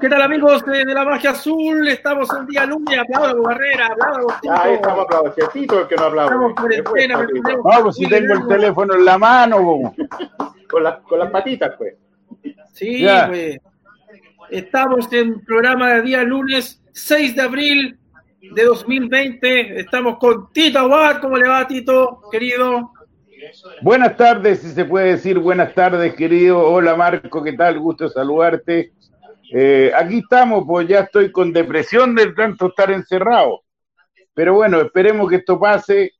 ¿Qué tal amigos de, la magia azul? Estamos en día lunes, aplaudo Barrera, aplaudo Ahí estamos aplaudiendo, el que no hablaba. Estamos cuarentena, No, pues si tengo el teléfono en la mano. con, con las patitas, pues. Sí, pues. Estamos en programa de día lunes 6 de abril de 2020. Estamos con Tito Aguad. ¿Cómo le va, Tito, querido? Buenas tardes, si se puede decir buenas tardes, querido. Hola, Marco, ¿qué tal? Gusto saludarte. Eh, aquí estamos, pues ya estoy con depresión de tanto estar encerrado. Pero bueno, esperemos que esto pase.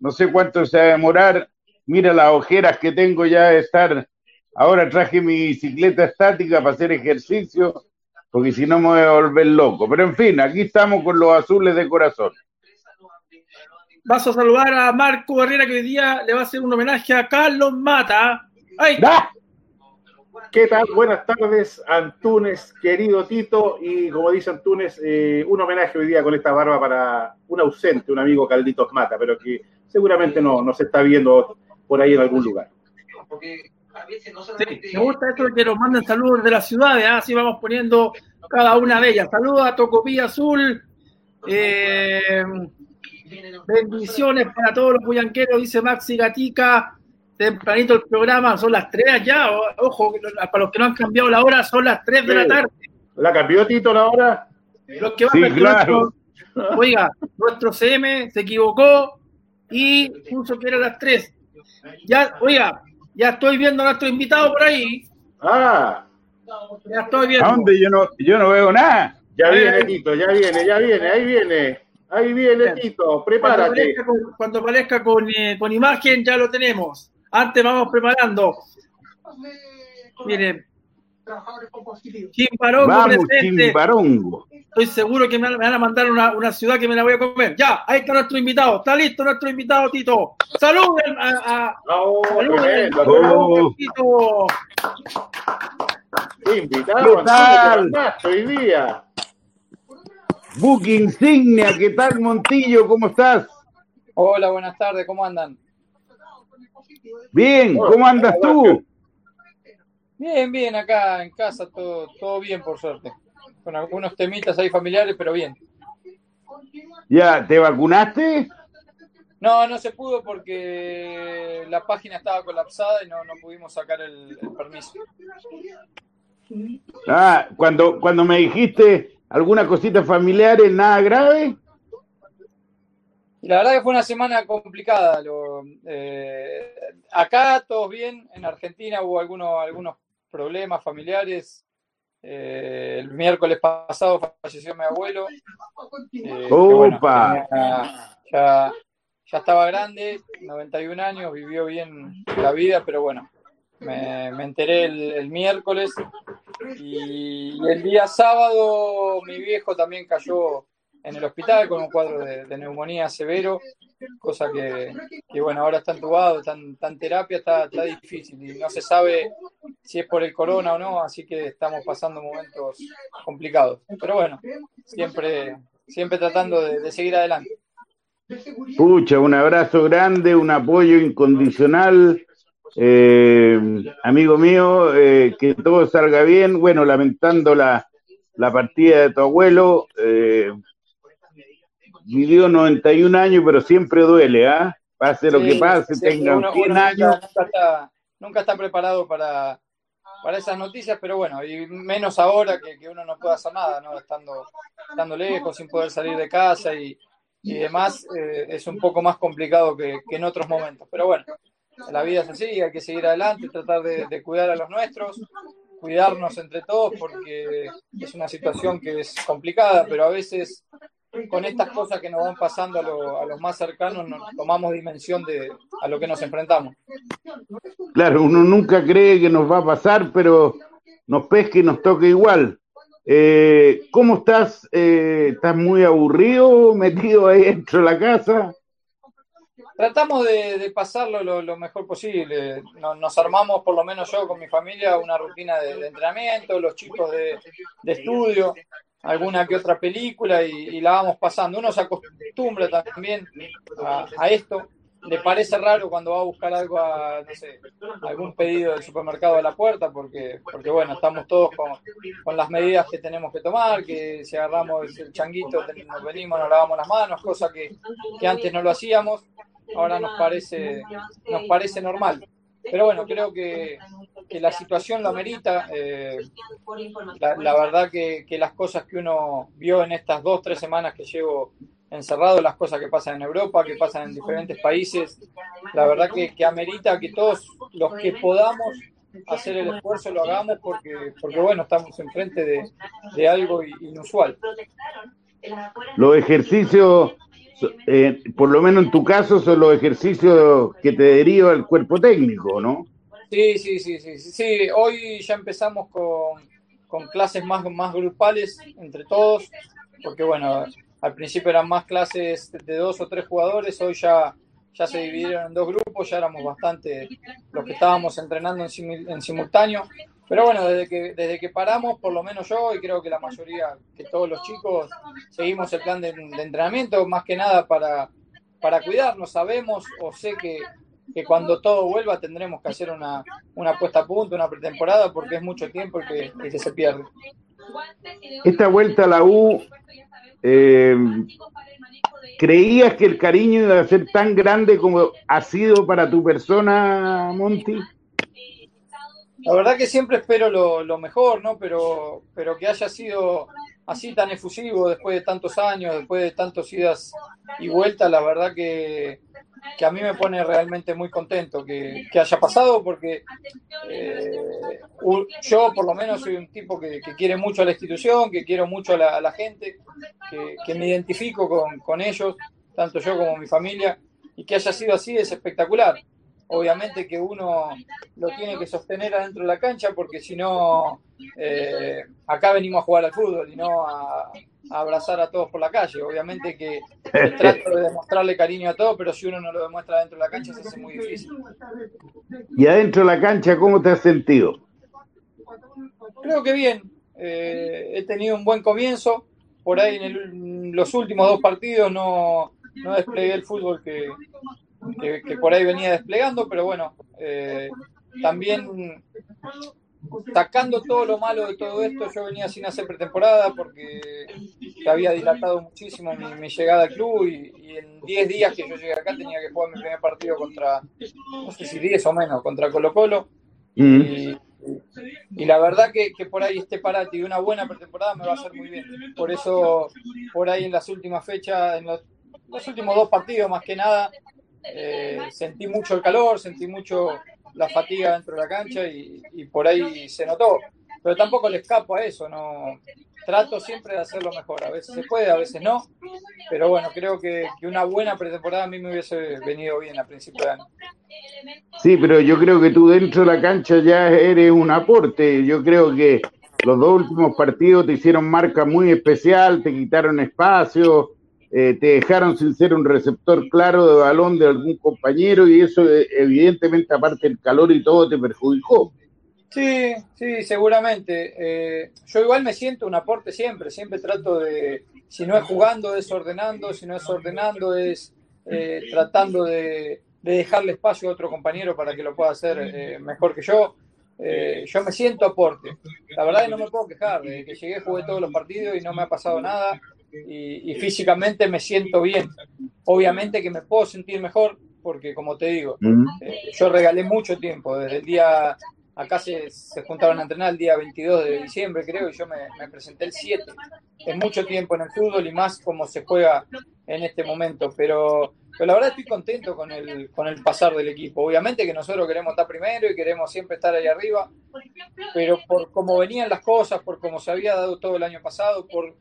No sé cuánto se va a demorar. Mira las ojeras que tengo ya de estar. Ahora traje mi bicicleta estática para hacer ejercicio, porque si no me voy a volver loco. Pero en fin, aquí estamos con los azules de corazón. Vas a saludar a Marco Barrera, que hoy día le va a hacer un homenaje a Carlos Mata. ¡Ay! ¿Qué tal? Buenas tardes, Antunes, querido Tito. Y como dice Antunes, eh, un homenaje hoy día con esta barba para un ausente, un amigo Calditos Mata, pero que seguramente no nos está viendo por ahí en algún lugar. Sí, me gusta esto de que nos manden saludos de las ciudades, ¿eh? así vamos poniendo cada una de ellas. Saludos a Tocopilla Azul. Eh, bendiciones para todos los buyanqueros, dice Maxi Gatica tempranito el programa, son las 3 ya, ojo, para los que no han cambiado la hora, son las 3 de la tarde. ¿La cambió Tito la hora? Los que van sí, claro. oiga, nuestro CM se equivocó y puso que era las 3. Ya, oiga, ya estoy viendo a nuestro invitado por ahí. Ah. Ya estoy viendo. ¿A dónde? Yo no, yo no veo nada. Ya viene, Tito, ya viene, ya viene, ahí viene. Ahí viene, Tito, prepárate. Cuando aparezca, con, eh, con imagen, ya lo tenemos. Antes vamos preparando. Miren. Chimbarongo vamos, Chimbarongo. Estoy seguro que me van a mandar una, una, ciudad que me la voy a comer. Ya, ahí está nuestro invitado. Está listo nuestro invitado, Tito. Saluden a, a, oh, saluden, oh. Tito. Invitado, hoy día. Buque Insignia, ¿qué tal, Montillo? ¿Cómo estás? Hola, buenas tardes, ¿cómo andan? Bien, ¿cómo andas tú? Bien, bien, acá en casa todo, todo bien, por suerte. Con algunos temitas ahí familiares, pero bien. ¿Ya te vacunaste? No, no se pudo porque la página estaba colapsada y no, no pudimos sacar el, el permiso. Ah, cuando, cuando me dijiste alguna cosita familiar, nada grave. La verdad que fue una semana complicada. Lo, eh, acá todos bien, en Argentina hubo algunos, algunos problemas familiares. Eh, el miércoles pasado falleció mi abuelo. Eh, ¡Opa! ya, ya, estaba grande, 91 años, vivió bien la vida, pero bueno, me, me enteré el, el, miércoles y el día sábado mi viejo también cayó en el hospital con un cuadro de, neumonía severo, cosa que, bueno, ahora está entubado, está en, terapia, está, difícil y no se sabe si es por el corona o no, así que estamos pasando momentos complicados. Pero bueno, siempre, siempre tratando de, de seguir adelante. Pucha, un abrazo grande, un apoyo incondicional. Eh, amigo mío, eh, que todo salga bien. Bueno, lamentando la, la partida de tu abuelo, eh, vivió 91 años, pero siempre duele, ¿ah? Pase lo que pase, sí, tenga uno, 100 uno años. Nunca está, nunca está, preparado para, para esas noticias, pero bueno, y menos ahora que, que, uno no puede hacer nada, ¿no? Estando, estando lejos, sin poder salir de casa y, y demás, eh, es un poco más complicado que, que, en otros momentos. Pero bueno, la vida es así, hay que seguir adelante, tratar de, de cuidar a los nuestros, cuidarnos entre todos, porque es una situación que es complicada, pero a veces con estas cosas que nos van pasando a, lo, a, los más cercanos, nos tomamos dimensión de a lo que nos enfrentamos. Claro, uno nunca cree que nos va a pasar, pero nos pesca y nos toca igual. Eh, ¿Cómo estás? Eh, ¿Estás muy aburrido, metido ahí dentro de la casa? Tratamos de, de pasarlo lo, lo, mejor posible. Nos, nos, armamos, por lo menos yo con mi familia, una rutina de, de entrenamiento, los chicos de, de estudio alguna que otra película y, la vamos pasando. Uno se acostumbra también a, esto. le parece raro cuando va a buscar algo a, no sé, algún pedido del supermercado a la puerta, porque, porque bueno, estamos todos con, con las medidas que tenemos que tomar, que si agarramos el changuito, nos venimos, nos lavamos las manos, cosa que, que antes no lo hacíamos, ahora nos parece, nos parece normal. Pero bueno, creo que, que la situación lo amerita. Eh, la, la, verdad que, que las cosas que uno vio en estas dos, tres semanas que llevo encerrado, las cosas que pasan en Europa, que pasan en diferentes países. La verdad que, que amerita que todos los que podamos hacer el esfuerzo lo hagamos porque, porque bueno, estamos enfrente de, de algo inusual. Los ejercicios, eh, por lo menos en tu caso, son los ejercicios que te deriva el cuerpo técnico, ¿no? Sí, sí, sí, sí, sí. Hoy ya empezamos con, con clases más, más grupales entre todos, porque bueno, al principio eran más clases de dos o tres jugadores, hoy ya, ya se dividieron en dos grupos, ya éramos bastante los que estábamos entrenando en, en simultáneo. Pero bueno, desde que, desde que paramos, por lo menos yo y creo que la mayoría, que todos los chicos, seguimos el plan de, entrenamiento, más que nada para, para cuidarnos. Sabemos o sé que, que cuando todo vuelva tendremos que hacer una, una puesta a punto, una pretemporada, porque es mucho tiempo el que se pierde. Esta vuelta a la U eh, ¿Creías que el cariño iba a ser tan grande como ha sido para tu persona, Monty? La verdad que siempre espero lo, lo, mejor, ¿no? Pero, pero que haya sido así tan efusivo después de tantos años, después de tantos idas y vueltas, la verdad que, que a mí me pone realmente muy contento que, haya pasado porque eh, yo por lo menos soy un tipo que, quiere mucho a la institución, que quiero mucho a la, a la gente, que, que, me identifico con, con ellos, tanto yo como mi familia, y que haya sido así es espectacular. Obviamente que uno lo tiene que sostener adentro de la cancha porque si no, eh, acá venimos a jugar al fútbol y no a, a abrazar a todos por la calle. Obviamente que trato de demostrarle cariño a todos, pero si uno no lo demuestra dentro de la cancha se hace muy difícil. ¿Y adentro de la cancha cómo te has sentido? Creo que bien. Eh, he tenido un buen comienzo. Por ahí en, el, en los últimos dos partidos no, no desplegué el fútbol que, que, que, por ahí venía desplegando, pero bueno, eh, también sacando todo lo malo de todo esto, yo venía sin hacer pretemporada porque se había dilatado muchísimo mi, mi llegada al club y, y en 10 días que yo llegué acá tenía que jugar mi primer partido contra, no sé si 10 o menos, contra Colo Colo. Mm. Y, y, la verdad que, que, por ahí este parate y una buena pretemporada me va a hacer muy bien. Por eso, por ahí en las últimas fechas, en los, los últimos dos partidos más que nada, eh, sentí mucho el calor, sentí mucho la fatiga dentro de la cancha y, y, por ahí se notó. Pero tampoco le escapo a eso, no trato siempre de hacerlo mejor. A veces se puede, a veces no. Pero bueno, creo que, que una buena pretemporada a mí me hubiese venido bien a principio de año. Sí, pero yo creo que tú dentro de la cancha ya eres un aporte. Yo creo que los dos últimos partidos te hicieron marca muy especial, te quitaron espacio, eh, te dejaron sin ser un receptor claro de balón de algún compañero y eso eh, evidentemente aparte del calor y todo te perjudicó. Sí, sí, seguramente. Eh, yo igual me siento un aporte siempre, siempre trato de, si no es jugando, es ordenando, si no es ordenando, es eh, tratando de, de, dejarle espacio a otro compañero para que lo pueda hacer eh, mejor que yo. yo me siento aporte. La verdad es que no me puedo quejar, desde que llegué jugué todos los partidos y no me ha pasado nada y, y físicamente me siento bien. Obviamente que me puedo sentir mejor porque, como te digo, yo regalé mucho tiempo, desde el día acá se, se, juntaron a entrenar el día 22 de diciembre, creo, y yo me, me, presenté el 7. Es mucho tiempo en el fútbol y más como se juega en este momento, pero, pero la verdad estoy contento con el, con el pasar del equipo. Obviamente que nosotros queremos estar primero y queremos siempre estar ahí arriba, pero por cómo venían las cosas, por cómo se había dado todo el año pasado, por,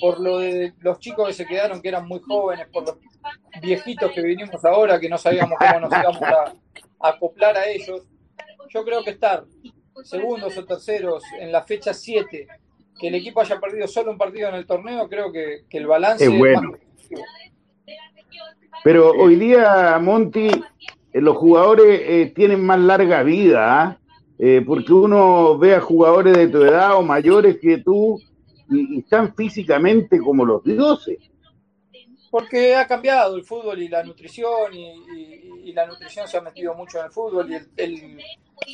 por lo de los chicos que se quedaron, que eran muy jóvenes, por los viejitos que vinimos ahora, que no sabíamos cómo nos íbamos a, a acoplar a ellos yo creo que estar segundos o terceros en la fecha 7, que el equipo haya perdido solo un partido en el torneo, creo que, que el balance es bueno. Es Pero hoy día, Monty, eh, los jugadores eh, tienen más larga vida, ¿eh? porque uno ve a jugadores de tu edad o mayores que tú y, y están físicamente como los dioses. Porque ha cambiado el fútbol y la nutrición, y, la nutrición se ha metido mucho en el fútbol, y el,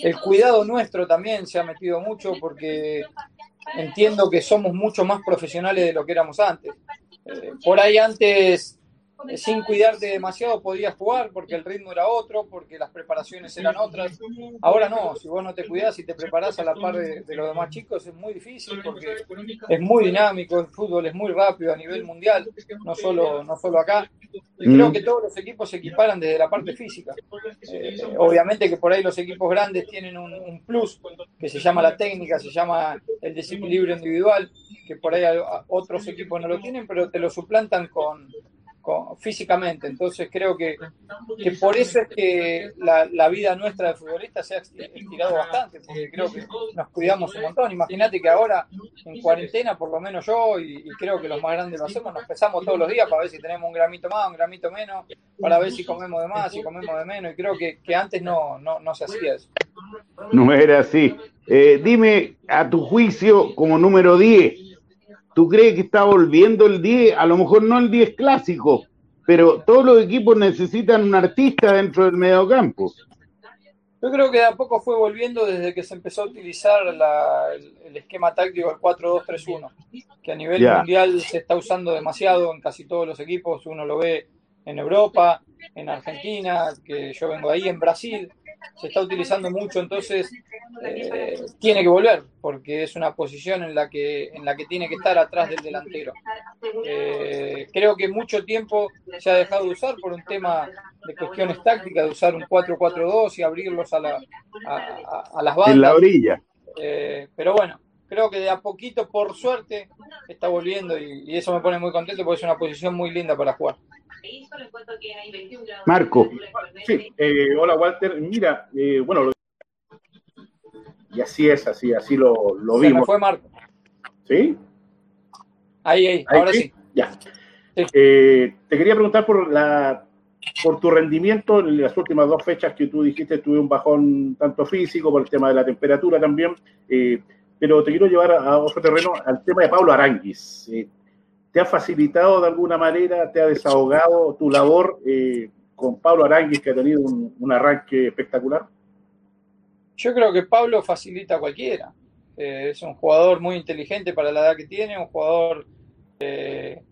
el, cuidado nuestro también se ha metido mucho, porque entiendo que somos mucho más profesionales de lo que éramos antes. Por ahí antes sin cuidarte demasiado podías jugar porque el ritmo era otro, porque las preparaciones eran otras. Ahora no, si vos no te cuidás y te preparás a la par de, los demás chicos es muy difícil porque es muy dinámico, el fútbol es muy rápido a nivel mundial, no solo, no solo acá. Y creo mm. que todos los equipos se equiparan desde la parte física. Eh, obviamente que por ahí los equipos grandes tienen un, un, plus que se llama la técnica, se llama el desequilibrio individual, que por ahí otros equipos no lo tienen, pero te lo suplantan con físicamente. Entonces creo que, que por eso es que la, vida nuestra de futbolista se ha estirado bastante, porque creo que nos cuidamos un montón. Imagínate que ahora en cuarentena, por lo menos yo, y, creo que los más grandes lo hacemos, nos pesamos todos los días para ver si tenemos un gramito más, un gramito menos, para ver si comemos de más, si comemos de menos, y creo que, que antes no, no, no se hacía eso. No era así. Eh, dime, a tu juicio, como número 10, ¿Tú crees que está volviendo el 10? A lo mejor no el 10 clásico, pero todos los equipos necesitan un artista dentro del mediocampo. Yo creo que de a poco fue volviendo desde que se empezó a utilizar el, esquema táctico del 4-2-3-1, que a nivel mundial se está usando demasiado en casi todos los equipos. Uno lo ve en Europa, en Argentina, que yo vengo ahí, en Brasil se está utilizando mucho, entonces eh, tiene que volver, porque es una posición en la que, en la que tiene que estar atrás del delantero. Eh, creo que mucho tiempo se ha dejado de usar por un tema de cuestiones tácticas, de usar un 4-4-2 y abrirlos a, la, a, las bandas. En la orilla. Eh, pero bueno, creo que de a poquito, por suerte, está volviendo y, y eso me pone muy contento porque es una posición muy linda para jugar. Marco. Sí, eh, hola Walter. Mira, eh, bueno, y así es, así, así lo, lo vimos. fue Marco. ¿Sí? Ahí, ahí, ahora sí. Ya. Eh, te quería preguntar por la por tu rendimiento en las últimas dos fechas que tú dijiste, tuve un bajón tanto físico, por el tema de la temperatura también, pero te quiero llevar a, otro terreno, al tema de Pablo Aranguis. ¿Te ha facilitado de alguna manera, te ha desahogado tu labor eh, con Pablo Aranguis, que ha tenido un, arranque espectacular? Yo creo que Pablo facilita a cualquiera. Eh, es un jugador muy inteligente para la edad que tiene, un jugador eh,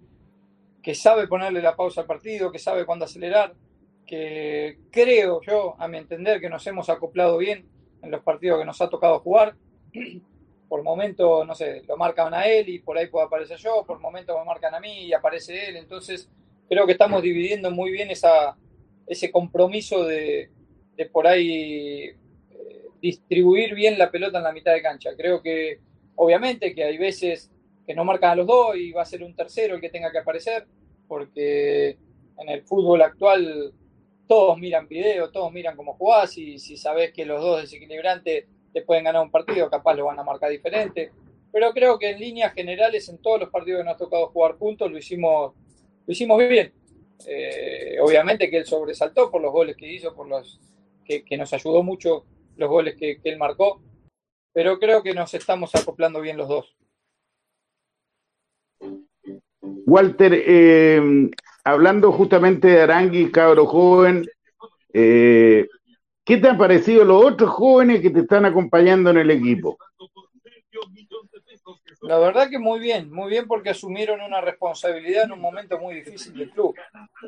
que sabe ponerle la pausa al partido, que sabe cuándo acelerar, que creo yo, a mi entender, que nos hemos acoplado bien en los partidos que nos ha tocado jugar por momento, no sé, lo marcan a él y por ahí puedo aparecer yo, por momento me marcan a mí y aparece él, entonces creo que estamos dividiendo muy bien esa, ese compromiso de, por ahí eh, distribuir bien la pelota en la mitad de cancha. Creo que obviamente que hay veces que no marcan a los dos y va a ser un tercero el que tenga que aparecer, porque en el fútbol actual todos miran video, todos miran cómo jugás y si sabes que los dos desequilibrantes te pueden ganar un partido, capaz lo van a marcar diferente. Pero creo que en líneas generales, en todos los partidos que nos ha tocado jugar juntos, lo hicimos, lo hicimos bien. Eh, obviamente que él sobresaltó por los goles que hizo, por los que, nos ayudó mucho los goles que, él marcó. Pero creo que nos estamos acoplando bien los dos. Walter, eh, hablando justamente de Arangui, cabro joven, eh, ¿Qué te han parecido los otros jóvenes que te están acompañando en el equipo? La verdad que muy bien, muy bien porque asumieron una responsabilidad en un momento muy difícil del club.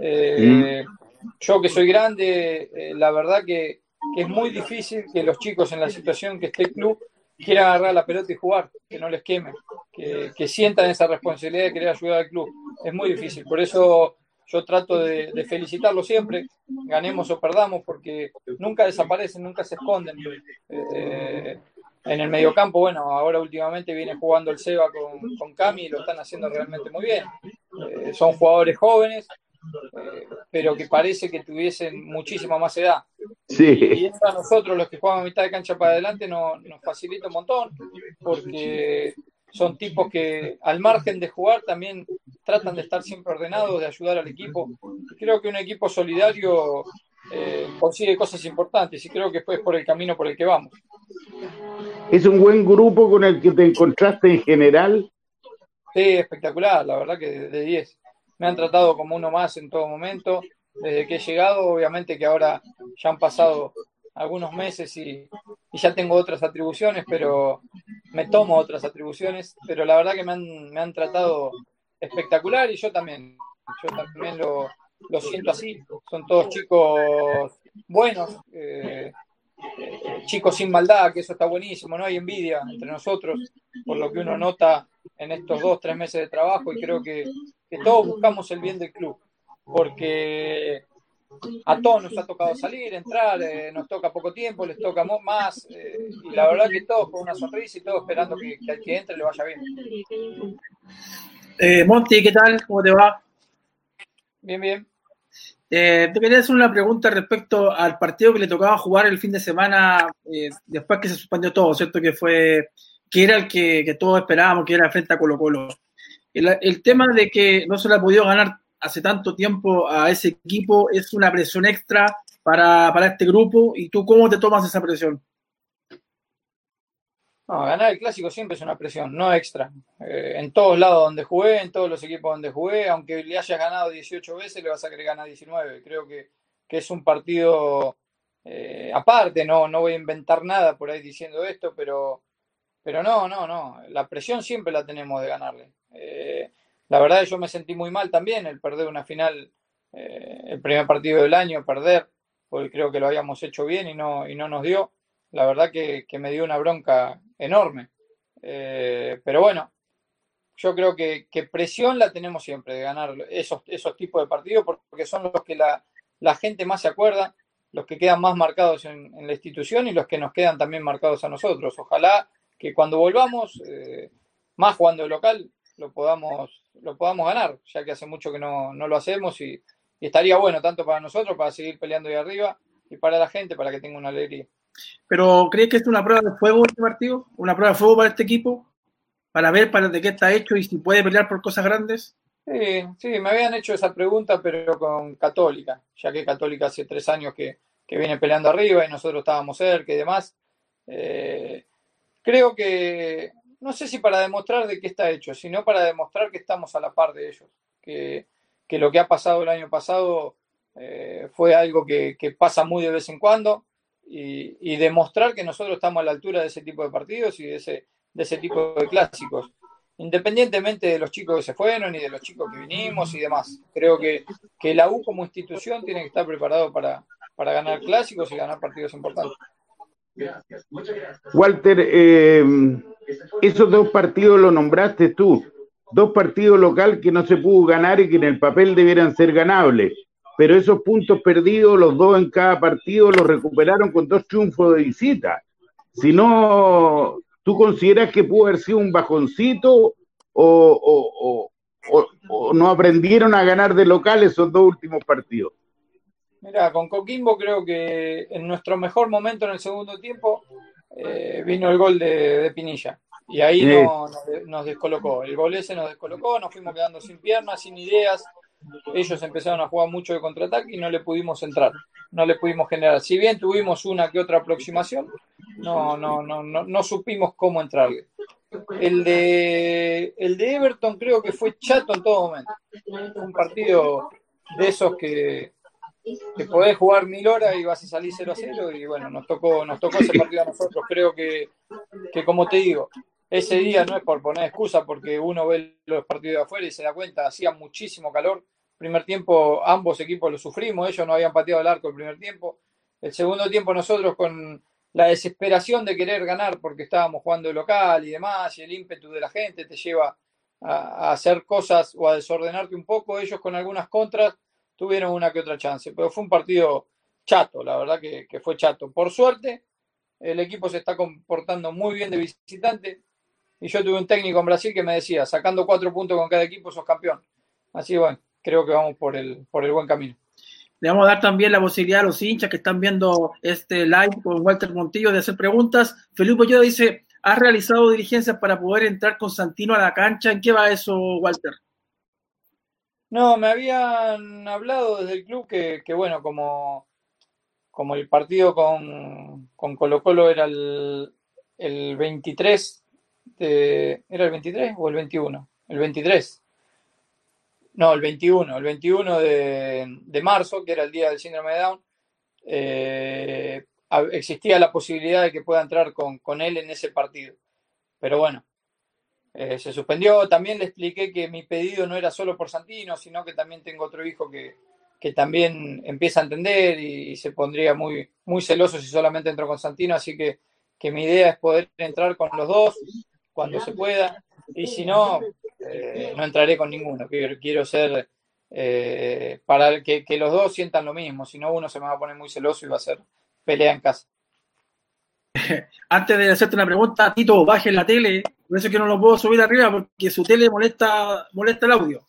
Eh, mm. Yo que soy grande, eh, la verdad que, es muy difícil que los chicos en la situación que esté el club quieran agarrar la pelota y jugar, que no les queme, que, que sientan esa responsabilidad de querer ayudar al club. Es muy difícil, por eso yo trato de, felicitarlo siempre, ganemos o perdamos, porque nunca desaparecen, nunca se esconden. Eh, en el mediocampo, bueno, ahora últimamente viene jugando el Seba con, con Cami y lo están haciendo realmente muy bien. Eh, son jugadores jóvenes, eh, pero que parece que tuviesen muchísima más edad. Sí. Y eso a nosotros, los que juegan a mitad de cancha para adelante, nos facilita un montón, porque son tipos que al margen de jugar también tratan de estar siempre ordenados, de ayudar al equipo. Creo que un equipo solidario eh, consigue cosas importantes y creo que fue por el camino por el que vamos. ¿Es un buen grupo con el que te encontraste en general? Sí, espectacular, la verdad que de 10. me han tratado como uno más en todo momento. Desde que he llegado, obviamente que ahora ya han pasado algunos meses y, ya tengo otras atribuciones, pero me tomo otras atribuciones, pero la verdad que me han, me han tratado espectacular y yo también, yo también lo, lo siento así. Son todos chicos buenos, eh, chicos sin maldad, que eso está buenísimo, no hay envidia entre nosotros, por lo que uno nota en estos dos, tres meses de trabajo y creo que, todos buscamos el bien del club, porque a todos nos ha tocado salir, entrar, eh, nos toca poco tiempo, les toca más, eh, y la verdad que todos con una sonrisa y todos esperando que, que al que entre le vaya bien. Monty, ¿qué tal? ¿Cómo te va? Bien, bien. Eh, te quería hacer una pregunta respecto al partido que le tocaba jugar el fin de semana eh, después que se suspendió todo, ¿cierto? Que fue, que era el que, todos esperábamos, que era frente a Colo Colo. El, tema de que no se le ha podido ganar hace tanto tiempo a ese equipo es una presión extra para, para este grupo. ¿Y tú cómo te tomas esa presión? No, ganar el clásico siempre es una presión, no extra. Eh, en todos lados donde jugué, en todos los equipos donde jugué, aunque le hayas ganado 18 veces, le vas a querer ganar 19. Creo que, es un partido eh, aparte, no, no voy a inventar nada por ahí diciendo esto, pero, pero no, no, no. La presión siempre la tenemos de ganarle. Eh, la verdad yo me sentí muy mal también el perder una final, el primer partido del año, perder, porque creo que lo habíamos hecho bien y no, y no nos dio la verdad que, me dio una bronca enorme. Eh, pero bueno, yo creo que, presión la tenemos siempre de ganar esos, esos tipos de partidos porque son los que la, gente más se acuerda, los que quedan más marcados en, la institución y los que nos quedan también marcados a nosotros. Ojalá que cuando volvamos, eh, más jugando de local, lo podamos, lo podamos ganar, ya que hace mucho que no, lo hacemos y, y estaría bueno tanto para nosotros, para seguir peleando ahí arriba, y para la gente, para que tenga una alegría. Pero ¿crees que es una prueba de fuego este partido? ¿Una prueba de fuego para este equipo? Para ver para de qué está hecho y si puede pelear por cosas grandes. Sí, sí, me habían hecho esa pregunta, pero con Católica, ya que Católica hace tres años que, viene peleando arriba y nosotros estábamos cerca y demás. Eh, creo que, no sé si para demostrar de qué está hecho, sino para demostrar que estamos a la par de ellos, que, lo que ha pasado el año pasado eh, fue algo que, que, pasa muy de vez en cuando, y, demostrar que nosotros estamos a la altura de ese tipo de partidos y de ese, de ese tipo de clásicos, independientemente de los chicos que se fueron y de los chicos que vinimos y demás. Creo que, que la U como institución tiene que estar preparado para, para ganar clásicos y ganar partidos importantes. Walter, eh, esos dos partidos lo nombraste tú, dos partidos local que no se pudo ganar y que en el papel debieran ser ganables pero esos puntos perdidos, los dos en cada partido, los recuperaron con dos triunfos de visita. Si no, ¿tú consideras que pudo haber sido un bajoncito o, no aprendieron a ganar de local esos dos últimos partidos? Mira, con Coquimbo creo que en nuestro mejor momento en el segundo tiempo eh, vino el gol de, Pinilla. Y ahí nos descolocó. El gol ese nos descolocó, nos fuimos quedando sin piernas, sin ideas ellos empezaron a jugar mucho de contraataque y no le pudimos entrar, no le pudimos generar. Si bien tuvimos una que otra aproximación, no, no, no, no, no supimos cómo entrarle. El de, el de Everton creo que fue chato en todo momento. Un partido de esos que, que podés jugar mil horas y vas a salir 0 a 0 y bueno, nos tocó, nos tocó ese partido a nosotros. Creo que, que como te digo, ese día no es por poner excusa porque uno ve los partidos de afuera y se da cuenta, hacía muchísimo calor, primer tiempo ambos equipos lo sufrimos, ellos no habían pateado el arco el primer tiempo. El segundo tiempo nosotros con la desesperación de querer ganar porque estábamos jugando de local y demás, y el ímpetu de la gente te lleva a, hacer cosas o a desordenarte un poco. Ellos con algunas contras tuvieron una que otra chance, pero fue un partido chato, la verdad que, que fue chato. Por suerte, el equipo se está comportando muy bien de visitante. Y yo tuve un técnico en Brasil que me decía, sacando cuatro puntos con cada equipo sos campeón. Así bueno, creo que vamos por el, por el buen camino. Le vamos a dar también la posibilidad a los hinchas que están viendo este live con Walter Montillo de hacer preguntas. Felipe yo dice, ¿has realizado diligencias para poder entrar con Santino a la cancha? ¿En qué va eso, Walter? No, me habían hablado desde el club que, bueno, como, como el partido con, con Colo Colo era el, el 23, de, ¿era el 23 o el 21? El 23 No, el 21, el 21 de, de marzo, que era el día del síndrome de Down, eh, existía la posibilidad de que pueda entrar con, con él en ese partido. Pero bueno, eh, se suspendió. También le expliqué que mi pedido no era solo por Santino, sino que también tengo otro hijo que, que también empieza a entender y, se pondría muy, muy celoso si solamente entro con Santino. Así que, que mi idea es poder entrar con los dos cuando se pueda. Y si no, eh, no entraré con ninguno. Quiero, quiero ser eh, para que, que los dos sientan lo mismo. Si no, uno se me va a poner muy celoso y va a ser pelea en casa. Antes de hacerte una pregunta, Tito, baje la tele. Por eso que no lo puedo subir arriba porque su tele molesta, molesta el audio.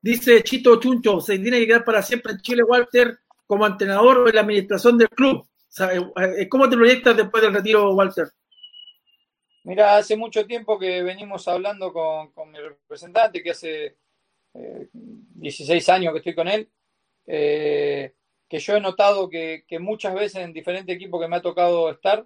Dice Chito Chuncho, se tiene que quedar para siempre en Chile, Walter, como entrenador o en la administración del club. Eh, ¿Cómo te proyectas después del retiro, Walter? Mira, hace mucho tiempo que venimos hablando con, mi representante, que hace 16 eh, años que estoy con él. Eh, que yo he notado que, muchas veces en diferentes equipos que me ha tocado estar,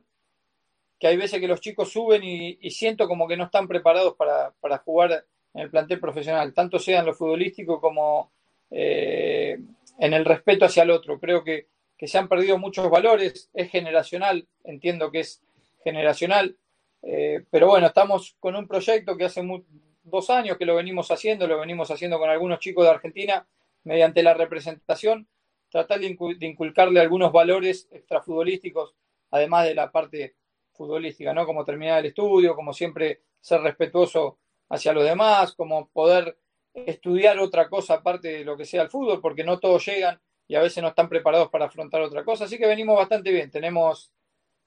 que hay veces que los chicos suben y, siento como que no están preparados para, jugar en el plantel profesional, tanto sea en lo futbolístico como eh, en el respeto hacia el otro. Creo que, se han perdido muchos valores, es generacional, entiendo que es generacional, eh, pero bueno, estamos con un proyecto que hace dos años que lo venimos haciendo, lo venimos haciendo con algunos chicos de Argentina mediante la representación tratar de inculcarle algunos valores extrafutbolísticos, además de la parte futbolística, ¿no? Como terminar el estudio, como siempre ser respetuoso hacia los demás, como poder estudiar otra cosa aparte de lo que sea el fútbol, porque no todos llegan y a veces no están preparados para afrontar otra cosa. Así que venimos bastante bien. Tenemos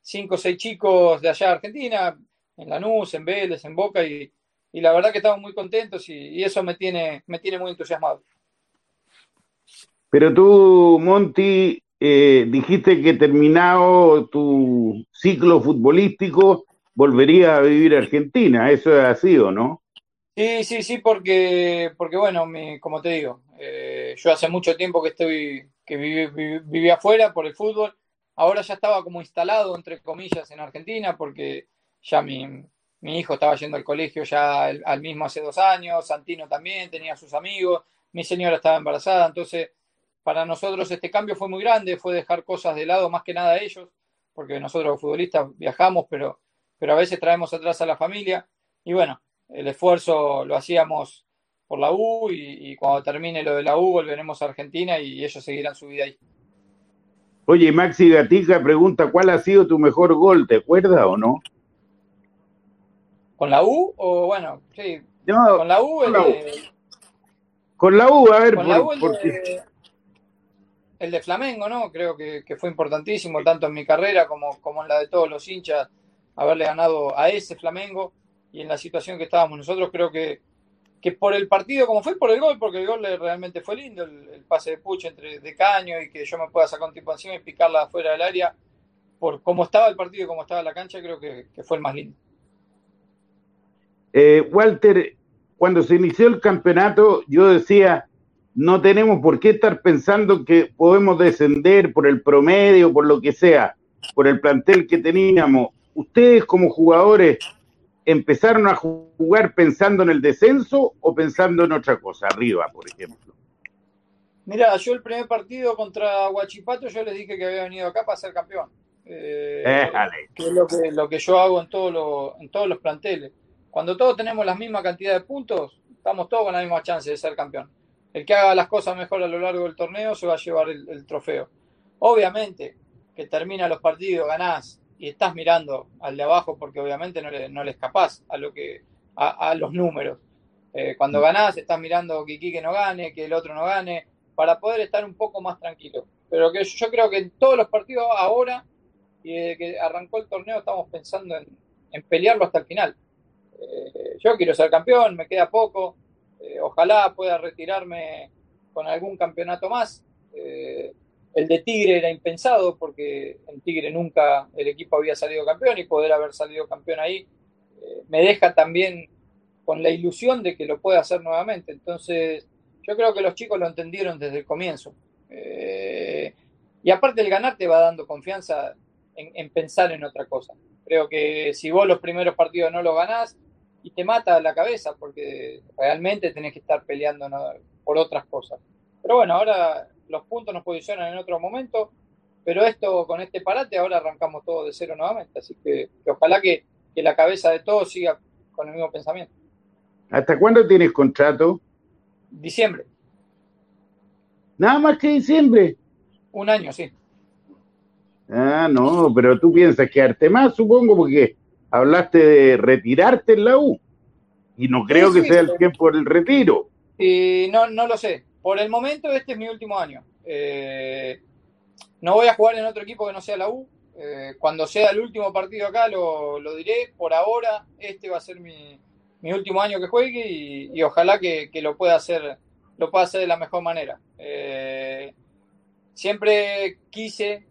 cinco o seis chicos de allá de Argentina, en Lanús, en Vélez, en Boca, y, la verdad que estamos muy contentos y, y eso me tiene, me tiene muy entusiasmado. Pero tú, Monty, eh, dijiste que terminado tu ciclo futbolístico volvería a vivir a Argentina. ¿Eso es así o no? Sí, sí, sí, porque, porque bueno, como te digo, eh, yo hace mucho tiempo que estoy, que viví, afuera por el fútbol. Ahora ya estaba como instalado, entre comillas, en Argentina, porque ya mi, mi hijo estaba yendo al colegio ya al mismo hace dos años, Santino también, tenía sus amigos, mi señora estaba embarazada, entonces para nosotros este cambio fue muy grande, fue dejar cosas de lado más que nada a ellos, porque nosotros los futbolistas viajamos, pero, pero a veces traemos atrás a la familia. Y bueno, el esfuerzo lo hacíamos por la U y, cuando termine lo de la U volveremos a Argentina y ellos seguirán su vida ahí. Oye, Maxi Gatica pregunta, ¿cuál ha sido tu mejor gol? ¿Te acuerdas o no? ¿Con la U? O bueno, sí. con la U. Con, la U. con la U, a ver, por, el de Flamengo, ¿no? Creo que, fue importantísimo, tanto en mi carrera como, como en la de todos los hinchas, haberle ganado a ese Flamengo y en la situación que estábamos nosotros, creo que, que por el partido, como fue por el gol, porque el gol realmente fue lindo, el, pase de Puch entre de caño y que yo me pueda sacar un tipo encima y picarla afuera del área, por cómo estaba el partido y cómo estaba la cancha, creo que, fue el más lindo. Eh, Walter, cuando se inició el campeonato, yo decía, no tenemos por qué estar pensando que podemos descender por el promedio, por lo que sea, por el plantel que teníamos. ¿Ustedes como jugadores empezaron a jugar pensando en el descenso o pensando en otra cosa, arriba, por ejemplo? Mira, yo el primer partido contra Huachipato yo les dije que había venido acá para ser campeón. Eh, que es lo que, lo que yo hago en, todo en todos los planteles. Cuando todos tenemos la misma cantidad de puntos, estamos todos con la misma chance de ser campeón el que haga las cosas mejor a lo largo del torneo se va a llevar el, trofeo. Obviamente que termina los partidos, ganás y estás mirando al de abajo porque obviamente no le, no le escapás a, lo que, a, los números. Eh, cuando mm. ganás estás mirando que Quique no gane, que el otro no gane, para poder estar un poco más tranquilo. Pero que yo creo que en todos los partidos ahora y desde que arrancó el torneo estamos pensando en, pelearlo hasta el final. Eh, yo quiero ser campeón, me queda poco, eh, ojalá pueda retirarme con algún campeonato más. Eh, el de Tigre era impensado porque en Tigre nunca el equipo había salido campeón y poder haber salido campeón ahí eh, me deja también con la ilusión de que lo pueda hacer nuevamente. Entonces, yo creo que los chicos lo entendieron desde el comienzo. y aparte el ganar te va dando confianza en, en, pensar en otra cosa. Creo que si vos los primeros partidos no los ganás, y te mata la cabeza porque realmente tenés que estar peleando por otras cosas. Pero bueno, ahora los puntos nos posicionan en otro momento, pero esto con este parate ahora arrancamos todo de cero nuevamente, así que, ojalá que, la cabeza de todos siga con el mismo pensamiento. ¿Hasta cuándo tienes contrato? Diciembre. Nada más que diciembre. Un año, sí. Ah, no, pero tú piensas quedarte más, supongo, porque hablaste de retirarte en la U. Y no creo que sea el tiempo del retiro. Y no, no lo sé. Por el momento, este es mi último año. Eh, no voy a jugar en otro equipo que no sea la U. Eh, cuando sea el último partido acá lo, diré. Por ahora, este va a ser mi, último año que juegue y, ojalá que, lo pueda hacer lo pueda hacer de la mejor manera. Eh, siempre quise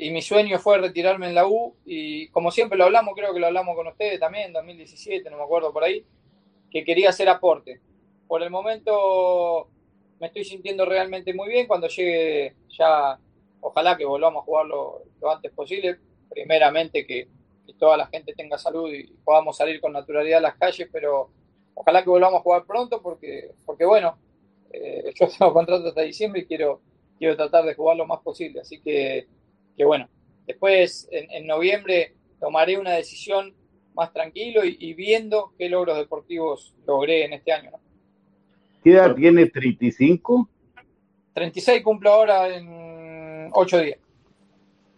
y mi sueño fue retirarme en la U y como siempre lo hablamos, creo que lo hablamos con ustedes también en 2017, no me acuerdo por ahí, que quería hacer aporte. Por el momento me estoy sintiendo realmente muy bien. Cuando llegue ya, ojalá que volvamos a jugarlo lo antes posible. Primeramente que, toda la gente tenga salud y podamos salir con naturalidad a las calles, pero ojalá que volvamos a jugar pronto porque, porque bueno, eh, yo tengo contrato hasta diciembre y quiero, quiero tratar de jugar lo más posible. Así que, que bueno, después en, noviembre tomaré una decisión más tranquilo y, viendo qué logros deportivos logré en este año. ¿Qué edad tiene? ¿35? 36 cumplo ahora en 8 días.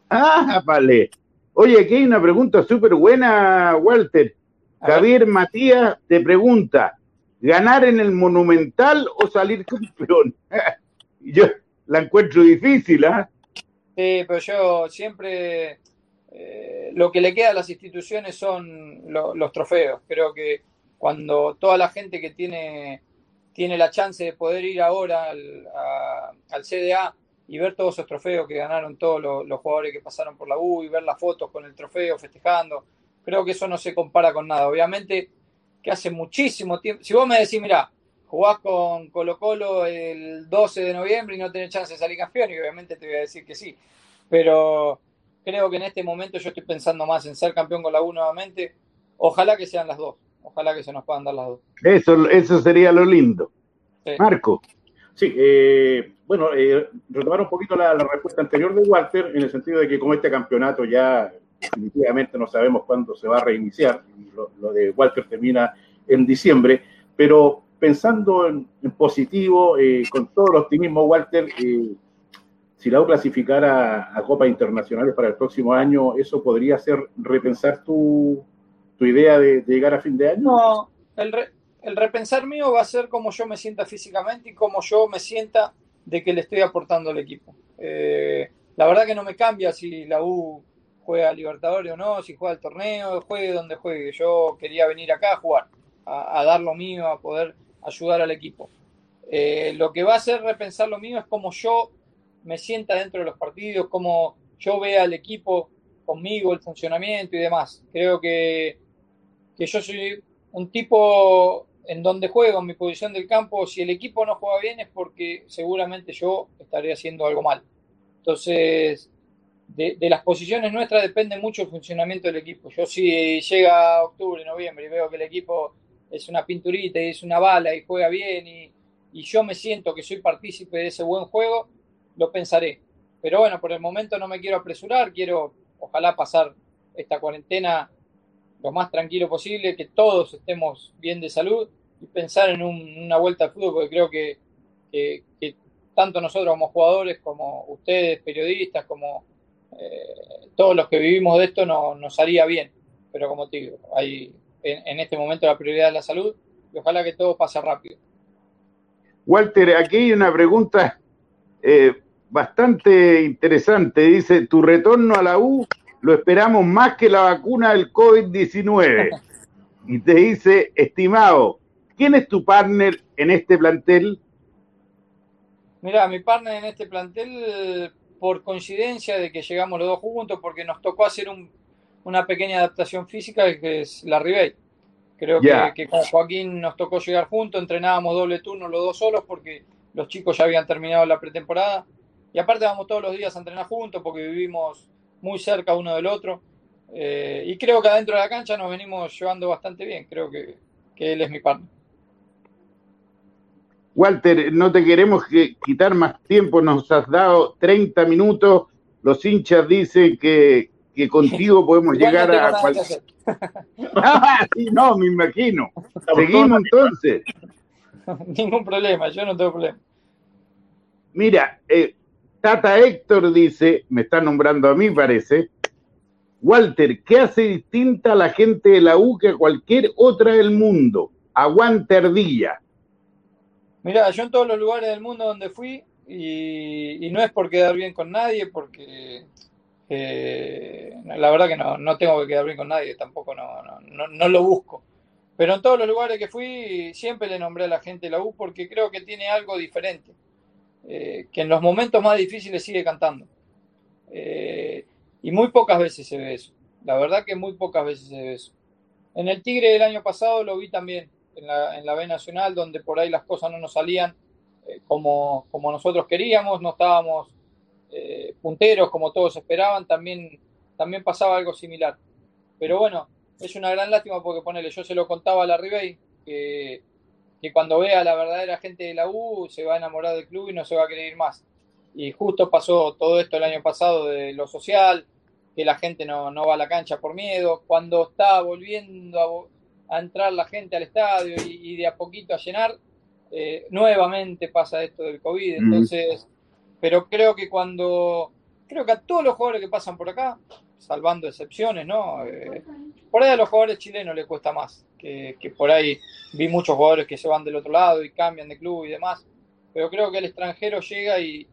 Ah, vale. Oye, aquí hay una pregunta súper buena, Walter. Javier Matías te pregunta, ¿ganar en el Monumental o salir campeón? yo la encuentro difícil, ¿ah? Sí, pero yo siempre eh, lo que le queda a las instituciones son los trofeos. Creo que cuando toda la gente que tiene tiene la chance de poder ir ahora al, CDA y ver todos esos trofeos que ganaron todos los, jugadores que pasaron por la U y ver las fotos con el trofeo festejando. Creo que eso no se compara con nada. Obviamente que hace muchísimo tiempo. Si vos me decís, mira, jugás con Colo Colo el 12 de noviembre y no tenés chance de salir campeón, y obviamente te voy a decir que sí. Pero creo que en este momento yo estoy pensando más en ser campeón con la U nuevamente. Ojalá que sean las dos. Ojalá que se nos puedan dar las dos. Eso, eso sería lo lindo. Marco. Sí, eh, bueno, eh, retomar un poquito la, respuesta anterior de Walter, en el sentido de que como este campeonato ya definitivamente no sabemos cuándo se va a reiniciar, lo, de Walter termina en diciembre, pero pensando en, positivo, eh, con todo el optimismo, Walter, eh, si la U clasificara a Copas Internacionales para el próximo año, ¿eso podría hacer repensar tu, tu idea de, llegar a fin de año? No, el, repensar mío va a ser cómo yo me sienta físicamente y cómo yo me sienta de que le estoy aportando al equipo. Eh, la verdad que no me cambia si la U juega Libertadores o no, si juega el torneo, juegue donde juegue. Yo quería venir acá a jugar, a, dar lo mío, a poder ayudar al equipo. Eh, lo que va a hacer repensar lo mío es cómo yo me sienta dentro de los partidos, cómo yo vea al equipo conmigo, el funcionamiento y demás. Creo que yo soy un tipo en donde juego, en mi posición del campo, si el equipo no juega bien es porque seguramente yo estaré haciendo algo mal. Entonces, de, las posiciones nuestras depende mucho el funcionamiento del equipo. Yo si llega octubre, noviembre y veo que el equipo es una pinturita y es una bala y juega bien y, y yo me siento que soy partícipe de ese buen juego, lo pensaré. Pero bueno, por el momento no me quiero apresurar, quiero ojalá pasar esta cuarentena lo más tranquilo posible, que todos estemos bien de salud y pensar en una vuelta al fútbol, porque creo que, tanto nosotros como jugadores, como ustedes, periodistas, como eh, todos los que vivimos de esto, no, nos haría bien. Pero como te digo, hay en, este momento la prioridad es la salud y ojalá que todo pase rápido. Walter, aquí hay una pregunta eh, bastante interesante. Dice, ¿tu retorno a la U lo esperamos más que la vacuna del COVID-19. Y te dice, estimado, ¿quién es tu partner en este plantel? Mira, mi partner en este plantel, por coincidencia de que llegamos los dos juntos, porque nos tocó hacer una pequeña adaptación física, que es la Ribey. Creo que, con Joaquín nos tocó llegar juntos, entrenábamos doble turno los dos solos porque los chicos ya habían terminado la pretemporada. Y aparte vamos todos los días a entrenar juntos porque vivimos muy cerca uno del otro. Eh, y creo que adentro de la cancha nos venimos llevando bastante bien. Creo que, él es mi partner. Walter, no te queremos quitar más tiempo, nos has dado 30 minutos. Los hinchas dicen que, contigo podemos llegar a cualquier. ah, sí, no, me imagino. Seguimos entonces. Ningún problema, yo no tengo problema. Mira, eh, Tata Héctor dice, me está nombrando a mí, parece. Walter, ¿qué hace distinta a la gente de la U que a cualquier otra del mundo? Aguante ardilla. Mira, yo en todos los lugares del mundo donde fui, y, no es por quedar bien con nadie, porque eh, la verdad que no, no tengo que quedar bien con nadie, tampoco no, no, no, lo busco. Pero en todos los lugares que fui siempre le nombré a la gente de la U porque creo que tiene algo diferente, eh, que en los momentos más difíciles sigue cantando. Eh, y muy pocas veces se ve eso. La verdad que muy pocas veces se ve eso. En el Tigre del año pasado lo vi también en la, en la B Nacional, donde por ahí las cosas no nos salían eh, como, como nosotros queríamos, no estábamos punteros como todos esperaban, también, también pasaba algo similar. Pero bueno, es una gran lástima porque ponele, yo se lo contaba a la Ribey, que, que cuando vea la verdadera gente de la U se va a enamorar del club y no se va a querer ir más. Y justo pasó todo esto el año pasado de lo social, que la gente no, no va a la cancha por miedo. Cuando está volviendo a, a entrar la gente al estadio y, de a poquito a llenar, eh, nuevamente pasa esto del COVID. Entonces, pero creo que cuando, creo que a todos los jugadores que pasan por acá, salvando excepciones, ¿no? Eh, por ahí a los jugadores chilenos les cuesta más, que, por ahí vi muchos jugadores que se van del otro lado y cambian de club y demás, pero creo que el extranjero llega y,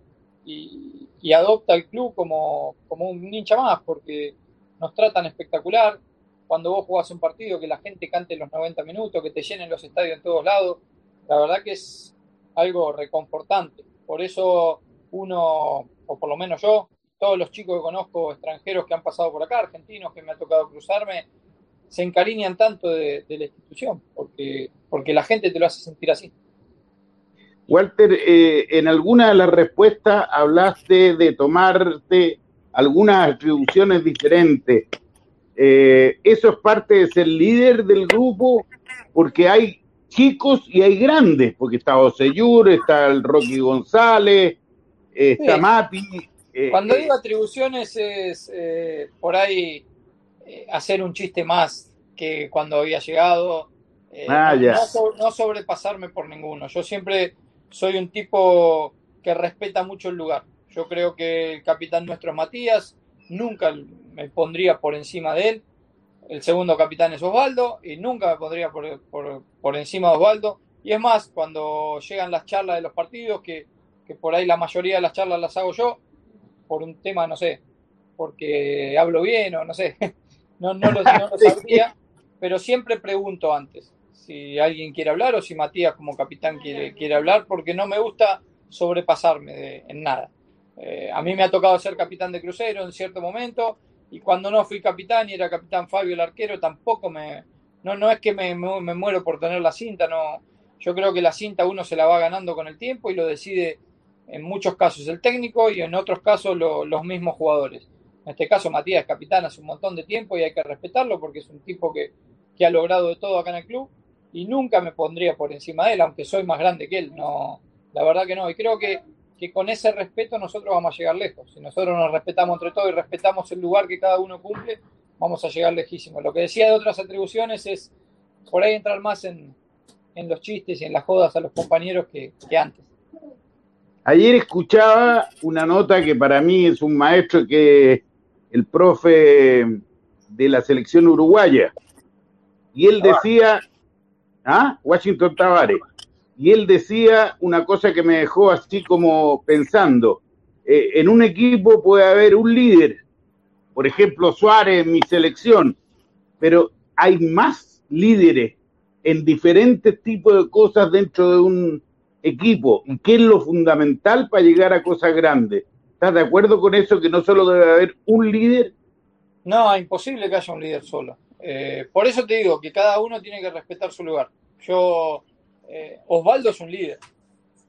y, adopta el club como, un hincha más, porque nos tratan espectacular, cuando vos jugás un partido, que la gente cante los 90 minutos, que te llenen los estadios en todos lados, la verdad que es algo reconfortante. Por eso uno, o por lo menos yo, todos los chicos que conozco extranjeros que han pasado por acá, argentinos que me ha tocado cruzarme, se encariñan tanto de, la institución, porque, porque la gente te lo hace sentir así. Walter, eh, en alguna de las respuestas hablaste de tomarte algunas atribuciones diferentes. Eh, eso es parte de ser líder del grupo, porque hay chicos y hay grandes, porque está Oseyur, está el Rocky González, está Mati. Eh, Cuando eh, digo atribuciones es por ahí hacer un chiste más que cuando había llegado. Ah, no, no sobrepasarme por ninguno. Yo siempre soy un tipo que respeta mucho el lugar. Yo creo que el capitán nuestro es Matías, nunca me pondría por encima de él. El segundo capitán es Osvaldo y nunca me pondría por, por, encima de Osvaldo. Y es más, cuando llegan las charlas de los partidos, que, por ahí la mayoría de las charlas las hago yo, por un tema, no sé, porque hablo bien o no sé, no, no, lo, sabría, pero siempre pregunto antes si alguien quiere hablar o si Matías como capitán quiere, quiere hablar, porque no me gusta sobrepasarme en nada. Eh, a mí me ha tocado ser capitán de crucero en cierto momento y cuando no fui capitán y era capitán Fabio el arquero, tampoco me... No, no es que me, me, muero por tener la cinta, no. Yo creo que la cinta uno se la va ganando con el tiempo y lo decide en muchos casos el técnico y en otros casos los mismos jugadores. En este caso Matías capitán hace un montón de tiempo y hay que respetarlo porque es un tipo que, que ha logrado de todo acá en el club y nunca me pondría por encima de él, aunque soy más grande que él. No, la verdad que no. Y creo que que con ese respeto nosotros vamos a llegar lejos. Si nosotros nos respetamos entre todos y respetamos el lugar que cada uno cumple, vamos a llegar lejísimo. Lo que decía de otras atribuciones es por ahí entrar más en, los chistes y en las jodas a los compañeros que, antes. Ayer escuchaba una nota que para mí es un maestro que el profe de la selección uruguaya. Y él decía, ¿ah? Washington Tavares y él decía una cosa que me dejó así como pensando, eh, en un equipo puede haber un líder, por ejemplo Suárez en mi selección, pero hay más líderes en diferentes tipos de cosas dentro de un equipo y qué es lo fundamental para llegar a cosas grandes. ¿Estás de acuerdo con eso, que no solo debe haber un líder? No, es imposible que haya un líder solo. Eh, por eso te digo que cada uno tiene que respetar su lugar. Yo eh, Osvaldo es un líder,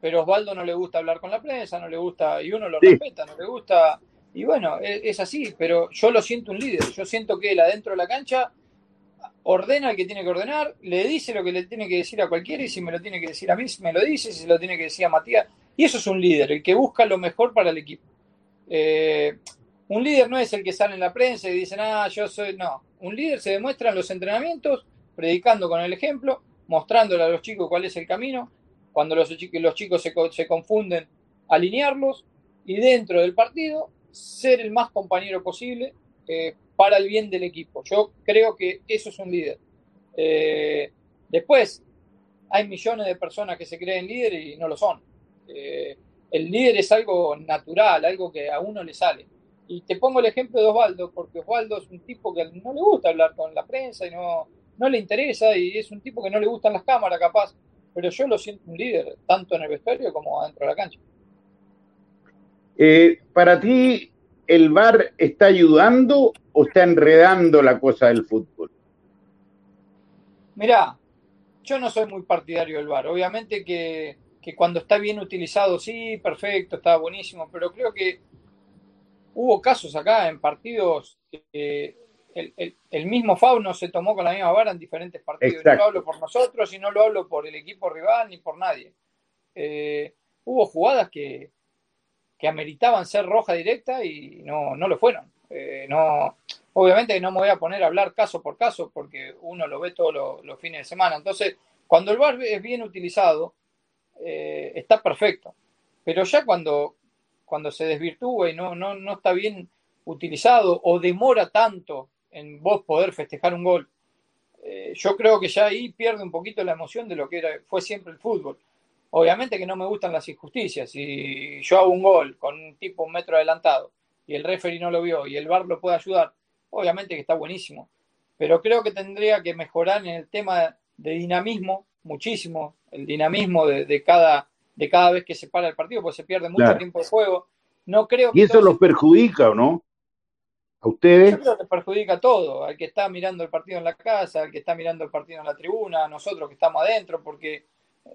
pero Osvaldo no le gusta hablar con la prensa, no le gusta, y uno lo respeta, no le gusta, y bueno, es, así, pero yo lo siento un líder, yo siento que él adentro de la cancha ordena al que tiene que ordenar, le dice lo que le tiene que decir a cualquiera y si me lo tiene que decir a mí, me lo dice, si se lo tiene que decir a Matías. Y eso es un líder, el que busca lo mejor para el equipo. Eh, un líder no es el que sale en la prensa y dice, ah, yo soy. No, un líder se demuestra en los entrenamientos, predicando con el ejemplo, mostrándole a los chicos cuál es el camino. Cuando los, chicos se, confunden, alinearlos y dentro del partido ser el más compañero posible eh, para el bien del equipo. Yo creo que eso es un líder. Eh, después, hay millones de personas que se creen líderes y no lo son. El líder es algo natural, algo que a uno le sale. Y te pongo el ejemplo de Osvaldo, porque Osvaldo es un tipo que no le gusta hablar con la prensa y no, no le interesa, y es un tipo que no le gustan las cámaras, capaz. Pero yo lo siento un líder, tanto en el vestuario como dentro de la cancha. Eh, para ti, ¿el VAR está ayudando o está enredando la cosa del fútbol? Mirá, yo no soy muy partidario del VAR. Obviamente que, cuando está bien utilizado, sí, perfecto, está buenísimo, pero creo que hubo casos acá en partidos que el, mismo Fauno se tomó con la misma vara en diferentes partidos. No lo hablo por nosotros y no lo hablo por el equipo rival ni por nadie. Eh, hubo jugadas que, que ameritaban ser roja directa y no, no lo fueron. Eh, no, obviamente no me voy a poner a hablar caso por caso porque uno lo ve todos los, fines de semana. Entonces, cuando el VAR es bien utilizado, eh, está perfecto. Pero ya cuando, cuando se desvirtúa y no, no, no está bien utilizado o demora tanto en vos poder festejar un gol, eh, yo creo que ya ahí pierde un poquito la emoción de lo que era, fue siempre el fútbol. Obviamente que no me gustan las injusticias. Si yo hago un gol con un tipo un metro adelantado y el referee no lo vio y el VAR lo puede ayudar, obviamente que está buenísimo. Pero creo que tendría que mejorar en el tema de dinamismo muchísimo, el dinamismo de, cada, de cada vez que se para el partido, porque se pierde mucho tiempo de juego. No creo ¿Y eso los perjudica o no? ¿A ustedes? Yo creo que perjudica todo, al que está mirando el partido en la casa, al que está mirando el partido en la tribuna, a nosotros que estamos adentro, porque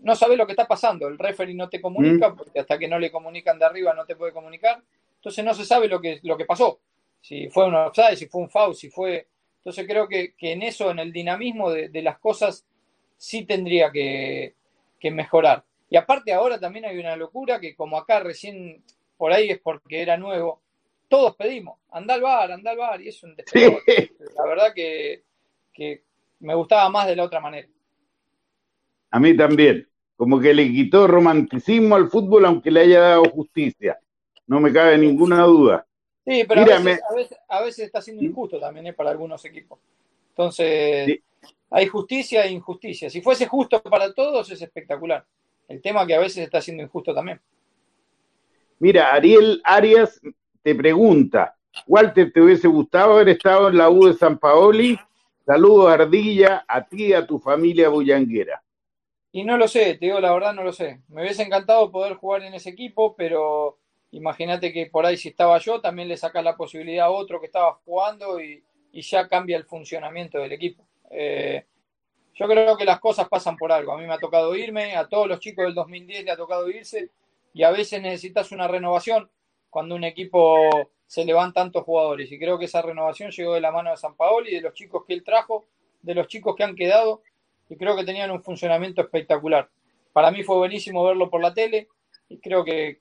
no sabes lo que está pasando. El referee no te comunica, mm. porque hasta que no le comunican de arriba no te puede comunicar. Entonces no se sabe lo que, lo que pasó. Si fue un offside, si fue un foul, si fue. Entonces creo que, en eso, en el dinamismo de, las cosas, sí tendría que, mejorar. Y aparte ahora también hay una locura que como acá recién, por ahí es porque era nuevo, todos pedimos, anda al bar, anda al bar, y es un La verdad que, que me gustaba más de la otra manera. A mí también. Como que le quitó romanticismo al fútbol, aunque le haya dado justicia. No me cabe ninguna duda. Sí, pero a, veces, está siendo injusto también ¿eh? para algunos equipos. Entonces, hay justicia e injusticia. Si fuese justo para todos, es espectacular. El tema que a veces está siendo injusto también. Mira, Ariel Arias te pregunta, Walter, ¿te hubiese gustado haber estado en la U de San Paoli? Saludos, Ardilla, a ti y a tu familia bullanguera. Y no lo sé, te digo la verdad, no lo sé. Me hubiese encantado poder jugar en ese equipo, pero imagínate que por ahí si estaba yo, también le sacas la posibilidad a otro que estaba jugando y, ya cambia el funcionamiento del equipo. Eh, yo creo que las cosas pasan por algo. A mí me ha tocado irme, a todos los chicos del 2010 le ha tocado irse y a veces necesitas una renovación cuando un equipo se le van tantos jugadores. Y creo que esa renovación llegó de la mano de San Paolo y de los chicos que él trajo, de los chicos que han quedado y creo que tenían un funcionamiento espectacular. Para mí fue buenísimo verlo por la tele y creo que,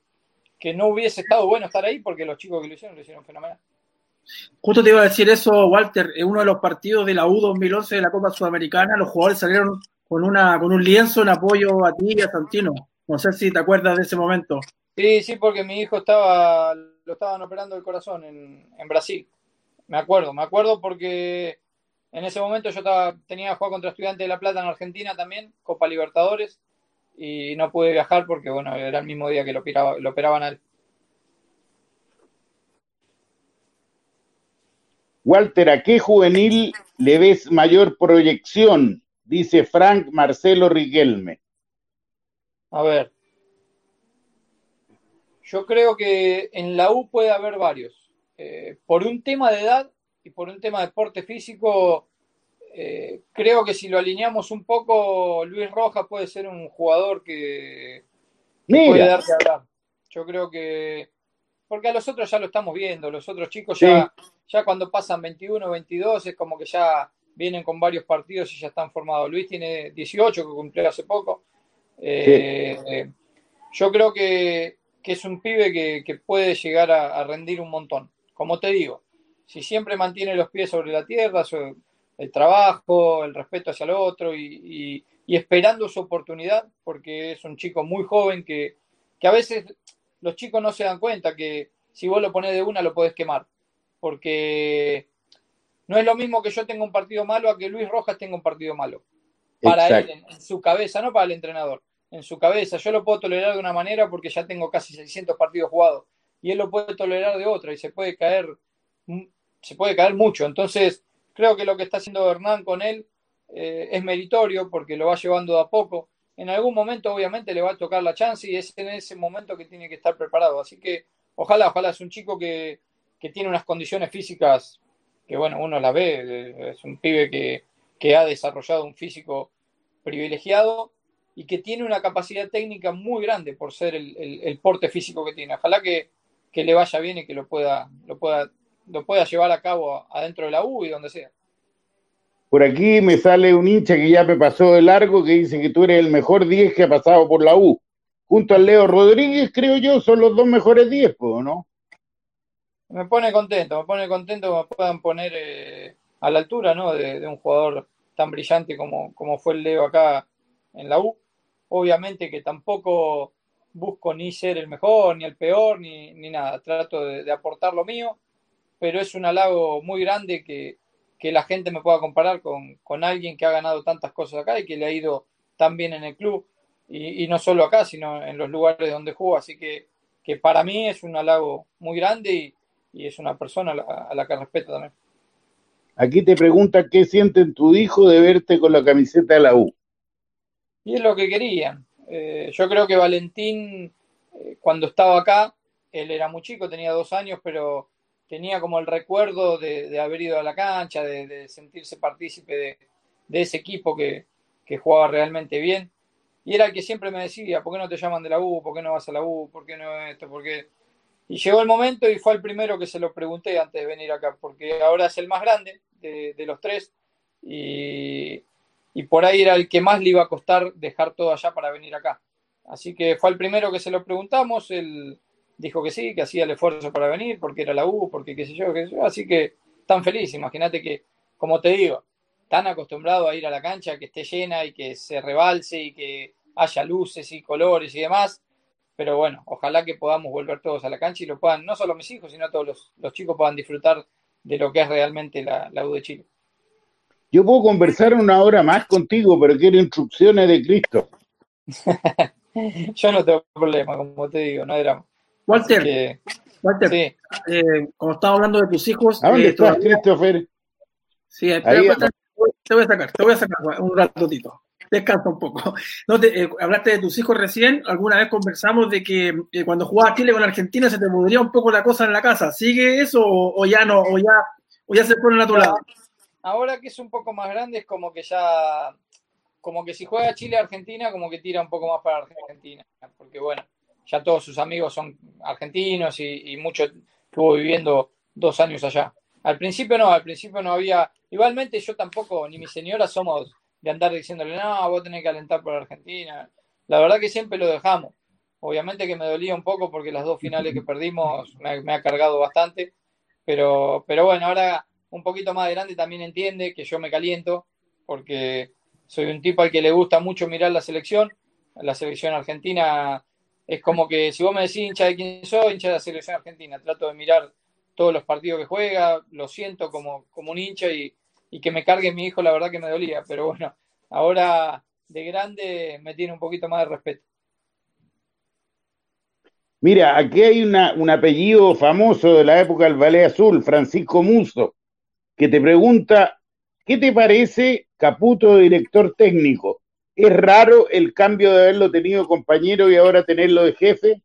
no hubiese estado bueno estar ahí porque los chicos que lo hicieron lo hicieron fenomenal. Justo te iba a decir eso, Walter, en uno de los partidos de la U 2011 de la Copa Sudamericana, los jugadores salieron con, una, con un lienzo en apoyo a ti y a Santino. No sé si te acuerdas de ese momento. Sí, sí, porque mi hijo estaba, lo estaban operando el corazón en, en Brasil. Me acuerdo, me acuerdo porque en ese momento yo estaba, tenía que jugar contra Estudiantes de La Plata en Argentina también, Copa Libertadores, y no pude viajar porque, bueno, era el mismo día que lo, lo operaban a él. Walter, ¿a qué juvenil le ves mayor proyección? Dice Frank Marcelo Riquelme. A ver. Yo creo que en la U puede haber varios. Eh, por un tema de edad, y por un tema de deporte físico, eh, creo que si lo alineamos un poco, Luis Rojas puede ser un jugador que, puede darte a hablar. Yo creo que. Porque a los otros ya lo estamos viendo, los otros chicos ya, ya cuando pasan 21, 22 es como que ya vienen con varios partidos y ya están formados. Luis tiene 18, que cumplió hace poco. Eh, yo creo que, es un pibe que, puede llegar a, rendir un montón. Como te digo, si siempre mantiene los pies sobre la tierra, el trabajo, el respeto hacia el otro y, esperando su oportunidad, porque es un chico muy joven que, que a veces los chicos no se dan cuenta que si vos lo pones de una lo podés quemar, porque no es lo mismo que yo tenga un partido malo a que Luis Rojas tenga un partido malo. Para él, en, su cabeza, no para el entrenador, en su cabeza. Yo lo puedo tolerar de una manera porque ya tengo casi 600 partidos jugados y él lo puede tolerar de otra y se puede caer, se puede caer mucho. Entonces, creo que lo que está haciendo Hernán con él eh, es meritorio porque lo va llevando de a poco. En algún momento, obviamente, le va a tocar la chance y es en ese momento que tiene que estar preparado. Así que, ojalá, ojalá es un chico que, que tiene unas condiciones físicas que bueno, uno la ve, es un pibe que, ha desarrollado un físico privilegiado y que tiene una capacidad técnica muy grande por ser el, porte físico que tiene. Ojalá que, le vaya bien y que lo pueda, lo pueda, lo pueda llevar a cabo adentro de la U y donde sea. Por aquí me sale un hincha que ya me pasó de largo que dice que tú eres el mejor 10 que ha pasado por la U. Junto al Leo Rodríguez, creo yo, son los dos mejores 10, ¿no? Me pone contento, me pone contento que me puedan poner eh, a la altura ¿no? de, un jugador tan brillante como, como fue el Leo acá en la U. Obviamente que tampoco busco ni ser el mejor, ni el peor, ni, ni nada. Trato de, aportar lo mío, pero es un halago muy grande que, que la gente me pueda comparar con, con, alguien que ha ganado tantas cosas acá y que le ha ido tan bien en el club. Y, y no solo acá, sino en los lugares donde juego. Así que, que para mí es un halago muy grande y, y es una persona a la, que respeto también. Aquí te pregunta qué sienten tu hijo de verte con la camiseta de la U. Y es lo que querían. Eh, yo creo que Valentín, eh, cuando estaba acá, él era muy chico, tenía dos años, pero tenía como el recuerdo de, haber ido a la cancha, de, sentirse partícipe de, ese equipo que, que, jugaba realmente bien. Y era el que siempre me decía, ¿por qué no te llaman de la U? ¿Por qué no vas a la U? ¿Por qué no esto? ¿Por qué? Y llegó el momento y fue el primero que se lo pregunté antes de venir acá, porque ahora es el más grande de, los tres y, por ahí era el que más le iba a costar dejar todo allá para venir acá. Así que fue el primero que se lo preguntamos, él dijo que sí, que hacía el esfuerzo para venir, porque era la U, porque qué sé yo, qué sé yo. Así que tan feliz, imagínate que, como te digo, tan acostumbrado a ir a la cancha, que esté llena y que se rebalse y que haya luces y colores y demás, pero bueno, ojalá que podamos volver todos a la cancha y lo puedan, no solo mis hijos, sino todos los, chicos puedan disfrutar de lo que es realmente la, la U de Chile. Yo puedo conversar una hora más contigo, pero quiero instrucciones de Cristo. Yo no tengo problema, como te digo, no hay drama. Walter, Walter eh, como estaba hablando de tus hijos. ¿A dónde eh, estás, Christopher? Sí, te voy a sacar, te voy a sacar un ratito descansa un poco. No eh, hablaste de tus hijos recién, alguna vez conversamos de que eh, cuando jugabas Chile con Argentina se te mudría un poco la cosa en la casa. ¿Sigue eso o, ya no? O ya, o ya se ponen a tu lado? Ahora que es un poco más grande es como que ya, como que si juega Chile-Argentina, como que tira un poco más para Argentina. Porque bueno, ya todos sus amigos son argentinos y, y mucho estuvo viviendo dos años allá. Al principio no, al principio no había, igualmente yo tampoco, ni mi señora somos de andar diciéndole, no, vos tenés que alentar por Argentina. La verdad que siempre lo dejamos. Obviamente que me dolía un poco porque las dos finales que perdimos me, ha cargado bastante, pero, pero bueno, ahora un poquito más de grande también entiende que yo me caliento porque soy un tipo al que le gusta mucho mirar la selección. La selección argentina es como que si vos me decís hincha de quién soy, hincha de la selección argentina, trato de mirar todos los partidos que juega, lo siento como, como un hincha y, y que me cargue mi hijo, la verdad que me dolía, pero bueno, ahora de grande me tiene un poquito más de respeto. Mira, aquí hay un apellido famoso de la época del Ballet Azul, Francisco Muso, que te pregunta, ¿qué te parece Caputo director técnico? ¿Es raro el cambio de haberlo tenido compañero y ahora tenerlo de jefe?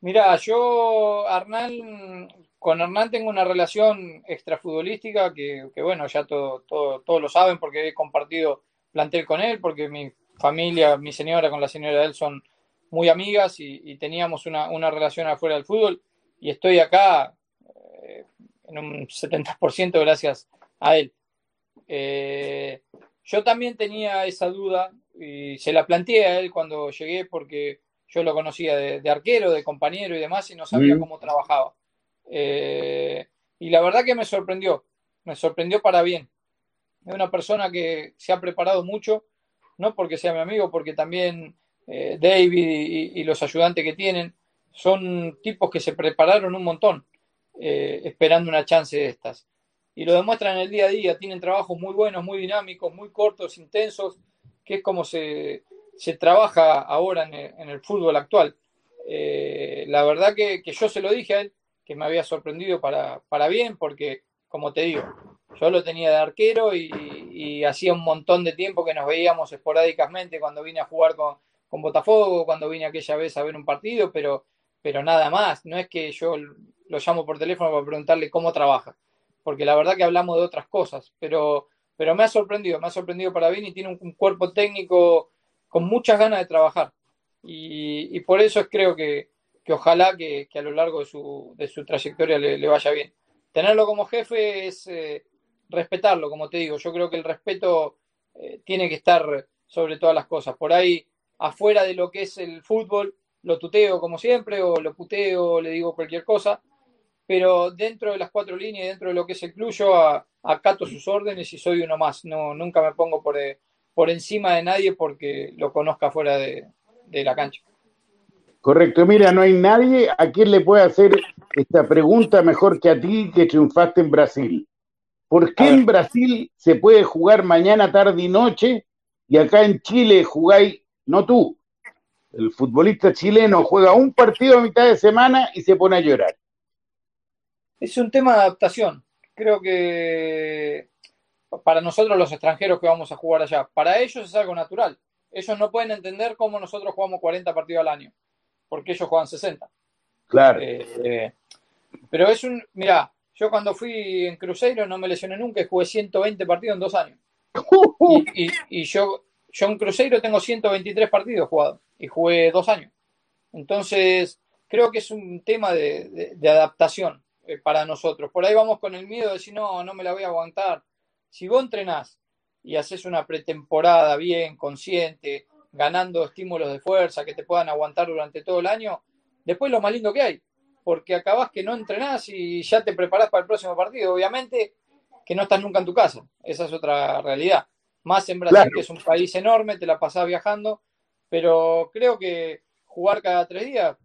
Mira, yo, Arnal, con Hernán tengo una relación extrafutbolística que, que bueno, ya todo, todo, todos lo saben porque he compartido plantel con él, porque mi familia, mi señora con la señora de él son muy amigas y, teníamos una, una, relación afuera del fútbol y estoy acá eh, en un 70% gracias a él. Eh, yo también tenía esa duda y se la planteé a él cuando llegué porque yo lo conocía de, arquero, de compañero y demás y no sabía cómo trabajaba. Eh, y la verdad que me sorprendió, me sorprendió para bien. Es una persona que se ha preparado mucho, no porque sea mi amigo, porque también eh, David y, los ayudantes que tienen son tipos que se prepararon un montón eh, esperando una chance de estas. Y lo demuestran en el día a día, tienen trabajos muy buenos, muy dinámicos, muy cortos, intensos, que es como se, trabaja ahora en el, fútbol actual. La verdad que, yo se lo dije a él, que me había sorprendido para, para bien, porque, como te digo, yo lo tenía de arquero y, hacía un montón de tiempo que nos veíamos esporádicamente cuando vine a jugar con, con Botafogo, cuando vine aquella vez a ver un partido, pero, pero nada más. No es que yo lo llamo por teléfono para preguntarle cómo trabaja, porque la verdad que hablamos de otras cosas, pero, pero me ha sorprendido, me ha sorprendido para bien y tiene un, cuerpo técnico con muchas ganas de trabajar. Y, por eso creo que, ojalá que, a lo largo de su, de su trayectoria le, vaya bien. Tenerlo como jefe es eh, respetarlo, como te digo. Yo creo que el respeto eh, tiene que estar sobre todas las cosas. Por ahí, afuera de lo que es el fútbol, lo tuteo como siempre, o lo puteo, le digo cualquier cosa, pero dentro de las cuatro líneas, dentro de lo que es el club, acato sus órdenes y soy uno más. No, nunca me pongo por, eh, por encima de nadie porque lo conozca fuera de, la cancha. Correcto, mira, no hay nadie a quien le pueda hacer esta pregunta mejor que a ti que triunfaste en Brasil. ¿Por qué en Brasil se puede jugar mañana, tarde y noche y acá en Chile jugáis, no tú, el futbolista chileno juega un partido a mitad de semana y se pone a llorar? Es un tema de adaptación. Creo que para nosotros los extranjeros que vamos a jugar allá, para ellos es algo natural. Ellos no pueden entender cómo nosotros jugamos 40 partidos al año, porque ellos juegan 60. Claro. Eh, eh, pero es un, mira, yo cuando fui en Cruzeiro no me lesioné nunca y jugué 120 partidos en dos años. Y, yo, yo en Cruzeiro tengo 123 partidos jugados y jugué dos años. Entonces, creo que es un tema de adaptación. Eh, para nosotros. Por ahí vamos con el miedo de decir, no, no me la voy a aguantar. Si vos entrenás y haces una pretemporada bien, consciente, ganando estímulos de fuerza que te puedan aguantar durante todo el año, después lo más lindo que hay, porque acabás que no entrenás y ya te preparás para el próximo partido. Obviamente que no estás nunca en tu casa, esa es otra realidad. Más en Brasil, que es un país enorme, te la pasás viajando, pero creo que jugar cada tres días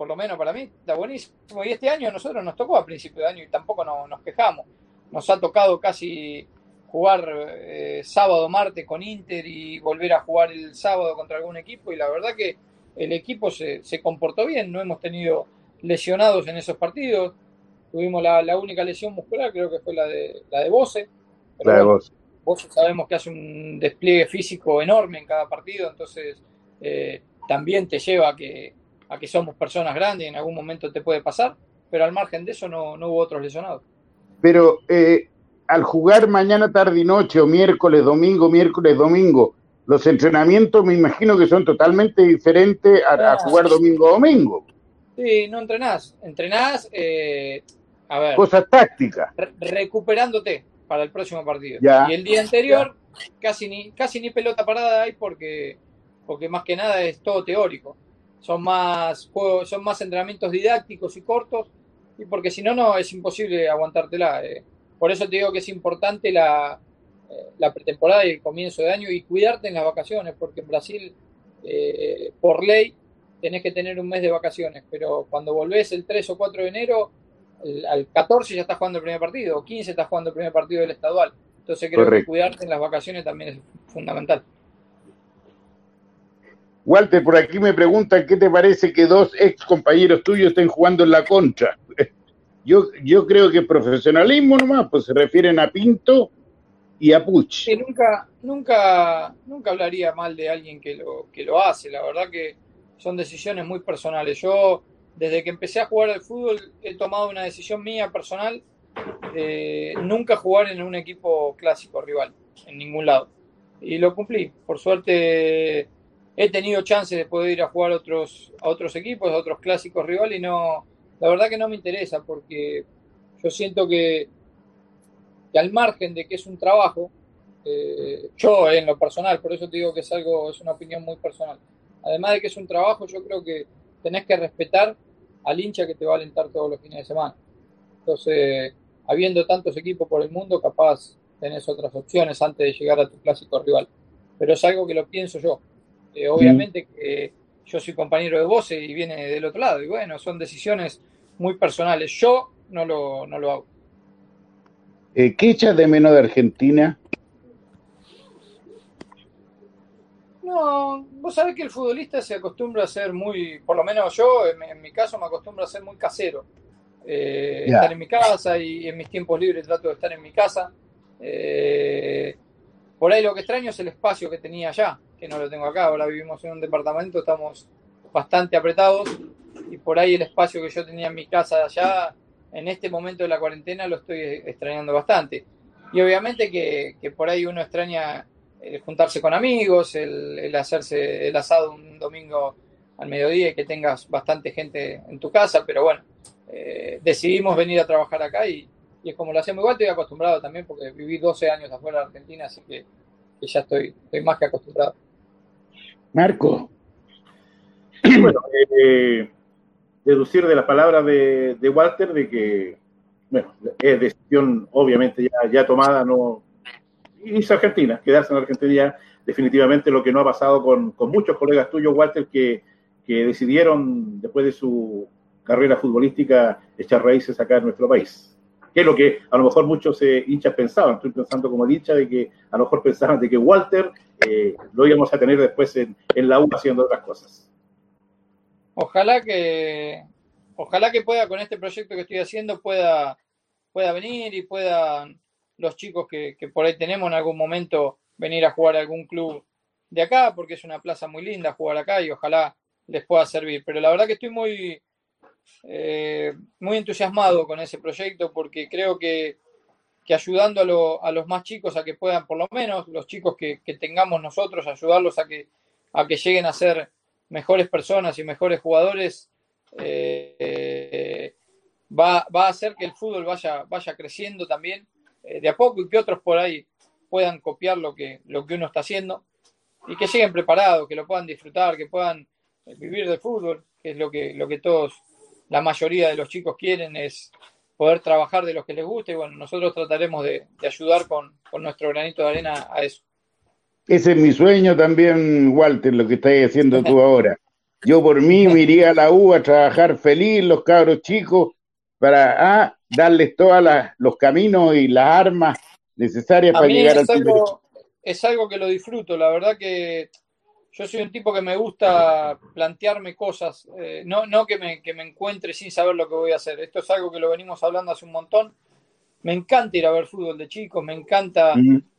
por lo menos para mí, está buenísimo. Y este año a nosotros nos tocó a principio de año y tampoco nos quejamos. Nos ha tocado casi jugar eh, sábado, martes con Inter y volver a jugar el sábado contra algún equipo y la verdad que el equipo se, comportó bien, no hemos tenido lesionados en esos partidos. Tuvimos la, única lesión muscular, creo que fue la de, la de Bose. la de Bose. Bose sabemos que hace un despliegue físico enorme en cada partido, entonces eh, también te lleva a que, a que somos personas grandes y en algún momento te puede pasar, pero al margen de eso no, hubo otros lesionados. Pero eh, al jugar mañana, tarde y noche, o miércoles, domingo, miércoles, domingo, los entrenamientos me imagino que son totalmente diferentes a, jugar domingo, domingo. Sí, no entrenás. Entrenás, eh, a ver. Cosas tácticas. recuperándote para el próximo partido. y el día anterior, casi ni, casi ni pelota parada hay porque, porque más que nada es todo teórico son más juegos, son más entrenamientos didácticos y cortos, y porque si no, no es imposible aguantártela. Eh. Por eso te digo que es importante la, eh, la pretemporada y el comienzo de año y cuidarte en las vacaciones, porque en Brasil, eh, por ley, tenés que tener un mes de vacaciones, pero cuando volvés el 3 o 4 de enero, al 14 ya estás jugando el primer partido, o 15 estás jugando el primer partido del estadual. Entonces creo que cuidarte en las vacaciones también es fundamental. Walter, por aquí me preguntan qué te parece que dos ex compañeros tuyos estén jugando en la contra. Yo, yo creo que profesionalismo nomás, pues se refieren a Pinto y a Puch. nunca, nunca, nunca hablaría mal de alguien que lo, que lo hace. La verdad que son decisiones muy personales. Yo, desde que empecé a jugar al fútbol, he tomado una decisión mía personal de nunca jugar en un equipo clásico rival, en ningún lado. Y lo cumplí. Por suerte he tenido chance de poder ir a jugar otros, otros equipos, a otros clásicos rivales y no, la verdad que no me interesa porque yo siento que, al margen de que es un trabajo, Eh, yo en lo personal, por eso te digo que es algo, es una opinión muy personal. Además de que es un trabajo, yo creo que tenés que respetar al hincha que te va a alentar todos los fines de semana. Entonces, habiendo tantos equipos por el mundo, capaz tenés otras opciones antes de llegar a tu clásico rival. Pero es algo que lo pienso yo. Eh, obviamente que yo soy compañero de vos y viene del otro lado. Y bueno, son decisiones muy personales. Yo no lo, no lo hago. Eh, ¿Qué echas de menos de Argentina? No, vos sabés que el futbolista se acostumbra a ser muy, por lo menos yo, en, mi caso me acostumbro a ser muy casero. Eh, estar en mi casa y en mis tiempos libres trato de estar en mi casa. Eh, por ahí lo que extraño es el espacio que tenía allá, que no lo tengo acá. Ahora vivimos en un departamento, estamos bastante apretados y por ahí el espacio que yo tenía en mi casa allá, en este momento de la cuarentena, lo estoy extrañando bastante. Y obviamente que, que por ahí uno extraña el juntarse con amigos, el, hacerse el asado un domingo al mediodía y que tengas bastante gente en tu casa, pero bueno, eh, decidimos venir a trabajar acá y, es como lo hacemos igual, estoy acostumbrado también porque viví 12 años afuera de Argentina, así que, ya estoy, estoy más que acostumbrado. Marco. Bueno, eh, deducir de las palabras de, Walter de que, bueno, es decisión obviamente ya, ya tomada, no, irse Argentina, quedarse en Argentina definitivamente lo que no ha pasado con, muchos colegas tuyos, Walter, que, decidieron después de su carrera futbolística echar raíces acá en nuestro país. Que es lo que a lo mejor muchos eh, hinchas pensaban, estoy pensando como hincha de que a lo mejor pensaban de que Walter eh, lo íbamos a tener después en, la U haciendo otras cosas. Ojalá que, ojalá que pueda con este proyecto que estoy haciendo pueda, pueda venir y pueda los chicos que, por ahí tenemos en algún momento venir a jugar a algún club de acá, porque es una plaza muy linda jugar acá y ojalá les pueda servir. Pero la verdad que estoy muy, eh, muy entusiasmado con ese proyecto porque creo que, ayudando a, los más chicos a que puedan, por lo menos los chicos que, tengamos nosotros, ayudarlos a que, a que lleguen a ser mejores personas y mejores jugadores, eh, va, va, a hacer que el fútbol vaya, vaya creciendo también eh, de a poco y que otros por ahí puedan copiar lo que, lo que uno está haciendo y que lleguen preparados, que lo puedan disfrutar, que puedan eh, vivir del fútbol, que es lo que, lo que todos, la mayoría de los chicos quieren, es poder trabajar de lo que les gusta y bueno, nosotros trataremos de, ayudar con, nuestro granito de arena a eso. Ese es mi sueño también, Walter, lo que estás haciendo tú ahora. Yo por mí me iría a la U a trabajar feliz, los cabros chicos, para ah, darles todos los caminos y las armas necesarias para llegar al algo, Es algo que lo disfruto, la verdad que yo soy un tipo que me gusta plantearme cosas, eh, no, no que, me, que me encuentre sin saber lo que voy a hacer. Esto es algo que lo venimos hablando hace un montón. Me encanta ir a ver fútbol de chicos, me encanta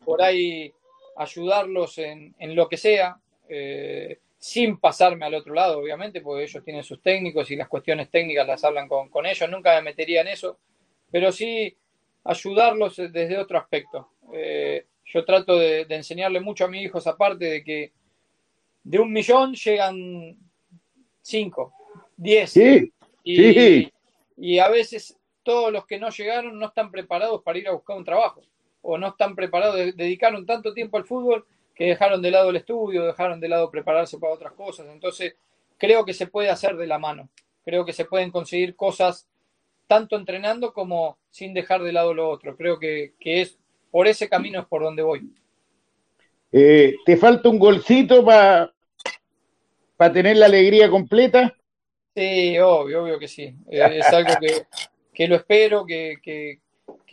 por ahí ayudarlos en, en lo que sea. Eh, sin pasarme al otro lado, obviamente, porque ellos tienen sus técnicos y las cuestiones técnicas las hablan con, ellos, nunca me metería en eso, pero sí ayudarlos desde otro aspecto. Eh, yo trato de, enseñarle mucho a mis hijos aparte de que de un millón llegan cinco, diez. y, y a veces todos los que no llegaron no están preparados para ir a buscar un trabajo o no están preparados, dedicaron tanto tiempo al fútbol que dejaron de lado el estudio, dejaron de lado prepararse para otras cosas. Entonces, creo que se puede hacer de la mano. Creo que se pueden conseguir cosas tanto entrenando como sin dejar de lado lo otro. Creo que, es por ese camino es por donde voy. Eh, ¿Te falta un golcito para tener la alegría completa? Sí, obvio, obvio que sí. Eh, es algo que, lo espero, que, que,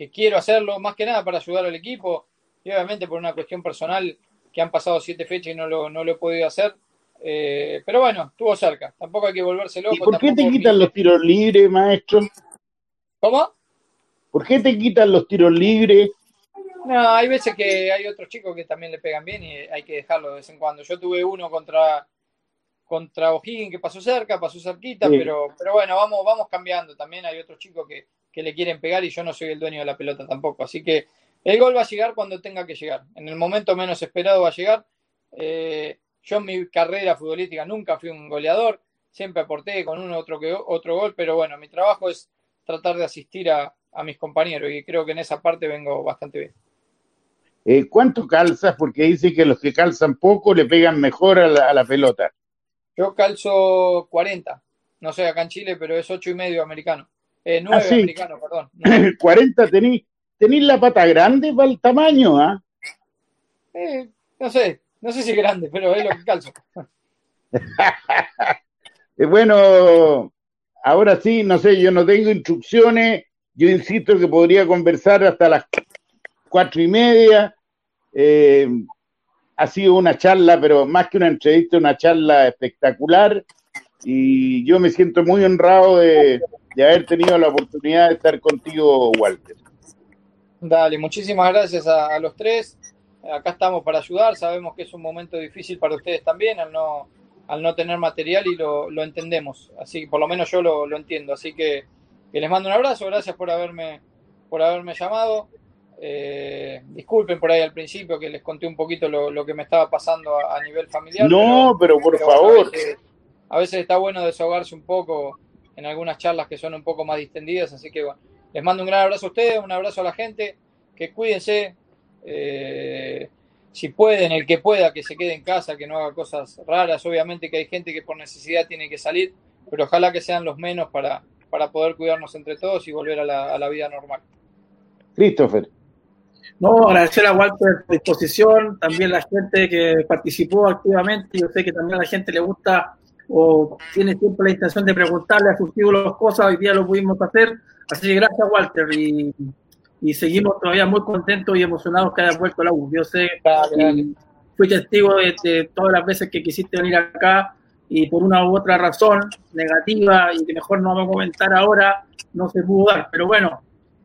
quiero hacerlo, más que nada para ayudar al equipo y obviamente por una cuestión personal que han pasado siete fechas y no lo, no lo he podido hacer. Eh, pero bueno, estuvo cerca. Tampoco hay que volverse loco. ¿Y por qué te quitan los tiros libres, maestro? ¿Cómo? ¿Por qué te quitan los tiros libres? No, hay veces que hay otros chicos que también le pegan bien y hay que dejarlo de vez en cuando. Yo tuve uno contra contra O'Higgins que pasó cerca, pasó cerquita, pero, pero bueno, vamos, vamos cambiando. También hay otros chicos que, que le quieren pegar y yo no soy el dueño de la pelota tampoco. Así que el gol va a llegar cuando tenga que llegar. En el momento menos esperado va a llegar. Eh, yo en mi carrera futbolística nunca fui un goleador. Siempre aporté con uno otro, que, otro gol, pero bueno, mi trabajo es tratar de asistir a, mis compañeros y creo que en esa parte vengo bastante bien. Eh, ¿Cuánto calzas? Porque dice que los que calzan poco le pegan mejor a la, pelota. Yo calzo 40. No sé, acá en Chile, pero es ocho y medio americano. Eh, 9 ah, americano, perdón. 40 tenéis tenéis la pata grande para el tamaño, ¿ah? Eh, no sé, no sé si es grande, pero es lo que calzo. Eh, bueno, ahora sí, no sé, yo no tengo instrucciones, yo insisto que podría conversar hasta las cuatro y media. Eh, ha sido una charla, pero más que una entrevista, una charla espectacular. Y yo me siento muy honrado de, haber tenido la oportunidad de estar contigo, Walter. Dale, muchísimas gracias a, los tres. Acá estamos para ayudar. Sabemos que es un momento difícil para ustedes también al no, al no tener material y lo, lo entendemos. Así que por lo menos yo lo, lo entiendo. Así que, que, les mando un abrazo. Gracias por haberme, por haberme llamado. Eh, disculpen por ahí al principio que les conté un poquito lo, que me estaba pasando a, nivel familiar. No, pero, por favor. A veces, está bueno desahogarse un poco en algunas charlas que son un poco más distendidas, así que bueno, les mando un gran abrazo a ustedes, un abrazo a la gente, que cuídense, eh, si pueden, el que pueda, que se quede en casa, que no haga cosas raras, obviamente que hay gente que por necesidad tiene que salir, pero ojalá que sean los menos para, para poder cuidarnos entre todos y volver a la, a la vida normal. Christopher. No, agradecer a Walter por disposición, también la gente que participó activamente, yo sé que también a la gente le gusta o tiene siempre la intención de preguntarle a sus títulos cosas, hoy día lo pudimos hacer, así que gracias Walter y, seguimos todavía muy contentos y emocionados que hayas vuelto a la U. Yo sé, que fui testigo de, todas las veces que quisiste venir acá y por una u otra razón negativa y que mejor no vamos a comentar ahora, no se pudo dar, pero bueno,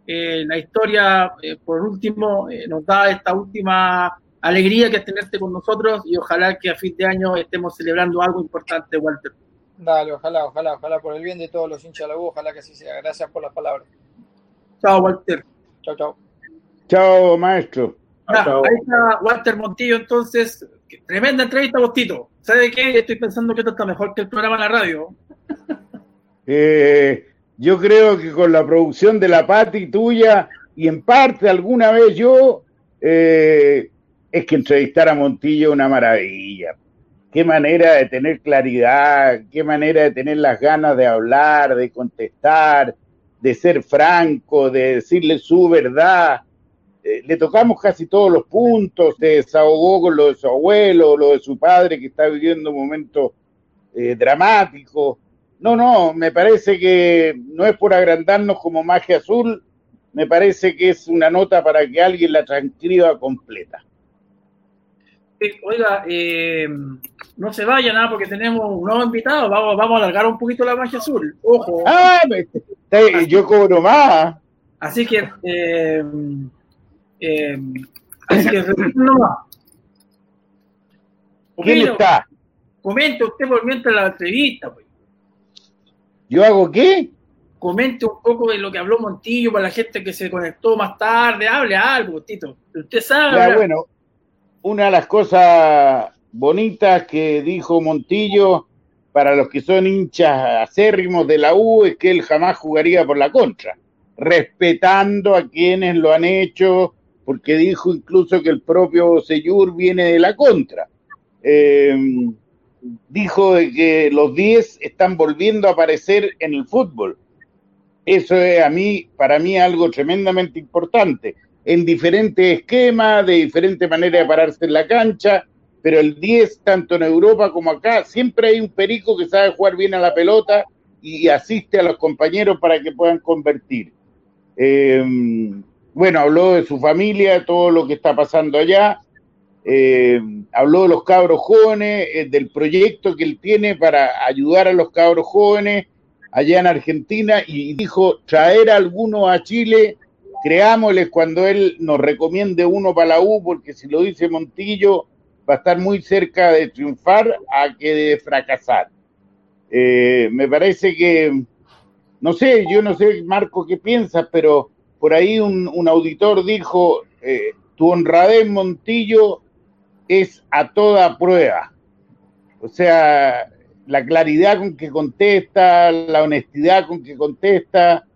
eh, la historia, eh, por último, eh, nos da esta última alegría que es tenerte con nosotros y ojalá que a fin de año estemos celebrando algo importante, Walter. Dale, ojalá, ojalá, ojalá por el bien de todos los hinchas de la U, ojalá que así sea. Gracias por las palabras. Chao, Walter. Chao, chao. Chao, maestro. Ahí está Walter Montillo, entonces, tremenda entrevista, Bostito. ¿Sabe qué? Estoy pensando que esto está mejor que el programa en la radio. Eh, yo creo que con la producción de la Pati tuya y en parte alguna vez yo, eh, es que entrevistar a Montillo es una maravilla. Qué manera de tener claridad, qué manera de tener las ganas de hablar, de contestar, de ser franco, de decirle su verdad. Eh, le tocamos casi todos los puntos, se desahogó con lo de su abuelo, lo de su padre que está viviendo un momento eh, dramático no, no, me parece que no es por agrandarnos como magia azul, me parece que es una nota para que alguien la transcriba completa. Oiga, eh, no se vaya nada porque tenemos un nuevo invitado, vamos, vamos a alargar un poquito la magia azul, ojo. Ah, yo cobro más. Así que, eh, eh, así que, no ¿Quién está? Comente usted por mientras la entrevista, pues. ¿Yo hago qué? Comente un poco de lo que habló Montillo para la gente que se conectó más tarde. Hable algo, Tito. Usted sabe. bueno, una de las cosas bonitas que dijo Montillo para los que son hinchas acérrimos de la U es que él jamás jugaría por la contra, respetando a quienes lo han hecho, porque dijo incluso que el propio Seyur viene de la contra. Eh, dijo de que los 10 están volviendo a aparecer en el fútbol. Eso es a mí, para mí, algo tremendamente importante. En diferentes esquemas, de diferente manera de pararse en la cancha, pero el 10, tanto en Europa como acá, siempre hay un perico que sabe jugar bien a la pelota y asiste a los compañeros para que puedan convertir. Eh, bueno, habló de su familia, todo lo que está pasando allá, eh, habló de los cabros jóvenes, eh, del proyecto que él tiene para ayudar a los cabros jóvenes allá en Argentina y dijo traer a algunos a Chile, creámosles cuando él nos recomiende uno para la U, porque si lo dice Montillo va a estar muy cerca de triunfar a que de fracasar. Eh, me parece que, no sé, yo no sé, Marco, qué piensas, pero por ahí un, auditor dijo, tu honradez, Montillo, es a toda prueba. O sea, la claridad con que contesta, la honestidad con que contesta,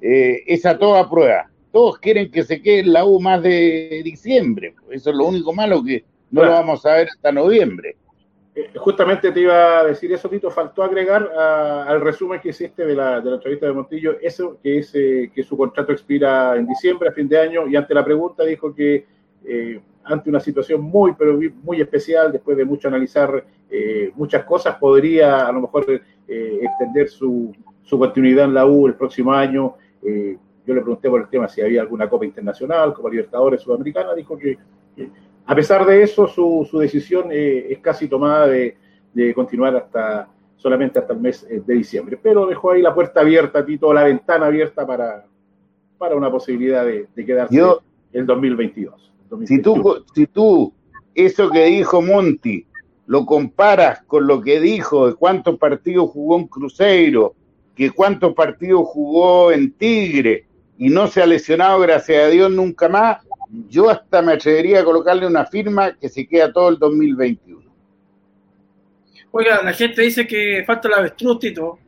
eh, es a toda prueba. Todos quieren que se quede en la U más de diciembre. Eso es lo único malo que no lo vamos a ver hasta noviembre. Eh, justamente te iba a decir eso, Tito, faltó agregar al resumen que hiciste de la, de la entrevista de Montillo, eso, que es eh, que su contrato expira en diciembre, a fin de año, y ante la pregunta dijo que eh, ante una situación muy, pero muy especial, después de mucho analizar muchas cosas, podría a lo mejor extender su, su, continuidad en la U el próximo año. Yo le pregunté por el tema si había alguna Copa Internacional, Copa Libertadores Sudamericana, dijo que a pesar de eso, su, decisión eh, es casi tomada de, continuar hasta solamente hasta el mes eh, de diciembre. Pero dejó ahí la puerta abierta, Tito, la ventana abierta para, para una posibilidad de, quedarse el 2022. Si, tú, si tú, eso que dijo Monti, lo comparas con lo que dijo de cuántos partidos jugó en Cruzeiro, que cuántos partidos jugó en Tigre y no se ha lesionado, gracias a Dios, nunca más, yo hasta me atrevería a colocarle una firma que se queda todo el 2021. Oiga, la gente dice que falta la avestruz, Tito.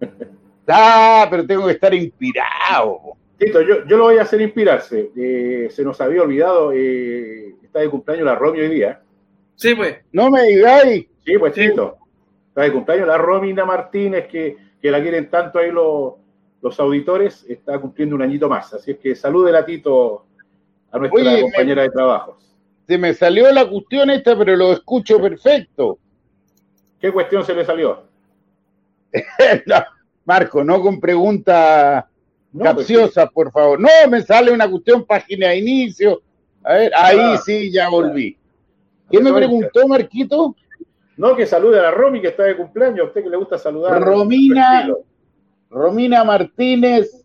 ah, pero tengo que estar inspirado. Tito, yo, yo lo voy a hacer inspirarse. Eh, se nos había olvidado, eh, está de cumpleaños la Romy hoy día. Sí, pues. No me digáis. Sí, pues, Tito. Está de cumpleaños la Romina Martínez, que, que la quieren tanto ahí los, los auditores. Está cumpliendo un añito más. Así es que salúdela, Tito, a nuestra compañera de trabajo. Se me salió la cuestión esta, pero lo escucho perfecto. ¿Qué cuestión se le salió? Marco, no con preguntas no, pues capciosas, por favor. No, me sale una cuestión página de inicio. A ver, ahí ah. sí, ya volví. ¿Qué me preguntó, Marquito? No, que salude a la Romy, que está de cumpleaños. A usted que le gusta saludar. Romina, Romina Martínez,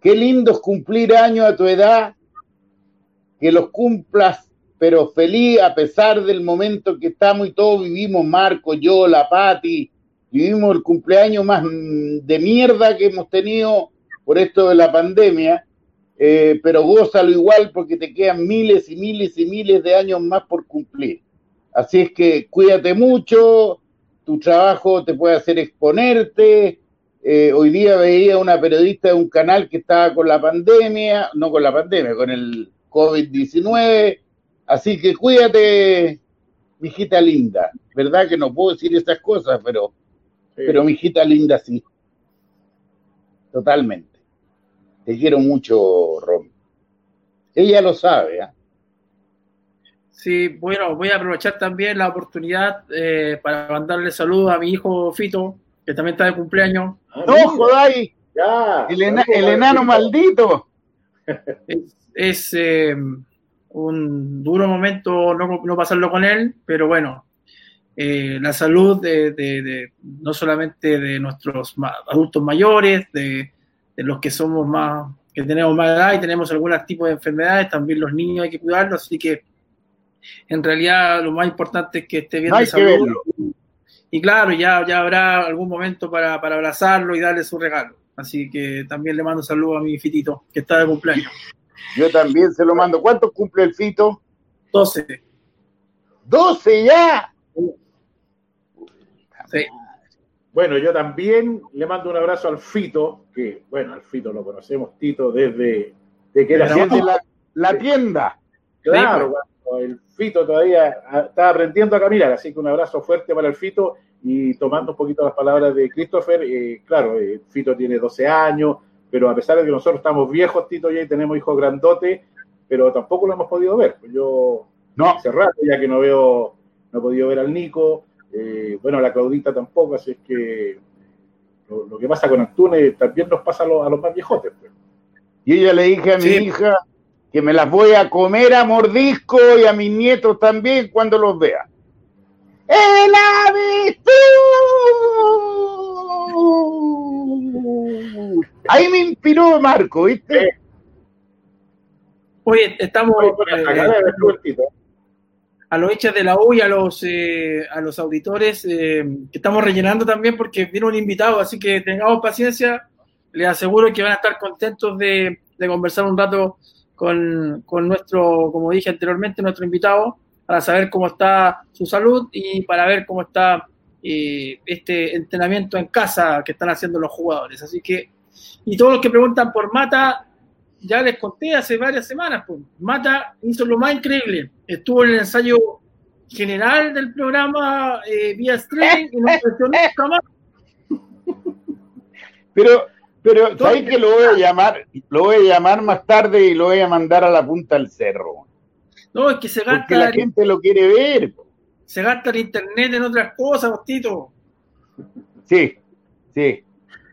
qué lindo es cumplir año a tu edad que los cumplas, pero feliz a pesar del momento que estamos y todos vivimos, Marco, yo, la Pati, vivimos el cumpleaños más de mierda que hemos tenido por esto de la pandemia, eh, pero gózalo igual porque te quedan miles y miles y miles de años más por cumplir. Así es que cuídate mucho, tu trabajo te puede hacer exponerte. Eh, hoy día veía una periodista de un canal que estaba con la pandemia, no con la pandemia, con el COVID-19. Así que cuídate, mijita linda. ¿Verdad que no puedo decir estas cosas, pero, pero mijita linda sí. Totalmente. Te quiero mucho, Rom. Ella lo sabe, ¿eh? Sí, bueno, voy a aprovechar también la oportunidad eh, para mandarle saludos a mi hijo Fito, que también está de cumpleaños. ¡No, jodáis! el, el enano maldito es eh, un duro momento no, pasarlo con él, pero bueno, eh, la salud de, no solamente de nuestros adultos mayores, de, los que somos más, que tenemos más edad y tenemos algún tipo de enfermedades, también los niños hay que cuidarlos, así que en realidad lo más importante es que esté bien de salud. Y claro, ya, ya habrá algún momento para, para abrazarlo y darle su regalo. Así que también le mando saludos a mi fitito, que está de cumpleaños. Yo también se lo mando. ¿Cuánto cumple el Fito? 12. ¿12 ya? Sí. Bueno, yo también le mando un abrazo al Fito, que, bueno, al Fito lo conocemos, Tito, desde de que era la, la, tienda. Claro, el Fito todavía está aprendiendo a caminar, así que un abrazo fuerte para el Fito y tomando un poquito las palabras de Christopher, eh, claro, el eh, Fito tiene 12 años, pero a pesar de que nosotros estamos viejos, Tito, ya y tenemos hijos grandotes, pero tampoco lo hemos podido ver. Yo no. hace rato ya que no veo, no he podido ver al Nico, eh, bueno, la Claudita tampoco, así es que lo, que pasa con Antunes también nos pasa a los, más viejotes. Pues. Y ella le dije a mi hija que me las voy a comer a mordisco y a mis nietos también cuando los vea. ¡El visto! Ahí me inspiró Marco, ¿viste? Oye, estamos eh, a los hechos de la U y a los, eh, a los auditores eh, que estamos rellenando también porque viene un invitado, así que tengamos paciencia. Les aseguro que van a estar contentos de, conversar un rato con, con, nuestro, como dije anteriormente, nuestro invitado, para saber cómo está su salud y para ver cómo está este entrenamiento en casa que están haciendo los jugadores. Así que, y todos los que preguntan por Mata, ya les conté hace varias semanas, pues, Mata hizo lo más increíble. Estuvo en el ensayo general del programa eh, vía streaming y no nunca más. Pero, pero ¿sabes que lo voy a llamar? Lo voy a llamar más tarde y lo voy a mandar a la punta del cerro. No, es que se gasta. Porque la gente lo quiere ver. Se gasta el internet en otras cosas, Bostito. Sí, sí.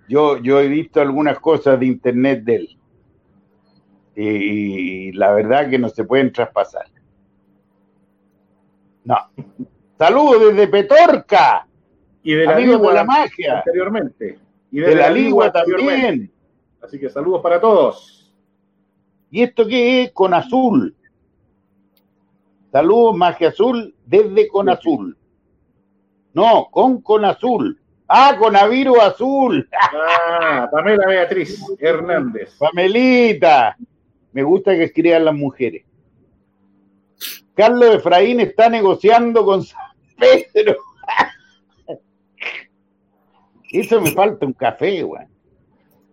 Yo, yo he visto algunas cosas de internet de él. Y, la verdad que no se pueden traspasar. No. Saludos desde Petorca. Y de la Amigo la magia. Anteriormente. Y de, la, Ligua también. Así que saludos para todos. ¿Y esto qué es? Con azul. Saludos, Magia Azul, desde Con Azul. No, con Con Azul. Ah, con Aviro Azul. Ah, Pamela Beatriz Hernández. Pamelita. Me gusta que escriban las mujeres. Carlos Efraín está negociando con San Pedro. Eso me falta un café, güey.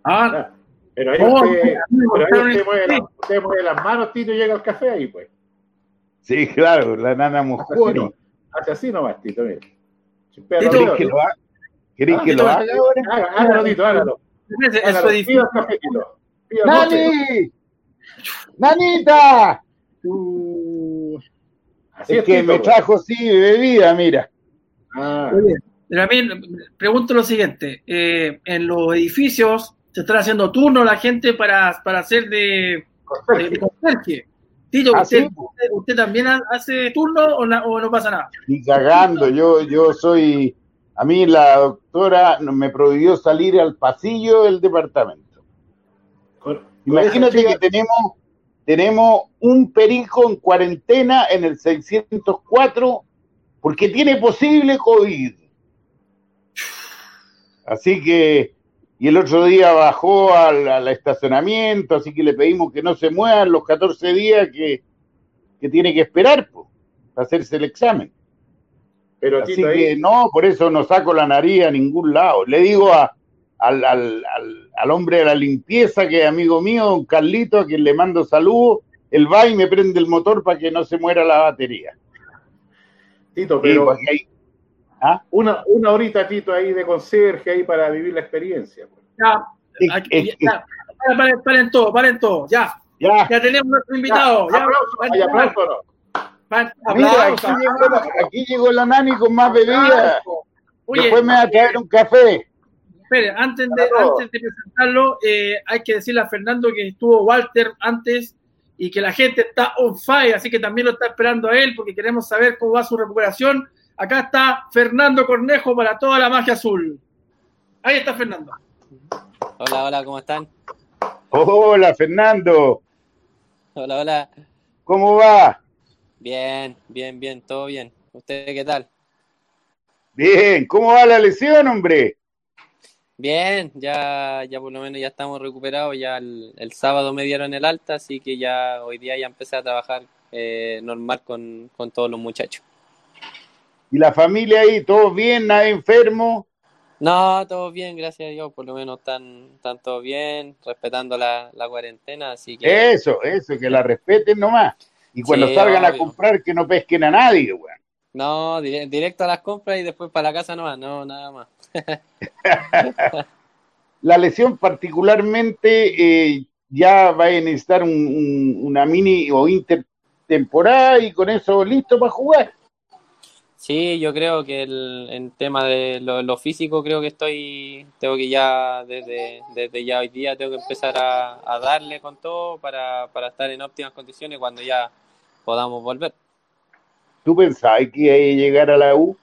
Ah, pero ahí usted, pero ahí usted, mueve las manos, Tito, y llega el café ahí, pues. Sí, claro, la nana Mojori. Hace así nomás, Tito, mira. ¿Querés que lo haga? ¿Querés que lo haga ahora? Hágalo, Tito, hágalo. Eso es difícil. ¡Nani! ¡Nanita! Así es, que me trajo, sí, bebida, mira. Ah. Oye, también pregunto lo siguiente: eh, en los edificios se están haciendo turnos la gente para, para hacer de, conserje. Tito, ¿Ah, usted, usted, también hace turno o, no pasa nada? Ni cagando, yo, yo soy. A mí la doctora me prohibió salir al pasillo del departamento. Imagínate que tenemos tenemos un perico en cuarentena en el 604 porque tiene posible COVID. Así que, y el otro día bajó al, estacionamiento, así que le pedimos que no se muevan los 14 días que, tiene que esperar para hacerse el examen. Pero así que no, por eso no saco la nariz a ningún lado. Le digo a, al, al, al, hombre de la limpieza, que es amigo mío, don Carlito, a quien le mando saludos, él va y me prende el motor para que no se muera la batería. Tito, pero hay... ¿Ah? una, una horita, Tito, ahí de conserje ahí para vivir la experiencia. Pues. Ya, aquí, ya. Paren, paren, todo, paren todo, ya. Ya, ya tenemos nuestro invitado. Ya, ya, aplauso. Mira, aquí, llegó la, aquí llegó la nani con más bebida. Después me va a traer un café antes de, antes de presentarlo, eh, hay que decirle a Fernando que estuvo Walter antes y que la gente está on fire, así que también lo está esperando a él porque queremos saber cómo va su recuperación. Acá está Fernando Cornejo para toda la magia azul. Ahí está Fernando. Hola, hola, ¿cómo están? Hola, Fernando. Hola, hola. ¿Cómo va? Bien, bien, bien, todo bien. ¿Usted qué tal? Bien, ¿cómo va la lesión, hombre? Bien, ya, ya por lo menos ya estamos recuperados, ya el, sábado me dieron el alta, así que ya hoy día ya empecé a trabajar eh, normal con, todos los muchachos. ¿Y la familia ahí, todos bien, nadie enfermo? No, todo bien, gracias a Dios, por lo menos están, están todos bien, respetando la, cuarentena, así que... Eso, eso, que la respeten nomás. Y cuando salgan a comprar, que no pesquen a nadie, weón. No, directo a las compras y después para la casa nomás, no, nada más. la lesión particularmente eh, ya va a necesitar una mini o intertemporada y con eso listo para jugar. Sí, yo creo que el, en tema de lo, físico creo que estoy, tengo que ya desde, desde ya hoy día tengo que empezar a, darle con todo para, para estar en óptimas condiciones cuando ya podamos volver. ¿Tú pensabas que iba a llegar a la U?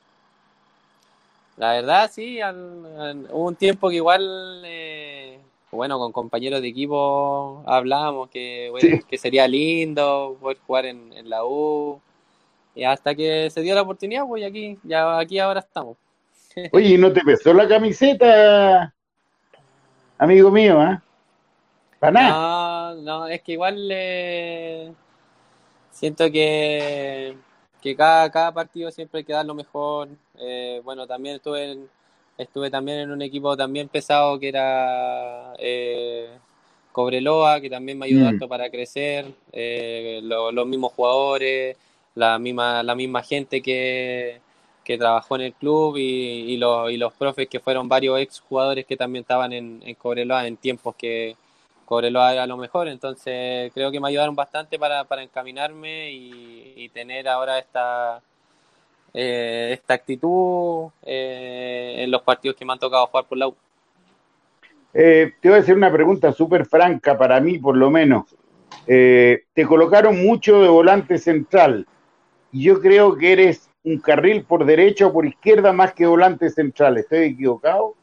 La verdad, sí, hubo un tiempo que igual, eh, bueno, con compañeros de equipo hablábamos que, que sería lindo poder jugar en, la U. Y hasta que se dio la oportunidad, pues aquí, ya aquí ahora estamos. Oye, ¿y no te pesó la camiseta, amigo mío, ah? Para nada. No, no, es que igual eh, siento que que cada, cada partido siempre hay que dar lo mejor. Eh, bueno, también estuve estuve también en un equipo también pesado que era eh, Cobreloa, que también me ayudó Mm. para crecer, eh, lo- los mismos jugadores, la misma, la misma gente que, que trabajó en el club y, y, los, y los profes que fueron varios ex jugadores que también estaban en, en Cobreloa en tiempos que Cobreloa era lo mejor, entonces creo que me ayudaron bastante para, para encaminarme y, tener ahora esta, eh, esta actitud eh, en los partidos que me han tocado jugar por la U. Eh, te voy a hacer una pregunta súper franca para mí, por lo menos. Eh, te colocaron mucho de volante central. Y yo creo que eres un carril por derecha o por izquierda más que volante central. ¿Estoy equivocado?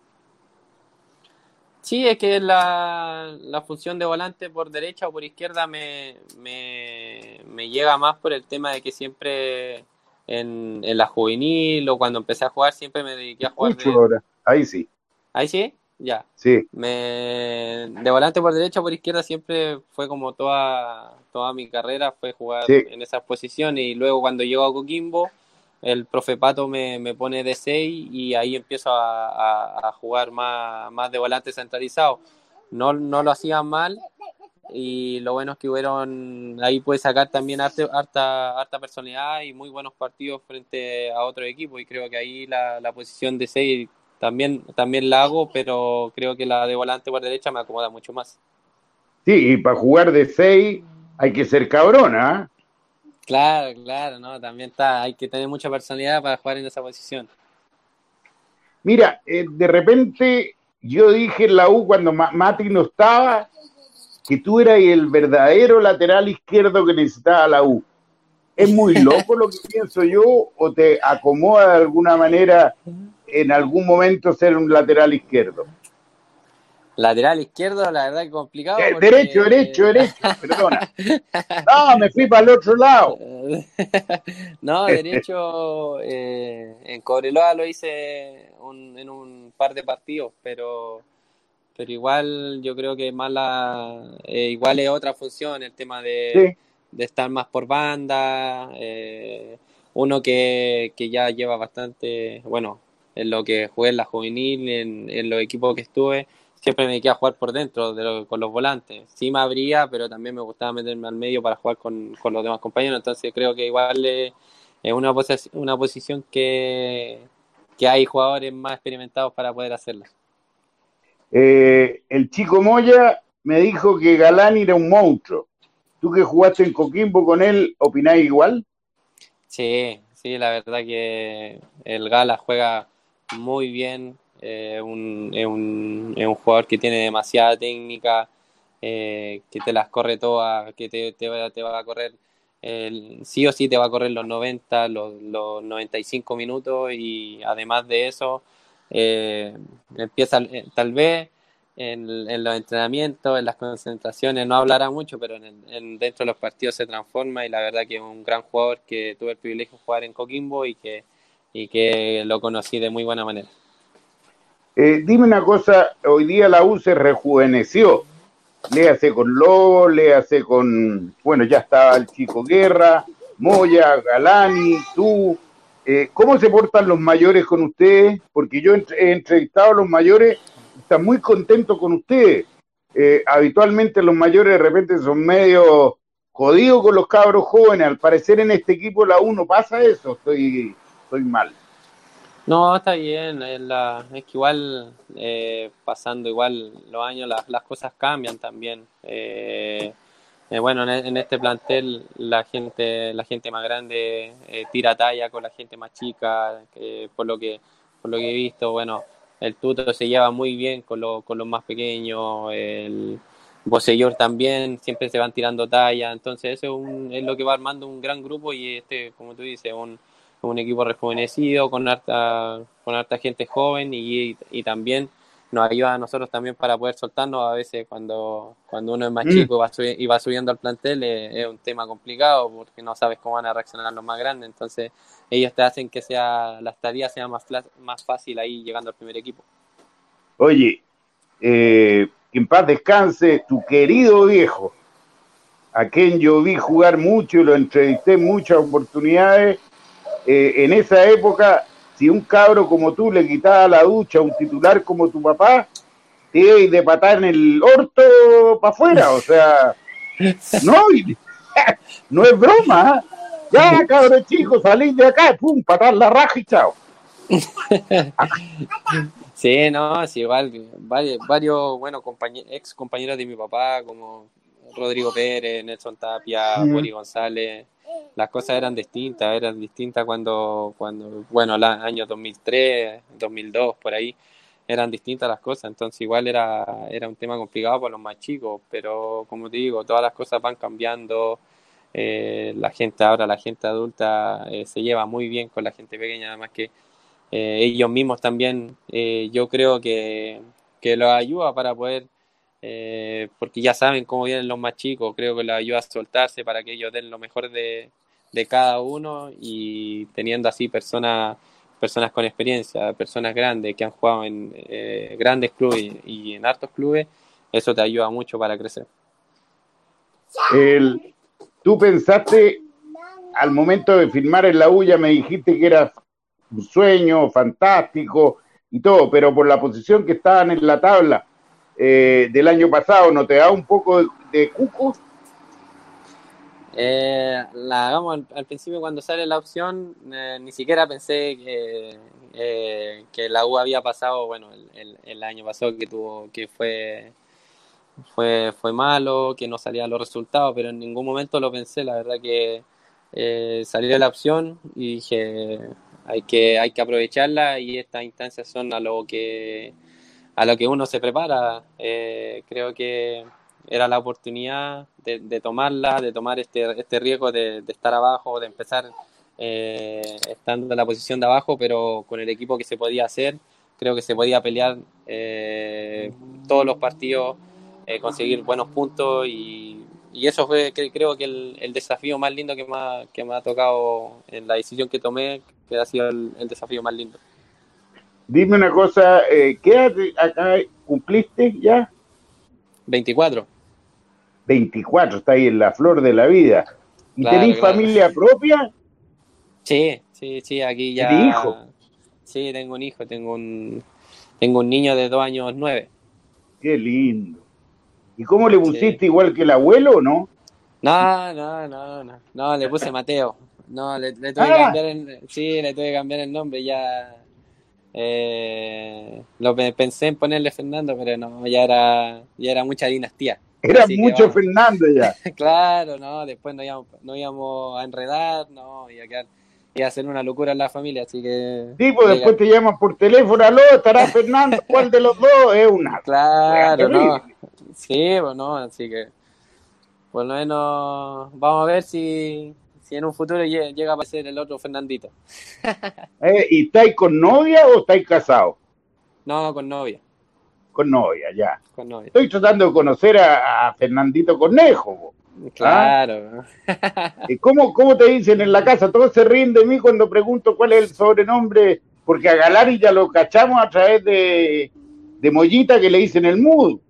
Sí, es que la, la función de volante por derecha o por izquierda me, me, me llega más por el tema de que siempre en, en la juvenil o cuando empecé a jugar siempre me dediqué a jugar Mucho de... ahora. Ahí sí. ¿Ahí sí? Ya. Sí. Me, de volante por derecha o por izquierda siempre fue como toda, toda mi carrera, fue jugar Sí. en esas posiciones y luego cuando llego a Coquimbo, el profe Pato me, me pone de 6 y ahí empiezo a, a- a jugar más, más de volante centralizado. No, no lo hacía mal y lo bueno es que hubieron, ahí pude sacar también harta, harta, harta personalidad y muy buenos partidos frente a otro equipo y creo que ahí la, la posición de 6 también, también la hago, pero creo que la de volante por derecha me acomoda mucho más. Sí, y para jugar de seis hay que ser cabrona. ¿ah? Claro, claro, no, también está, hay que tener mucha personalidad para jugar en esa posición. Mira, eh, de repente yo dije en la U cuando Ma- Mati no estaba que tú eras el verdadero lateral izquierdo que necesitaba la U. ¿Es muy loco lo que pienso yo o te acomoda de alguna manera en algún momento ser un lateral izquierdo? Lateral izquierdo, la verdad que complicado. Eh, porque- Derecho, derecho, derecho, perdona. No, me fui para el otro lado. no, derecho, eh, en Cobreloa lo hice un- en un par de partidos, pero, pero igual yo creo que más la, eh, igual es otra función, el tema de, Sí. de estar más por banda, eh, uno que, que ya lleva bastante, bueno, en lo que jugué en la juvenil, en, en los equipos que estuve, siempre me dediqué a jugar por dentro de lo- con los volantes. Sí me abría, pero también me gustaba meterme al medio para jugar con, con los demás compañeros, entonces creo que igual eh, es una, posi- una posición que, que hay jugadores más experimentados para poder hacerla. Eh, el chico Moya me dijo que Galán era un monstruo. Tú que jugaste en Coquimbo con él, ¿opinás igual? Sí, sí, la verdad que el Gala juega muy bien, eh, un- es un, es un jugador que tiene demasiada técnica, eh, que te las corre todas, que te, te va, a correr, sí o sí te va a correr los 90, los, los 95 minutos y además de eso, eh, empieza tal vez en, en los entrenamientos, en las concentraciones, no hablará mucho, pero en, en- dentro de los partidos se transforma y la verdad que es un gran jugador que tuve el privilegio de jugar en Coquimbo y que, y que lo conocí de muy buena manera. Eh, dime una cosa, hoy día la U se rejuveneció. Léase con Lobo, léase con, bueno, ya estaba el chico Guerra, Moya, Galani, tú. Eh, ¿Cómo se portan los mayores con ustedes? Porque yo he entrevistado a los mayores, están muy contentos con ustedes. Eh, habitualmente los mayores de repente son medio jodidos con los cabros jóvenes. Al parecer en este equipo la U no pasa eso, estoy, estoy mal. No, está bien, la, es que igual eh, pasando igual los años las, cosas cambian también. Eh, eh, bueno, en, en este plantel la gente la gente más grande eh, tira talla con la gente más chica, por lo que por lo que he visto, bueno, el Tuto se lleva muy bien con, lo- con los más pequeños, el Bosellor también, siempre se van tirando talla, entonces eso es, un- es lo que va armando un gran grupo y este, como tú dices, un, un equipo rejuvenecido con harta, con harta gente joven y, y también nos ayuda a nosotros también para poder soltarnos a veces cuando, cuando uno es más Mm. chico y va, y va subiendo al plantel eh, es un tema complicado porque no sabes cómo van a reaccionar los más grandes, entonces ellos te hacen que sea la estadía sea más, más fácil ahí llegando al primer equipo. Oye, eh, que en paz descanse tu querido viejo, a quien yo vi jugar mucho y lo entrevisté en muchas oportunidades. Eh, en esa época, si un cabro como tú le quitaba la ducha a un titular como tu papá, te de patar en el orto para afuera, o sea, no, no es broma. ¿eh? Ya, cabrón chico, salís de acá, pum, patar la raja y chao. sí, no, sí, igual, varios, varios bueno, ex compañeros de mi papá, como Rodrigo Pérez, Nelson Tapia, mm. González, las cosas eran distintas, eran distintas cuando, cuando bueno, el año 2003, 2002, por ahí, eran distintas las cosas, entonces igual era, era un tema complicado para los más chicos, pero como te digo, todas las cosas van cambiando, eh, la gente ahora, la gente adulta eh, se lleva muy bien con la gente pequeña, además que eh, ellos mismos también, yo creo que, que los ayuda para poder, porque ya saben cómo vienen los más chicos, creo que los ayuda a soltarse para que ellos den lo mejor de, cada uno y teniendo así personas personas con experiencia, personas grandes que han jugado en grandes clubes y en hartos clubes, eso te ayuda mucho para crecer. El, tú pensaste al momento de firmar en la UYA, me dijiste que era un sueño fantástico y todo, pero por la posición que estaban en la tabla eh, del año pasado, ¿no te da un poco de, cuco? Eh, la, al, principio cuando sale la opción, eh, ni siquiera pensé que, que la U había pasado, bueno, el, el, año pasado que tuvo, que fue fue, fue malo, que no salían los resultados, pero en ningún momento lo pensé, la verdad que eh, salió la opción y dije hay que, hay que aprovecharla y estas instancias son a lo que a lo que uno se prepara. Eh, creo que era la oportunidad de, tomarla, de tomar este, este riesgo de, estar abajo, de empezar eh, estando en la posición de abajo, pero con el equipo que se podía hacer, creo que se podía pelear eh, todos los partidos eh, conseguir buenos puntos y, eso fue creo que el, desafío más lindo que me, ha, que me ha tocado en la decisión que tomé, que ha sido el, desafío más lindo. Dime una cosa, eh, ¿qué acá cumpliste ya? 24. 24, está ahí en la flor de la vida. ¿Y tenés familia propia? Sí, sí, sí, aquí ya. ¿Tienes hijo? Sí, tengo un hijo, tengo un, tengo un niño de dos años nueve. Qué lindo. ¿Y cómo le pusiste igual que el abuelo o no? No, no, no, no, no, le puse Mateo. No, le, tuve que ah. cambiar el, sí, le tuve que cambiar el nombre, ya eh, lo pensé en ponerle Fernando, pero no, ya era, ya era mucha dinastía. Era mucho Fernando ya. claro, no, después no íbamos, no íbamos a enredar, no, iba a quedar, a ser una locura en la familia, así que. Sí, pues después te llaman por teléfono, aló, estará Fernando, ¿cuál de los dos? Es una. Claro, no. Sí, bueno, pues así que por lo menos vamos a ver si, si en un futuro llega a aparecer el otro Fernandito. eh, ¿Y estáis con novia o estáis casados? No, con novia. Con novia, ya. Con novia. Estoy tratando de conocer a, Fernandito Conejo. ¿ah? Claro. ¿Y cómo, cómo te dicen en la casa? Todos se ríen de mí cuando pregunto cuál es el sobrenombre, porque a Galari ya lo cachamos a través de, de Mollita que le dicen el mudo.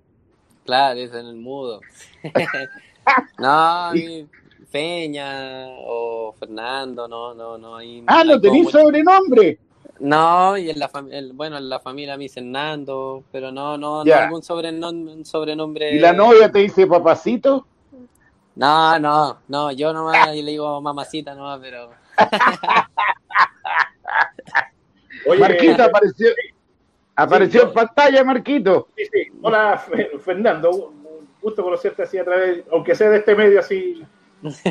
Claro, es en el mudo. no, Peña o Fernando, no, no, no. Hay, ah, ¿no tenéis sobrenombre? No, y en la bueno, en la familia me dicen Nando, pero no, no, no algún sobrenombre, sobrenombre. ¿Y la novia te dice papacito? No, no, no, yo nomás le digo mamacita nomás, pero. Oye, Marquita apareció, Apareció en pantalla, Marquito. Sí, sí. Hola, Fernando. Un gusto conocerte así a través, aunque sea de este medio así,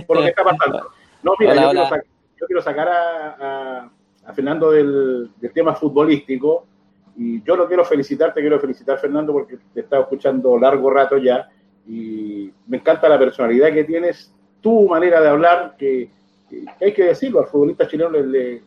por lo que está pasando. No, mira, yo, Quiero sacar, a, Fernando del, tema futbolístico y yo lo quiero felicitar, te quiero felicitar, Fernando, porque te he estado escuchando largo rato ya y me encanta la personalidad que tienes, tu manera de hablar, que, hay que decirlo, al futbolista chileno le,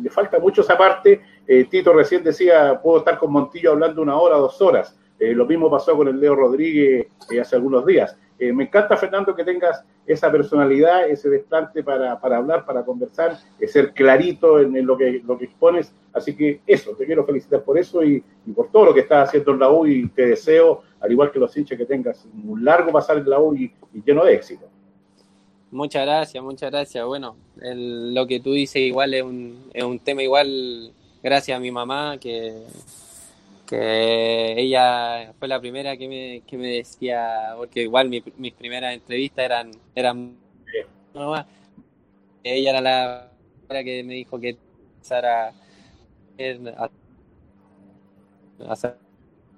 le falta mucho esa parte eh, Tito recién decía, puedo estar con Montillo hablando una hora, dos horas. Eh, lo mismo pasó con el Leo Rodríguez eh, hace algunos días. Me encanta, Fernando, que tengas esa personalidad, ese desplante para, hablar, para conversar, ser clarito en, lo, que, lo que expones. Así que eso, te quiero felicitar por eso y, por todo lo que estás haciendo en la U y te deseo, al igual que los hinchas, que tengas un largo pasar en la U y, lleno de éxito. Muchas gracias, muchas gracias. Bueno, lo que tú dices igual es un, es un tema igual gracias a mi mamá que, ella fue la primera que me, que me decía, porque igual mi, mis primeras entrevistas eran, eran ella era la primera que me dijo que empezara a, hacer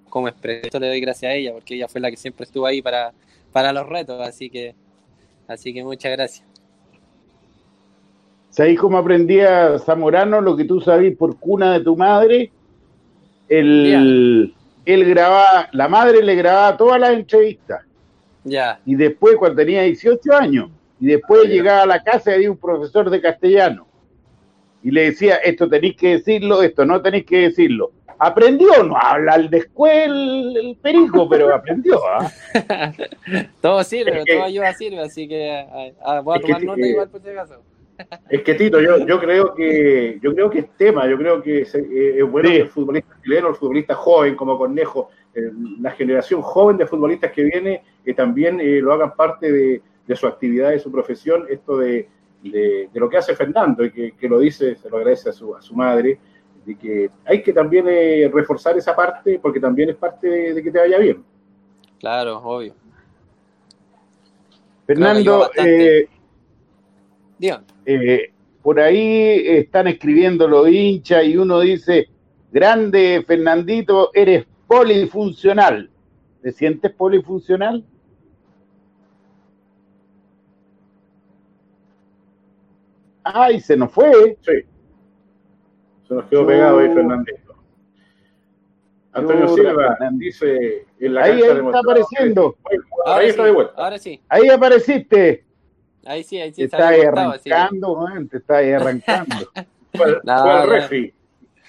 como expreso. Le doy gracias a ella porque ella fue la que siempre estuvo ahí para, para los retos así que así que muchas gracias. ¿Sabéis cómo aprendía Zamorano lo que tú sabís por cuna de tu madre? El, él grababa, la madre le grababa todas las entrevistas. Ya. Y después, cuando tenía 18 años, y después llegaba a la casa y había un profesor de castellano. Y le decía, esto tenéis que decirlo, esto no tenéis que decirlo. Aprendió, no habla el después el, el perico, pero aprendió. ¿ah? todo sirve, todo ayuda sirve, así que a, a, voy a tomar nota igual por si acaso. Es que Tito, yo, yo creo que yo creo que es tema, yo creo que es, eh, es bueno Sí. que el futbolista chileno, el futbolista joven como Cornejo, eh, la generación joven de futbolistas que viene, que también eh, lo hagan parte de, de su actividad, de su profesión, esto de, de, de lo que hace Fernando, y que, que lo dice, se lo agradece a su, a su madre, de que hay que también eh, reforzar esa parte, porque también es parte de, de que te vaya bien. Claro, obvio. Fernando, eh, Digan. Eh, por ahí están escribiendo los hinchas y uno dice, grande Fernandito, eres polifuncional. ¿Te sientes polifuncional? Ay, se nos fue. Sí. Se nos quedó pegado ahí. Fernandito. Antonio Silva dice en la Ahí, ahí está apareciendo. ahí sí, está de vuelta. ahora sí. Ahí apareciste. Ahí sí, ahí sí. ahí que- arrancando, man, te estás ahí arrancando. Fue, No, no. refi.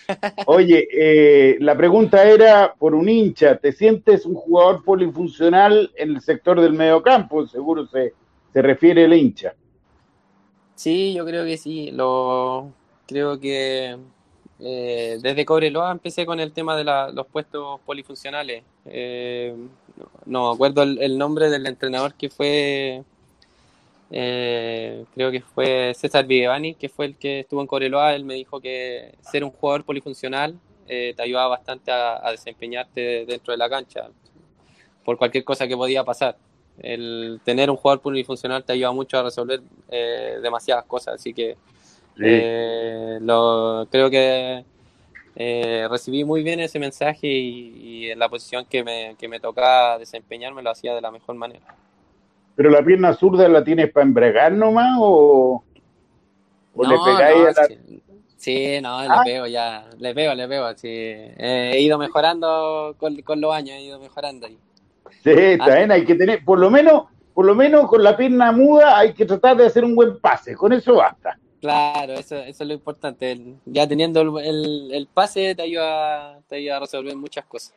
Oye, eh, la pregunta era por un hincha, ¿te sientes un jugador polifuncional en el sector del mediocampo? Seguro se, se refiere el hincha. Sí, yo creo que sí. Lo creo que eh, desde Cobreloa empecé con el tema de la- los puestos polifuncionales. Eh, no, no me acuerdo el, el nombre del entrenador que fue, eh, creo que fue César Vigevani, que fue el que estuvo en Cobreloa. Él me dijo que ser un jugador polifuncional eh, te ayudaba bastante a, a desempeñarte dentro de la cancha por cualquier cosa que podía pasar. El tener un jugador polifuncional te ayuda mucho a resolver eh, demasiadas cosas, así que eh, lo, creo que recibí muy bien ese mensaje y, y en la posición que me, que me tocaba desempeñarme lo hacía de la mejor manera. ¿Pero la pierna zurda la tienes para embregar nomás o, o le pegáis no, a la... sí, sí, no, le Ah. pego ya, le pego, le pego, sí. Eh, he ido mejorando con, con los años, he ido mejorando ahí. Sí, está bien, hay que tener, por lo menos, por lo menos con la pierna muda hay que tratar de hacer un buen pase, con eso basta. Claro, eso, eso es lo importante. el- ya teniendo el, el, el pase te ayuda, te ayuda a resolver muchas cosas.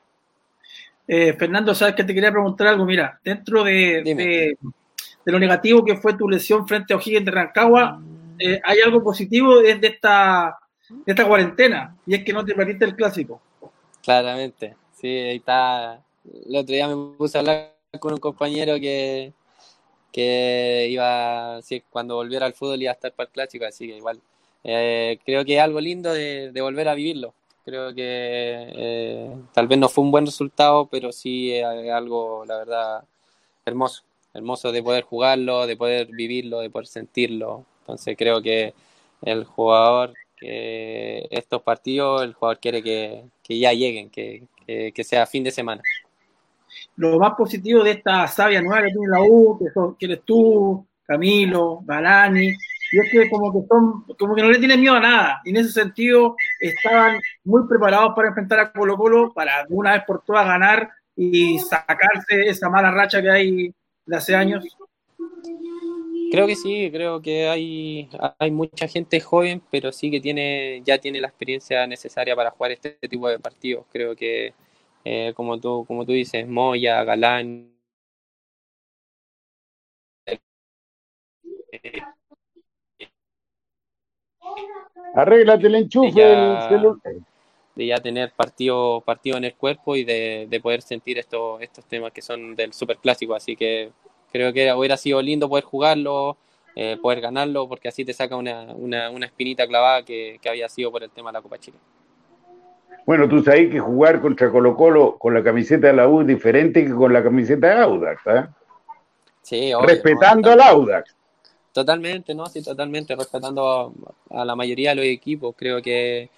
Eh, Fernando, sabes que te quería preguntar algo. Mira, dentro de, de lo negativo que fue tu lesión frente a O'Higgins de Rancagua, eh, hay algo positivo desde esta, de esta cuarentena, y es que no te perdiste el clásico. Claramente, sí, ahí está. El otro día me puse a hablar con un compañero que, que iba, sí, cuando volviera al fútbol iba a estar para el clásico, así que igual. eh, creo que es algo lindo de, de volver a vivirlo. Creo que eh, tal vez no fue un buen resultado, pero sí es algo, la verdad, hermoso. Hermoso de poder jugarlo, de poder vivirlo, de poder sentirlo. Entonces creo que el jugador, que estos partidos, el jugador quiere que, que ya lleguen, que, que, sea fin de semana. Lo más positivo de esta savia nueva que tiene la U, que, son, que tú, Camilo, Galani, y es que como que son, como que no le tienen miedo a nada. Y en ese sentido estaban muy preparados para enfrentar a Colo Colo, para una vez por todas ganar y sacarse esa mala racha que hay de hace años. Creo que sí, creo que hay, hay mucha gente joven, pero sí que tiene, ya tiene la experiencia necesaria para jugar este tipo de partidos. Creo que, eh, como tú, como tú dices, Moya, Galán, eh, Arréglate el enchufe Ya. del celular. de ya tener partido, partido en el cuerpo y de, de poder sentir estos, estos temas que son del superclásico. Así que creo que hubiera sido lindo poder jugarlo, eh, poder ganarlo, porque así te saca una, una, una espinita clavada que, que había sido por el tema de la Copa Chile. Bueno, tú sabes que jugar contra Colo Colo con la camiseta de la U es diferente que con la camiseta de Audax, ¿eh? Sí, obvio, Respetando ¿no? al Audax. Totalmente, ¿no? Sí, totalmente, respetando a, a la mayoría de los equipos. Creo que,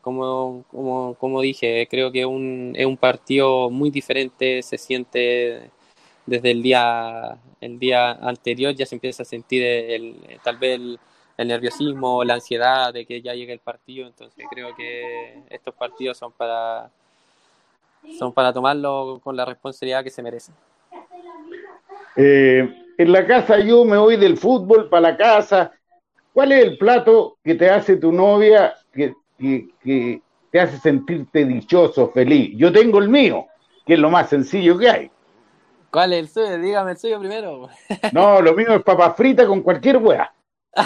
como, como, como dije, creo que un, es un partido muy diferente, se siente desde el día, el día anterior, ya se empieza a sentir tal vez el, el nerviosismo, la ansiedad de que ya llegue el partido. Entonces creo que estos partidos son para, son para tomarlo con la responsabilidad que se merecen. Eh, en la casa yo me voy del fútbol para la casa. ¿Cuál es el plato que te hace tu novia que, que, que te hace sentirte dichoso, feliz? Yo tengo el mío, que es lo más sencillo que hay. ¿Cuál es el suyo? Dígame el suyo primero. No, lo mío es papa frita con cualquier hueá.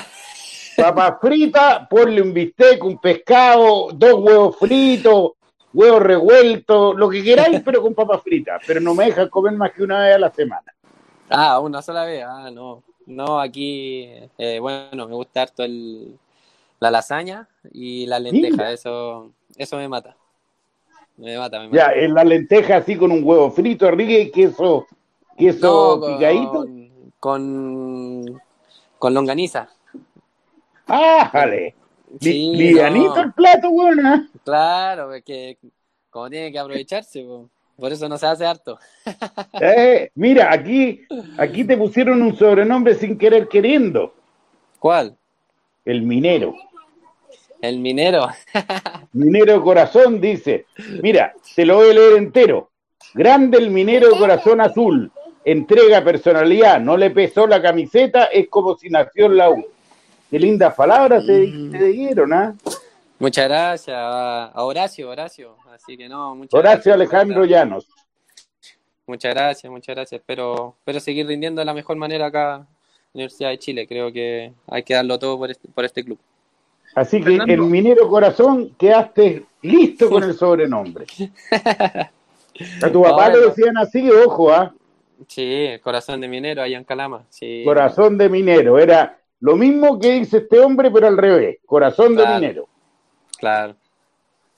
Papa frita, ponle un bistec, un pescado, dos huevos fritos, huevos revueltos, lo que queráis, pero con papa frita. Pero no me dejan comer más que una vez a la semana. Ah, una sola vez. Ah, no. No, aquí, eh, bueno, me gusta harto el, la lasaña y la lenteja. Eso, eso me mata. Me mata, me mata. Ya, en la lenteja así con un huevo frito arriba y queso, queso No, picadito. con, con, longaniza. ¡Ah, Sí, livianito no. el plato, weón. ¿ah? Claro, es que como tiene que aprovecharse. Por eso no se hace harto. Eh, mira, aquí, aquí te pusieron un sobrenombre sin querer queriendo. ¿Cuál? El minero. El minero. Minero corazón dice, mira, te lo voy a leer entero. Grande el minero corazón azul. Entrega personalidad, no le pesó la camiseta, es como si nació en la U. Qué lindas palabras te, te dieron, ¿ah? Muchas gracias a Horacio, Horacio. Así que no, muchas Horacio gracias. Alejandro Llanos. Muchas gracias, muchas gracias. Espero, espero seguir rindiendo de la mejor manera acá en la Universidad de Chile. Creo que hay que darlo todo por este, por este club. Así que Fernando. el minero corazón quedaste listo con el sobrenombre. A tu papá Bueno. le decían así, ojo, ¿ah? Sí, el corazón de minero allá en Calama. Sí, Corazón de minero. Era lo mismo que dice este hombre, pero al revés. Corazón de minero. claro.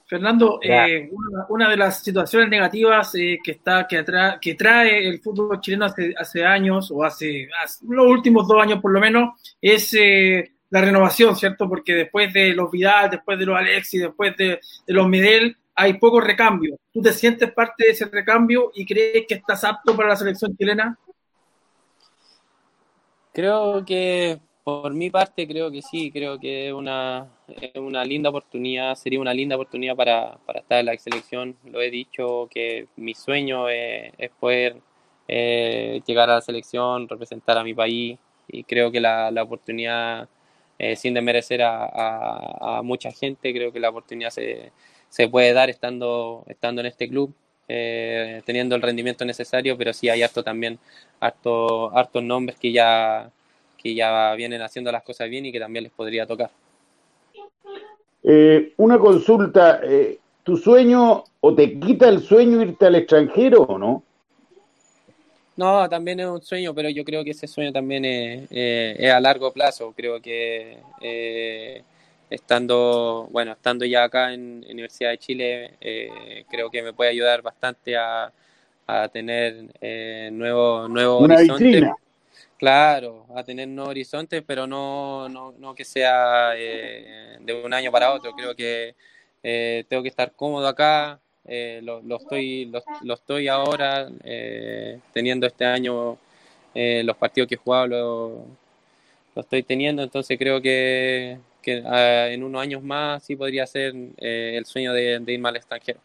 Fernando, eh, una, una de las situaciones negativas eh, que está que, atra- que trae el fútbol chileno hace, hace años o hace, hace los últimos dos años por lo menos es eh, la renovación, ¿cierto? Porque después de los Vidal, después de los Alexis, después de, de los Medel, hay poco recambio. ¿Tú te sientes parte de ese recambio y crees que estás apto para la selección chilena? Creo que por mi parte creo que sí, creo que es una, es una linda oportunidad, sería una linda oportunidad para, para estar en la selección. Lo he dicho que mi sueño es, poder eh, llegar a la selección, representar a mi país y creo que la, la oportunidad, eh, sin desmerecer a, a, a mucha gente, creo que la oportunidad se, se puede dar estando, estando en este club. eh, teniendo el rendimiento necesario, pero sí hay harto también, harto, hartos nombres que ya, que ya vienen haciendo las cosas bien y que también les podría tocar. Eh, una consulta. eh, ¿Tu sueño o te quita el sueño irte al extranjero o no? No, también es un sueño, pero yo creo que ese sueño también es, eh, es a largo plazo. Creo que eh, estando, bueno, estando ya acá en Universidad de Chile, eh, creo que me puede ayudar bastante a, a tener eh, nuevos nuevos Una vitrina. Claro, a tener nuevos horizontes, pero no, no, no que sea eh, de un año para otro. Creo que eh, tengo que estar cómodo acá, eh, lo, lo estoy, lo, estoy ahora, eh, teniendo este año eh, los partidos que he jugado, lo, estoy teniendo, entonces creo que, ah, en unos años más sí podría ser el sueño de, de irme al extranjero.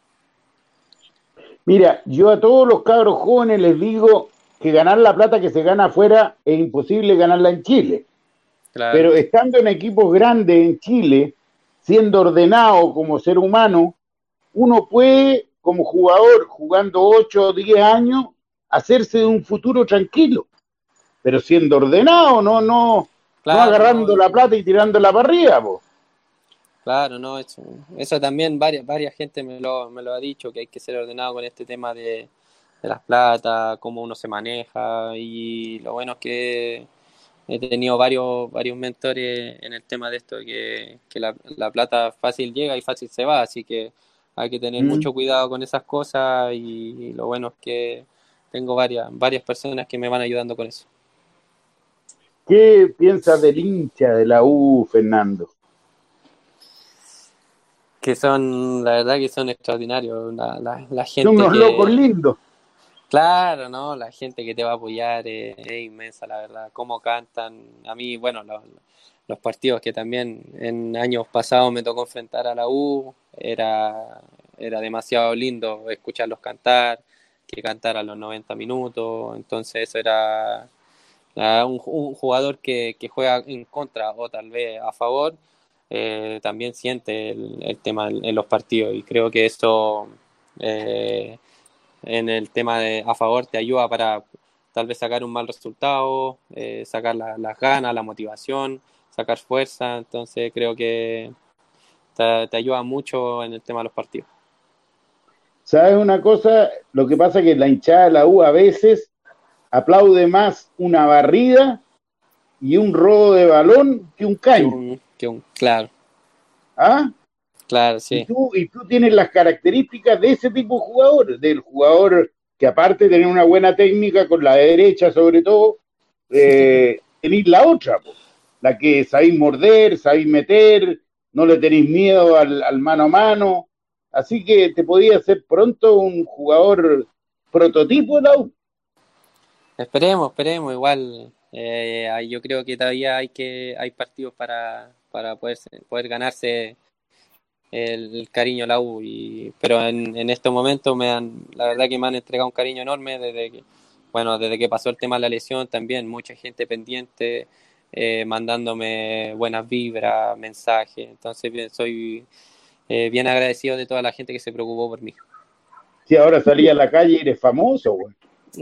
Mira, yo a todos los cabros jóvenes les digo que ganar la plata que se gana afuera es imposible ganarla en Chile. Claro, Pero estando en equipos grandes en Chile, siendo ordenado como ser humano, uno puede, como jugador, jugando 8 o 10 años, hacerse de un futuro tranquilo. Pero siendo ordenado, no, no, claro, no agarrando no, la plata y tirándola para arriba, po. Claro, no, eso, eso también varias, varias gente me lo, me lo ha dicho, que hay que ser ordenado con este tema de, de las plata, cómo uno se maneja, y lo bueno es que he tenido varios, varios mentores en el tema de esto, que, que la, la plata fácil llega y fácil se va, así que hay que tener Mm. mucho cuidado con esas cosas y, y lo bueno es que tengo varias, varias personas que me van ayudando con eso. ¿Qué piensas del hincha de la U, Fernando? Que son, la verdad que son extraordinarios, la, la, la gente Son unos que- locos lindos. Claro, ¿no? La gente que te va a apoyar es, inmensa, la verdad. Cómo cantan. A mí, bueno, los, partidos que también en años pasados me tocó enfrentar a la U, era, era demasiado lindo escucharlos cantar, que cantaran los 90 minutos. Entonces, eso era un, jugador que, juega en contra o tal vez a favor, eh, también siente el, el tema en, en los partidos. Y creo que eso. eh, en el tema de a favor te ayuda para tal vez sacar un mal resultado, eh, sacar la- las ganas, la motivación, sacar fuerza. Entonces creo que te, te ayuda mucho en el tema de los partidos. ¿Sabes una cosa? Lo que pasa es que la hinchada de la U a veces aplaude más una barrida y un robo de balón que un Que caño. un- que un- claro, ¿Ah? Claro, Y sí. tú, y tú tienes las características de ese tipo de jugador, del jugador que aparte de tener una buena técnica con la derecha sobre todo, eh, tenéis la otra, po, la que sabéis morder, sabéis meter, no le tenéis miedo al, al mano a mano, así que te podía ser pronto un jugador prototipo de la U. Esperemos, esperemos. Igual eh, yo creo que todavía hay que hay partidos para, para poder, poder ganarse el, cariño a la U. Y, pero en, en estos momentos me han, la verdad que me han entregado un cariño enorme desde que, bueno, desde que pasó el tema de la lesión también, mucha gente pendiente, eh, mandándome buenas vibras, mensajes. Entonces bien, soy eh, bien agradecido de toda la gente que se preocupó por mí. Si ahora salí a la calle y eres famoso, güey.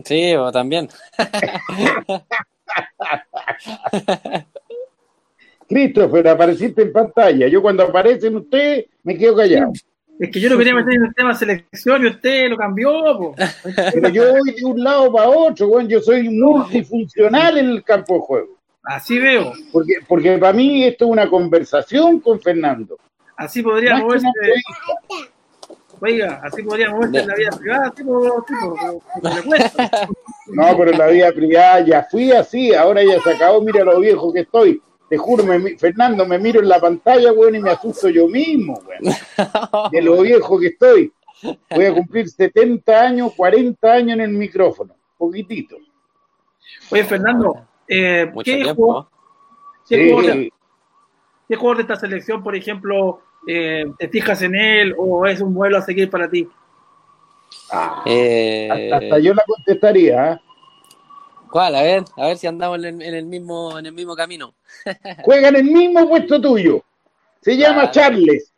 Sí, o también. Christopher, apareciste en pantalla. Yo cuando aparecen ustedes me quedo callado. Es que yo no quería meter en el tema selección y usted lo cambió, po. Pero yo voy de un lado para otro, güey. Yo soy multifuncional en el campo de juego. Así veo. Porque, porque para mí esto es una conversación con Fernando. Así podría moverse. Oiga, así podría moverse en la vida privada, tipo, tipo. No, pero en la vida privada ya fui así, ahora ya se acabó, mira lo viejo que estoy. Te juro, me Fernando, me miro en la pantalla, güey, y me asusto yo mismo, güey. De lo viejo que estoy. Voy a cumplir 70 años, 40 años en el micrófono. Poquitito. Oye, Fernando, eh, ¿qué, jugador, ¿no? qué Sí, jugador de- qué jugador de esta selección, por ejemplo, eh, te fijas en él o es un vuelo a seguir para ti? ah, Eh, hasta yo la contestaría. ¿Cuál? A ver, a ver si andamos en el, en el mismo, en el mismo camino. Juega en el mismo puesto tuyo. Se llama. Charles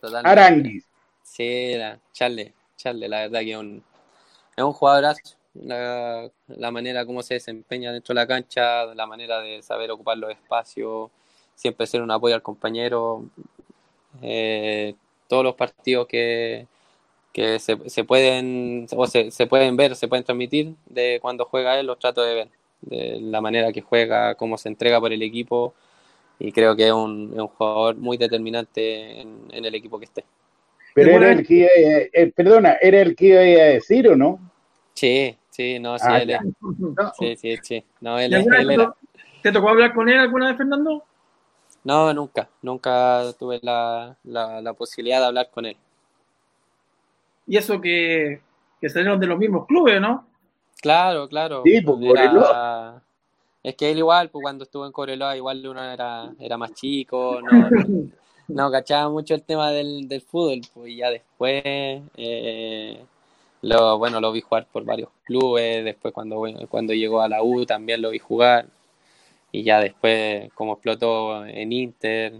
Totalmente. Aranguis. Sí, la, Charles, Charles, la verdad que es un, es un jugadorazo. La, la manera como se desempeña dentro de la cancha, la manera de saber ocupar los espacios, siempre ser un apoyo al compañero. Eh, todos los partidos que, que se, se pueden o se, se pueden ver, se pueden transmitir de cuando juega él, los trato de ver. De la manera que juega, cómo se entrega por el equipo. Y creo que es un, es un jugador muy determinante en, en el equipo que esté. Pero era el que iba a- eh, perdona, era el que iba a decir o no? Sí, sí, no, sí, Ah, él es. Sí, sí, sí. No, él, ¿Y alguna él era. ¿Te tocó hablar con él alguna vez, Fernando? No, nunca. Nunca tuve la, la, la posibilidad de hablar con él. Y eso que, que salieron de los mismos clubes, ¿no? Claro, claro. Sí, pues, Era- Es que él igual, pues cuando estuvo en Coreloa, igual uno era, era más chico, no, no cachaba mucho el tema del, del fútbol, pues y ya después, eh, lo, bueno, lo vi jugar por varios clubes, después cuando, cuando llegó a la U también lo vi jugar, y ya después como explotó en Inter,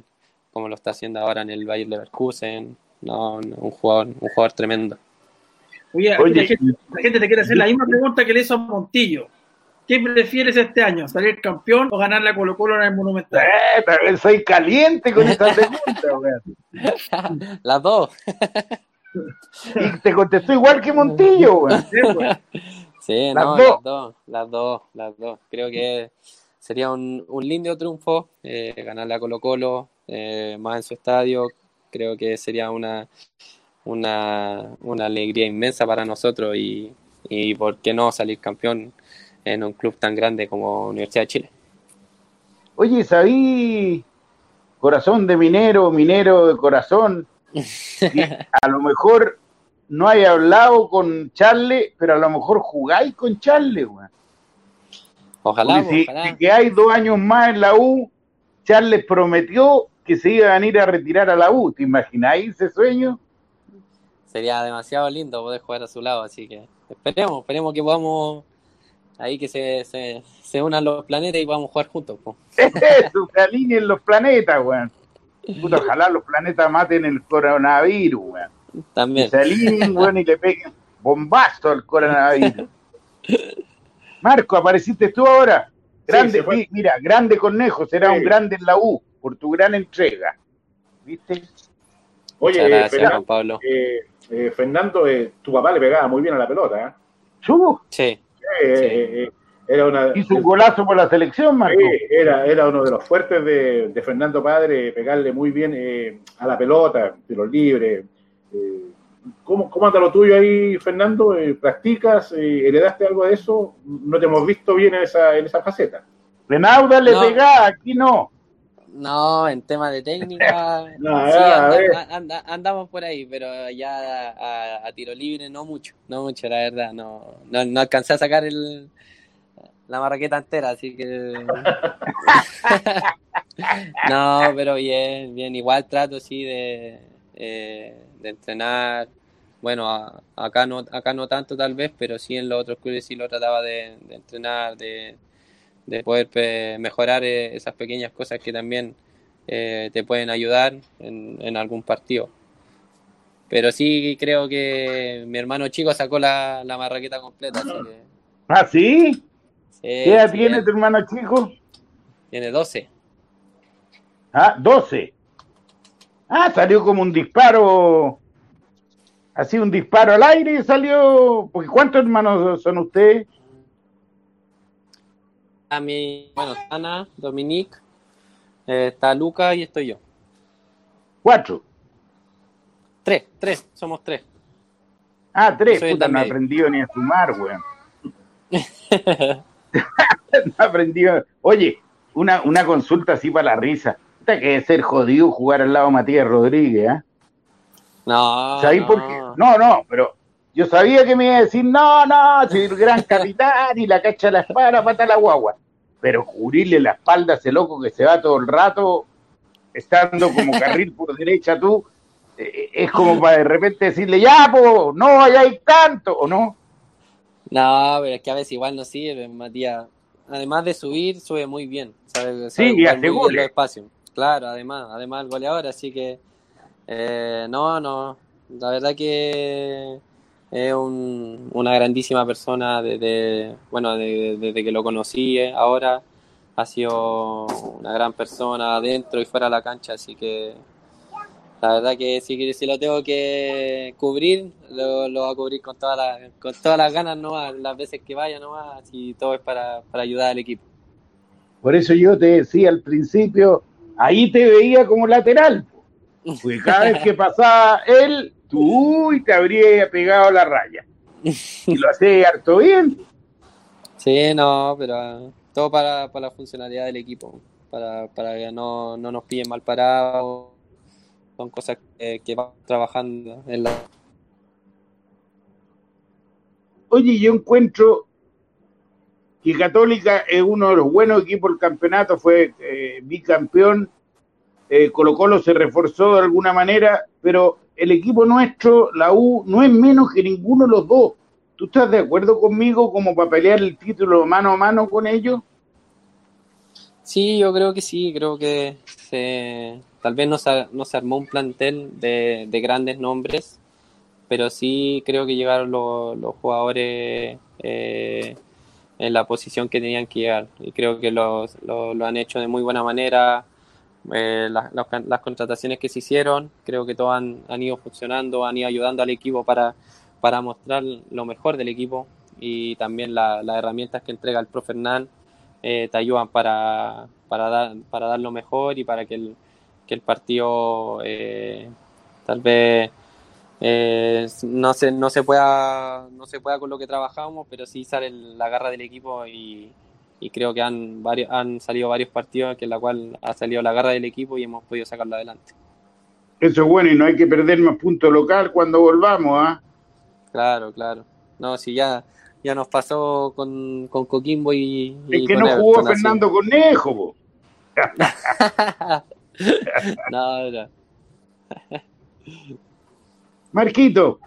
como lo está haciendo ahora en el Bayer Leverkusen, no, no, un jugador, un jugador tremendo. Oye, Oye, la, gente, la gente te quiere hacer la misma pregunta que le hizo a Montillo. ¿Qué prefieres este año? ¿Salir campeón o ganar la Colo Colo en el Monumental? Eh, pero soy caliente con esta pregunta, weón. Las dos. Y te contestó igual que Montillo, weón. Sí, pues. Sí, Las no, dos. las dos, las dos, las dos. Creo que sería un, un lindo triunfo eh, ganarle a Colo Colo, eh, más en su estadio. Creo que sería una, una, una alegría inmensa para nosotros y, y por qué no salir campeón en un club tan grande como Universidad de Chile. Oye, sabí, corazón de minero, minero de corazón, a lo mejor no hay hablado con Charles, pero a lo mejor jugáis con Charles, weón. Ojalá, si, ojalá. si que hay dos años más en la U, Charles prometió que se iba a venir a retirar a la U. ¿Te imagináis ese sueño? Sería demasiado lindo poder jugar a su lado, así que esperemos, esperemos que podamos ahí que se, se, se unan los planetas y podamos jugar juntos. po. Eso, se alineen los planetas, weón. Puta, ojalá los planetas maten el coronavirus, weón. Que También. se alineen, weón, y le peguen bombazo al coronavirus. Marco, apareciste tú ahora. Grande, mira, grande Cornejo, será Sí. un grande en la U por tu gran entrega. ¿Viste? Oye, eh, gracias, Fernando, Juan Pablo. eh, eh, Fernando, eh, tu papá le pegaba muy bien a la pelota, ¿eh? Chubo, Sí, Eh, eh, eh, era una, hizo un golazo por la selección, Marco. Sí, era, era uno de los fuertes de, de Fernando Padre, pegarle muy bien eh, a la pelota, tiros libres. Eh, ¿cómo, ¿Cómo anda lo tuyo ahí, Fernando? Eh, ¿Practicas? Eh, ¿Heredaste algo de eso? No te hemos visto bien en esa, en esa faceta. Renauda le No. pegaba, aquí no. No, en tema de técnica, No, sí, anda- anda- andamos por ahí, pero ya a, a tiro libre no mucho, no mucho, la verdad, no, no, no alcancé a sacar el, la marraqueta entera, así que... no, pero bien, bien, igual trato sí de, eh, de entrenar, bueno, a- acá no, acá no tanto tal vez, pero sí en los otros clubes sí lo trataba de, de entrenar, de, de poder pe- mejorar eh, esas pequeñas cosas que también eh, te pueden ayudar en, en algún partido. Pero sí creo que mi hermano chico sacó la, la marraqueta completa, así que... ¿Ah, sí? ¿Qué edad tiene tu hermano chico? Tiene 12. Ah, 12. Ah, salió como un disparo. Así un disparo al aire y salió. Porque ¿cuántos hermanos son ustedes? A mi, bueno, Ana, Dominique, eh, está Luca y estoy yo. Cuatro. Tres, tres, somos tres. Ah, tres. Puta, no medio. aprendido ni a sumar, weón. no aprendido. Oye, una, una consulta así para la risa. Puta que debe ser jodido jugar al lado de Matías Rodríguez, ¿ah? No, ¿Sabéis no. por qué? No, no, pero yo sabía que me iba a decir, no, no, soy el gran capitán y la cacha la espada, pata la guagua. Pero cubrirle la espalda a ese loco que se va todo el rato, estando como carril por derecha tú, eh, es como para de repente decirle, ya, po, no vayáis tanto, ¿o no? No, pero es que a veces igual no sirve, Matías. Además de subir, sube muy bien. Sabe, sabe Sí, y hace goles. espacios. Claro, además, además el goleador, así que eh, no, no. La verdad que es un- una grandísima persona desde, bueno, de- desde que lo conocí eh, ahora. Ha sido una gran persona dentro y fuera de la cancha, así que la verdad que si, si lo tengo que cubrir, lo, lo voy a cubrir con, toda la, con todas las ganas nomás, las veces que vaya nomás, y todo es para, para ayudar al equipo. Por eso yo te decía al principio, ahí te veía como lateral. po. Porque cada vez que pasaba él, tú uy, te habría pegado la raya. Y lo hacía harto bien. Sí, no, pero ah, todo para, para la funcionalidad del equipo, para, para que no, no nos pillen mal parados. Son cosas que, que vamos trabajando en la... Oye, yo encuentro que Católica es uno de los buenos equipos del campeonato, fue eh, bicampeón, eh, Colo Colo se reforzó de alguna manera, pero el equipo nuestro, la U, no es menos que ninguno de los dos. ¿Tú estás de acuerdo conmigo como para pelear el título mano a mano con ellos? Sí, yo creo que sí, creo que se, tal vez no se, no se armó un plantel de, de grandes nombres, pero sí creo que llegaron los, los jugadores eh, en la posición que tenían que llegar y creo que los, lo, lo han hecho de muy buena manera. Eh, las, contrataciones que se hicieron, creo que todas han, han ido funcionando, han ido ayudando al equipo para, para mostrar lo mejor del equipo y también la- las herramientas que entrega el Hernán eh, te ayudan para, para, dar, para dar lo mejor y para que el, que el partido eh, tal vez eh, no se no se pueda no se pueda con lo que trabajamos pero sí sale la garra del equipo y, creo que han varios han salido varios partidos en la cual ha salido la garra del equipo y hemos podido sacarlo adelante eso es bueno y no hay que perder más puntos local cuando volvamos ¿ah? claro claro no si ya ya nos pasó con, con Coquimbo y, es que no jugó Fernando Conejo no, no. Marquito.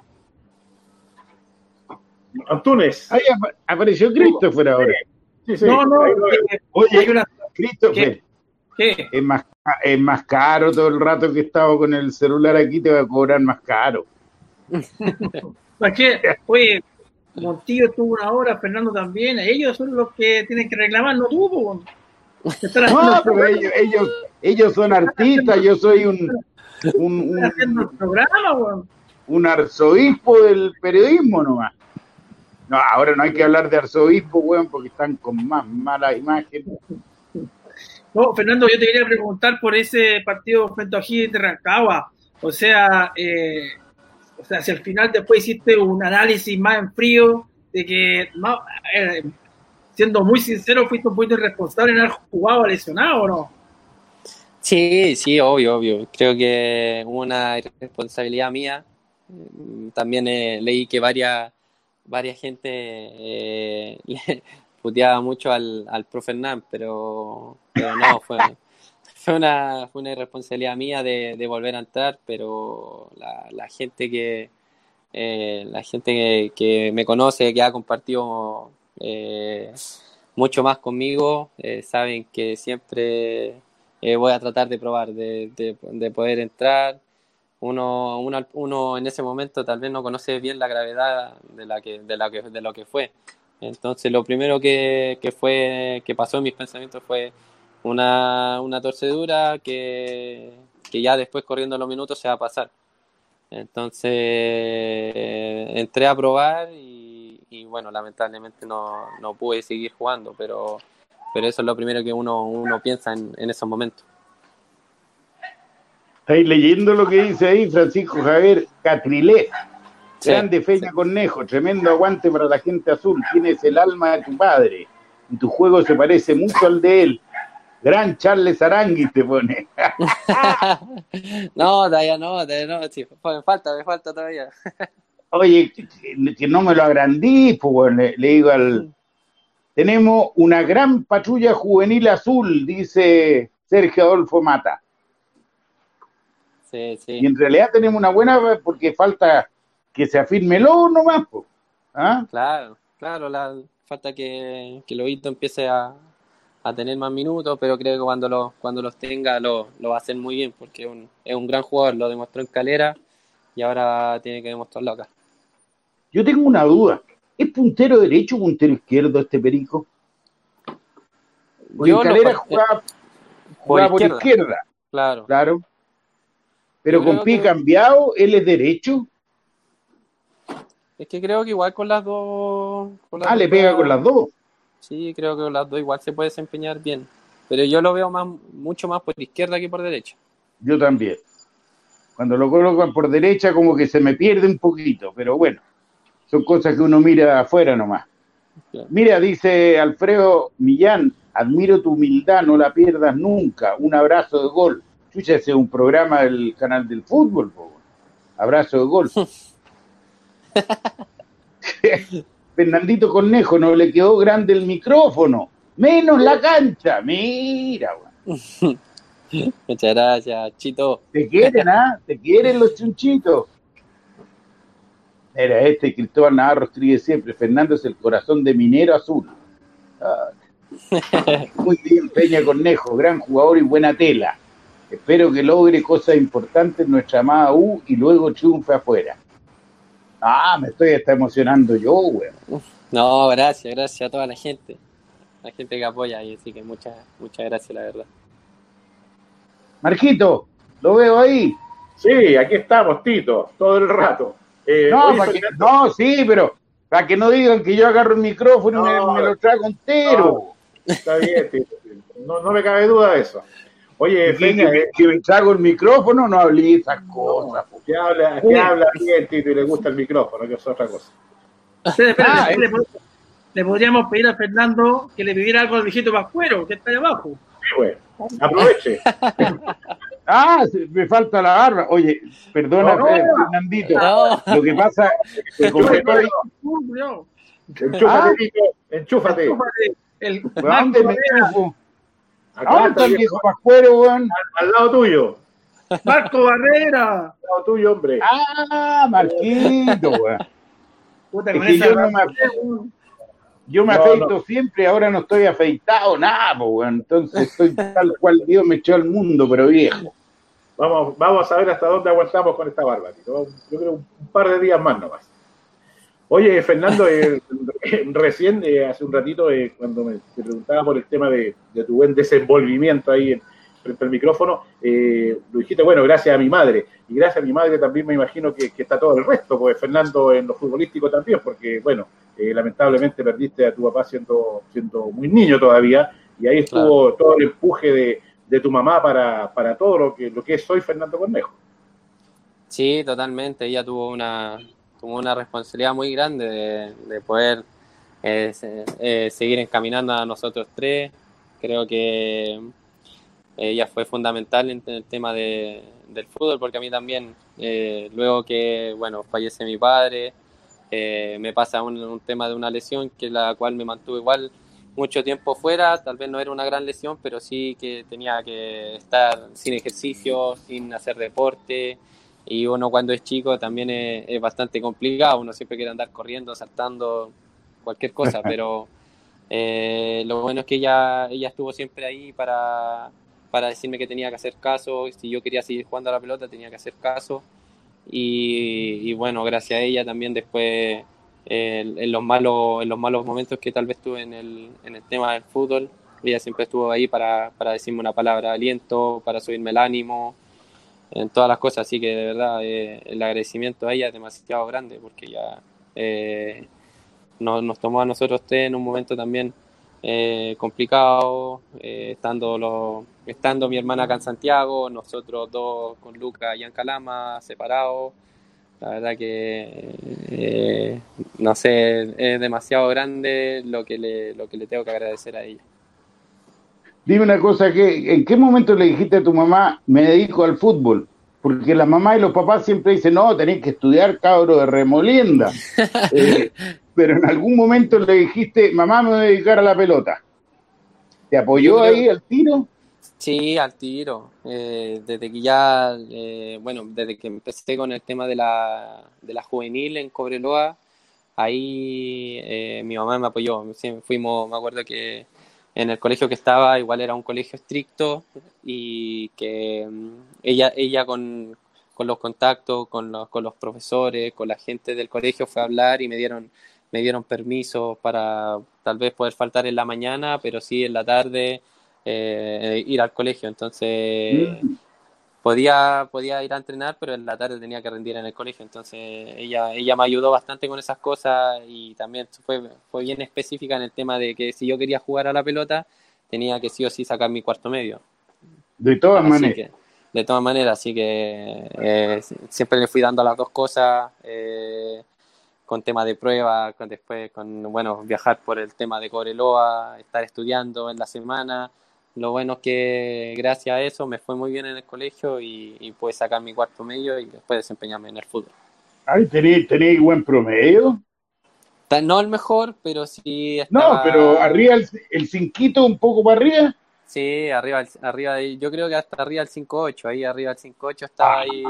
Antunes. Ahí apareció Christopher ahora. Sí, sí. No, no. Oye, hay una. Christopher. ¿Qué? Es, más, es más caro todo el rato que he estado con el celular aquí, te va a cobrar más caro. Oye, Montillo tuvo una hora, Fernando también. Ellos son los que tienen que reclamar, no tuvo. No, pero ellos, ellos, ellos son artistas, yo soy un, un, un, un arzobispo del periodismo nomás. No, ahora no hay que hablar de arzobispo, weón, porque están con más mala imagen. No, Fernando, yo te quería preguntar por ese partido frente a O'Higgins de Rancagua. O sea, eh, o sea, si al final después hiciste un análisis más en frío de que, eh, siendo muy sincero, fuiste un poquito irresponsable en haber jugado lesionado o no. Sí, sí, obvio, obvio. Creo que una responsabilidad mía también eh, leí que varias, varias gente eh, le puteaba mucho al, al profe Hernán, pero, pero no, fue, fue, una, fue una irresponsabilidad mía de, de volver a entrar, pero la, la gente que eh, la gente que, me conoce, que ha compartido mucho más conmigo, saben que siempre voy a tratar de probar, de, de, de poder entrar, uno, uno, uno, en ese momento tal vez no conoce bien la gravedad de, la que, de, la que, de lo que fue. Entonces lo primero que, que, fue, que pasó en mis pensamientos fue una, una torcedura que, que ya después corriendo los minutos se va a pasar. Entonces entré a probar y, y bueno, lamentablemente no, no, pude seguir jugando, pero, pero eso es lo primero que uno, uno piensa en, en esos momentos. Estáis leyendo lo que dice ahí Francisco Javier Catrilé. Grande Feña Cornejo, tremendo aguante para la gente azul. Tienes el alma de tu padre y tu juego se parece mucho al de él. Gran Charles Arangui te pone. no, todavía no, todavía no, me falta, me falta todavía. Oye, que, no me lo agrandís, pues le, le digo al... Tenemos una gran patrulla juvenil azul, dice Sergio Adolfo Mata. Y en realidad tenemos una buena porque falta que se afirme el lobo nomás. ¿Ah? Claro, claro, la, falta que, que Lobito empiece a, a, tener más minutos, pero creo que cuando, lo, cuando los tenga lo, lo va a hacer muy bien porque un, es un gran jugador, lo demostró en Calera y ahora tiene que demostrarlo acá. Yo tengo una duda. ¿Es puntero derecho o puntero izquierdo este Perico? en Calera jugaba, por, izquierda. Claro. Claro. Pero con pie cambiado, ¿él es derecho? Es que creo que igual con las dos. ah, le pega con las dos. Sí, creo que con las dos igual se puede desempeñar bien. Pero yo lo veo más, mucho más por izquierda que por derecha. Yo también. Cuando lo colocan por derecha, como que se me pierde un poquito, pero bueno, son cosas que uno mira afuera nomás. Mira, dice Alfredo Millán, admiro tu humildad, no la pierdas nunca. Un abrazo de gol. Chucha, ese es un programa del canal del fútbol, abrazo de gol. Fernandito Cornejo, no le quedó grande el micrófono, menos la cancha, mira. Muchas gracias, Chito. Te quieren, ¿ah? Te quieren los chunchitos. Era este Cristóbal Navarro escribe siempre, Fernando es el corazón de Minero Azul. Ah. Muy bien, Peña Cornejo, gran jugador y buena tela. Espero que logre cosas importantes en nuestra amada U y luego triunfe afuera. Ah, me estoy hasta emocionando yo, weón. No, gracias, gracias a toda la gente. La gente que apoya y así que muchas, muchas gracias, la verdad. Marquito, lo veo ahí. Sí, aquí estamos, Tito, todo el rato. Eh, no, sí, pero para que no digan que yo agarro el micrófono y me, lo trago entero. está bien, Tito. No, no me cabe duda de eso. Oye, Feña, que, que me trago el micrófono, no hablé esas cosas. po. que habla, que habla bien, Tito, y le gusta el micrófono, que es otra cosa. Espera, espera, Ah, le, pod- le podríamos pedir a Fernando que le pidiera algo al viejito Pascuero, que está ahí abajo. Sí, güey. Aproveche. Ah, me falta la barba. Oye, perdona, No, no, Fer- no. Fernandito. No. Lo que pasa es que como estoy. Enchúfate, Ah. Tito, enchúfate. Enchúfate. El ¿a Marco dónde me enchufo? Acá ¿A dónde está está el el viejo Pascuero, weón? al lado tuyo. Marco Barrera. Al lado tuyo, hombre. Ah, Marquito, weón. Puta, Es con que esa yo no me- rapidez, Yo me No, afeito no. siempre, ahora no estoy afeitado, nada, weón. Entonces estoy tal cual Dios me echó al mundo, pero viejo. Vamos, vamos a ver hasta dónde aguantamos con esta barba, Tito. Yo creo un, un par de días más nomás. Oye, Fernando, eh, recién, eh, hace un ratito, eh, cuando me te preguntaba por el tema de, de tu buen desenvolvimiento ahí en- frente al micrófono, eh, lo dijiste, bueno, gracias a mi madre. Y gracias a mi madre también me imagino que, que está todo el resto, pues Fernando en lo futbolístico también, porque, bueno, lamentablemente perdiste a tu papá siendo, siendo muy niño todavía, y ahí estuvo todo el empuje de, de tu mamá para, para todo lo que, lo que es hoy Fernando Cornejo. Sí, totalmente. Ella tuvo una, como una responsabilidad muy grande de, de poder eh, eh, seguir encaminando a nosotros tres. Creo que ella fue fundamental en el tema de- del fútbol, porque a mí también, eh, luego que, bueno, fallece mi padre, eh, me pasa un, un tema de una lesión que la cual me mantuvo igual mucho tiempo fuera, tal vez no era una gran lesión, pero sí que tenía que estar sin ejercicio, sin hacer deporte, y uno cuando es chico también es, es bastante complicado, uno siempre quiere andar corriendo, saltando, cualquier cosa, pero eh, lo bueno es que ella, ella estuvo siempre ahí para, para decirme que tenía que hacer caso, si yo quería seguir jugando a la pelota tenía que hacer caso, y, y bueno, gracias a ella también después en, en los malos, en los malos momentos que tal vez tuve en el, en el tema del fútbol, ella siempre estuvo ahí para, para decirme una palabra de aliento, para subirme el ánimo, en todas las cosas, así que de verdad eh, el agradecimiento a ella es demasiado grande porque ya eh, nos, nos tomó a nosotros tres en un momento también eh, complicado, eh, estando, los, estando mi hermana acá en Santiago, nosotros dos con Luca y en Calama separados. La verdad que, eh, no sé, es demasiado grande lo que, le, lo que le tengo que agradecer a ella. Dime una cosa, que, ¿en qué momento le dijiste a tu mamá, me dedico al fútbol? Porque la mamá y los papás siempre dicen, no, tenés que estudiar cabro de remolienda. Eh, pero en algún momento le dijiste, mamá, me voy a dedicar a la pelota. ¿Te apoyó creo- ahí al tiro? Sí, al tiro. Eh, desde que ya, eh, bueno, desde que empecé con el tema de la, de la juvenil en Cobreloa, ahí eh, mi mamá me apoyó. Sí, fuimos, me acuerdo que en el colegio que estaba, igual era un colegio estricto y que mm, ella, ella con, con los contactos, con los, con los profesores, con la gente del colegio fue a hablar y me dieron, me dieron permiso para tal vez poder faltar en la mañana, pero sí en la tarde eh, ir al colegio. Entonces Mm. Podía, podía ir a entrenar, pero en la tarde tenía que rendir en el colegio. Entonces ella, ella me ayudó bastante con esas cosas y también fue, fue bien específica en el tema de que si yo quería jugar a la pelota, tenía que sí o sí sacar mi cuarto medio. De todas maneras. de todas maneras, así que eh, siempre le fui dando a las dos cosas, eh, con tema de prueba, con después con, bueno, viajar por el tema de Cobreloa, estar estudiando en la semana. Lo bueno es que gracias a eso me fue muy bien en el colegio y, y pude sacar mi cuarto medio y después desempeñarme en el fútbol. Ay, ¿tenéis, tenéis buen promedio? No el mejor, pero sí No, pero arriba el, el cinquito, un poco para arriba. Sí, arriba, arriba yo creo que hasta arriba del 5-8, ahí arriba del 5-8 estaba ahí...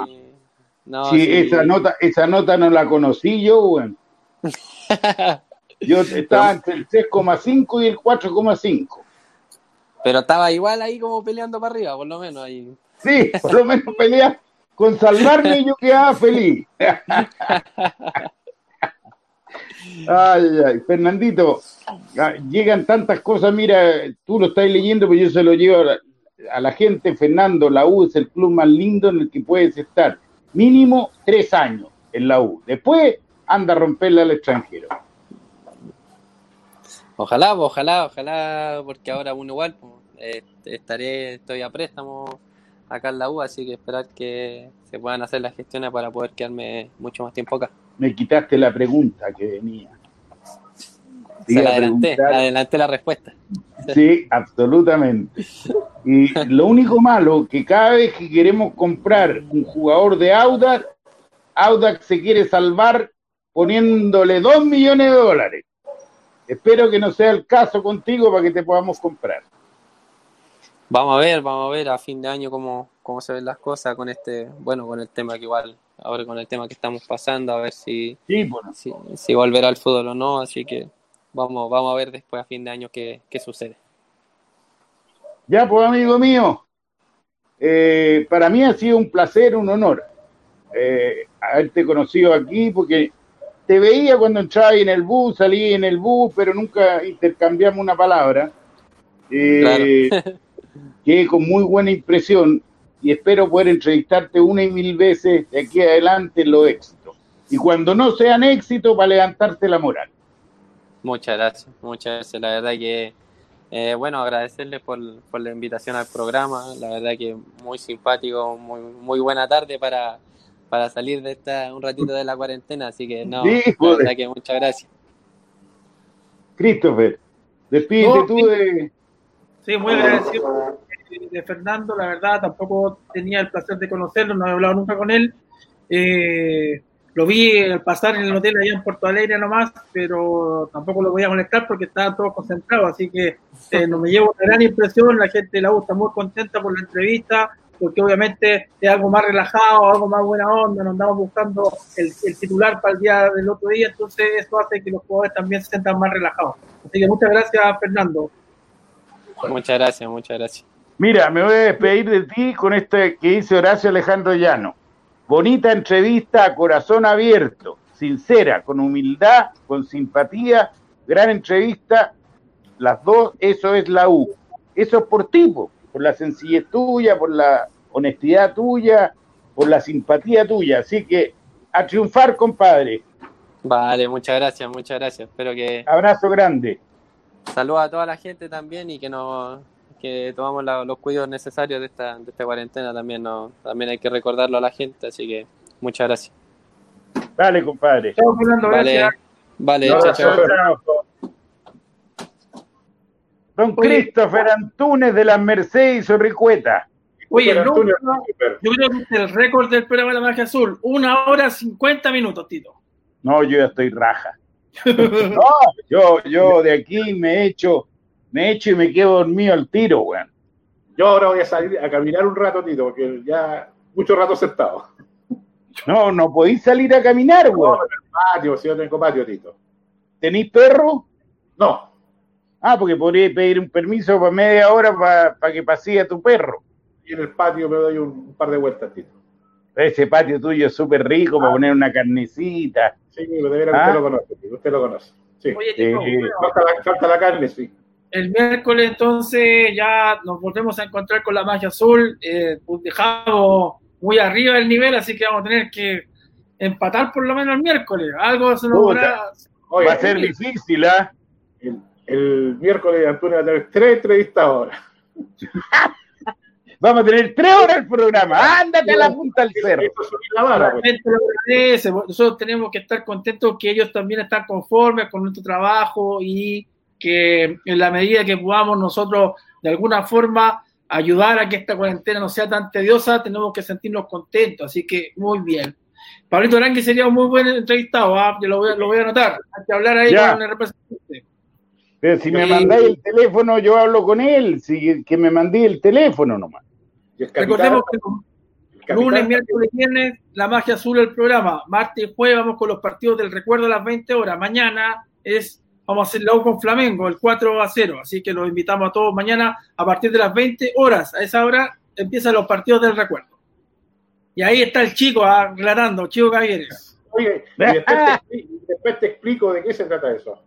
No, sí, sí. esa nota, esa nota no la conocí yo, weón. Yo estaba entre el 3,5 y el 4,5. Pero estaba igual ahí como peleando para arriba, por lo menos ahí. Sí, por lo menos pelear. Con salvarme yo quedaba feliz. Ay, ay, Fernandito, ah, llegan tantas cosas, mira, tú lo estás leyendo, pero yo se lo llevo a la, a la gente, Fernando, la U es el club más lindo en el que puedes estar. Mínimo tres años en la U. Después anda a romperla al extranjero. Ojalá, ojalá, ojalá, porque ahora uno igual, pues, eh, estaré, estoy a préstamo acá en la U, así que esperar que se puedan hacer las gestiones para poder quedarme mucho más tiempo acá. Me quitaste la pregunta que venía. Se la adelanté, adelanté la respuesta. Sí, absolutamente. Y lo único malo que cada vez que queremos comprar un jugador de Audax, Audax se quiere salvar poniéndole dos millones de dólares. Espero que no sea el caso contigo para que te podamos comprar. Vamos a ver, vamos a ver a fin de año cómo, cómo se ven las cosas con este, bueno, con el tema que igual, ahora con el tema que estamos pasando, a ver si, si, si volverá al fútbol o no, así que vamos, vamos a ver después a fin de año qué, qué sucede. Ya, pues amigo mío, eh, para mí ha sido un placer, un honor eh, haberte conocido aquí, porque te veía cuando entraba en el bus, salí en el bus, pero nunca intercambiamos una palabra. Eh, Quedé con muy buena impresión y espero poder entrevistarte una y mil veces de aquí adelante en los éxitos. Y cuando no sean éxitos, para levantarte la moral. Muchas gracias, muchas gracias. La verdad que, eh, bueno, agradecerles por, por, la invitación al programa. La verdad que muy simpático, muy, muy buena tarde para, para salir de esta un ratito de la cuarentena. Así que, no, la verdad que muchas gracias. Christopher, despídete tú de... Sí, muy agradecido de Fernando, la verdad, tampoco tenía el placer de conocerlo, no he hablado nunca con él. Eh, lo vi al pasar en el hotel allá en Puerto Alegre nomás, pero tampoco lo voy a molestar porque estaba todo concentrado, así que eh, no me llevo una gran impresión, la gente de la U muy contenta por la entrevista, porque obviamente es algo más relajado, algo más buena onda, nos andamos buscando el, el, titular para el día del otro día, entonces eso hace que los jugadores también se sientan más relajados. Así que muchas gracias, Fernando. Muchas gracias, muchas gracias. Mira, me voy a despedir de ti con este que dice Horacio Alejandro Llano. Bonita entrevista a corazón abierto, sincera, con humildad, con simpatía, gran entrevista. Las dos, eso es la U. Eso es por tipo, por la sencillez tuya, por la honestidad tuya, por la simpatía tuya. Así que a triunfar, compadre. Vale, muchas gracias, muchas gracias. Espero que. Abrazo grande. Saludos a toda la gente también y que nos que tomamos los cuidados necesarios de esta, de esta cuarentena también no, también hay que recordarlo a la gente, así que muchas gracias. Dale, compadre. Chao, Fernando, vale, gracias. Vale, no, chao, chao. Don Christopher Antunes de las Mercedes Ricueta. Oye, no, yo creo que es el récord del programa de la magia azul, una hora cincuenta minutos, Tito. No, yo ya estoy raja. no, yo, yo de aquí me he hecho me echo y me quedo dormido al tiro, weón. Yo ahora voy a salir a caminar un rato, Tito, porque ya mucho rato sentado. No, no podéis salir a caminar, weón. No, en el patio, si yo tengo patio, Tito. ¿Tenéis perro? No. Ah, porque podría pedir un permiso para media hora para pa que pasee a tu perro. Y en el patio me doy un, un par de vueltas, Tito. Ese patio tuyo es súper rico ah. para poner una carnecita. Sí, de veras ¿Ah? usted lo conoce, usted lo conoce. Sí. Oye, Tito, eh, falta, la, falta la carne, sí el miércoles entonces ya nos volvemos a encontrar con la magia azul, eh, dejamos muy arriba el nivel, así que vamos a tener que empatar por lo menos el miércoles. Algo se nos va, Oye, va a ser difícil, ¿ah? ¿eh? El, el, miércoles Antonio va a tener tres entrevistas ahora. Vamos a tener tres horas el programa. Ándate a la punta del cerro. Pues. Nosotros tenemos que estar contentos que ellos también están conformes con nuestro trabajo y que en la medida que podamos nosotros de alguna forma ayudar a que esta cuarentena no sea tan tediosa, tenemos que sentirnos contentos. Así que muy bien. Pablito Arangui sería un muy buen entrevistado, ¿ah? yo lo voy, lo voy, a anotar. Hay que hablar ahí ya. con el representante. Pero si me mandáis el teléfono, yo hablo con él. Si, que me mandé el teléfono nomás. Recordemos que lunes, miércoles, viernes, la magia azul el programa. Martes y jueves vamos con los partidos del recuerdo a las 20 horas. Mañana es vamos a hacer la U con Flamengo, el 4 a 0. Así que los invitamos a todos mañana a partir de las 20 horas. A esa hora empiezan los partidos del recuerdo. Y ahí está el chico aclarando, Chico Cavieres. Oye, y después, te, después te explico de qué se trata eso.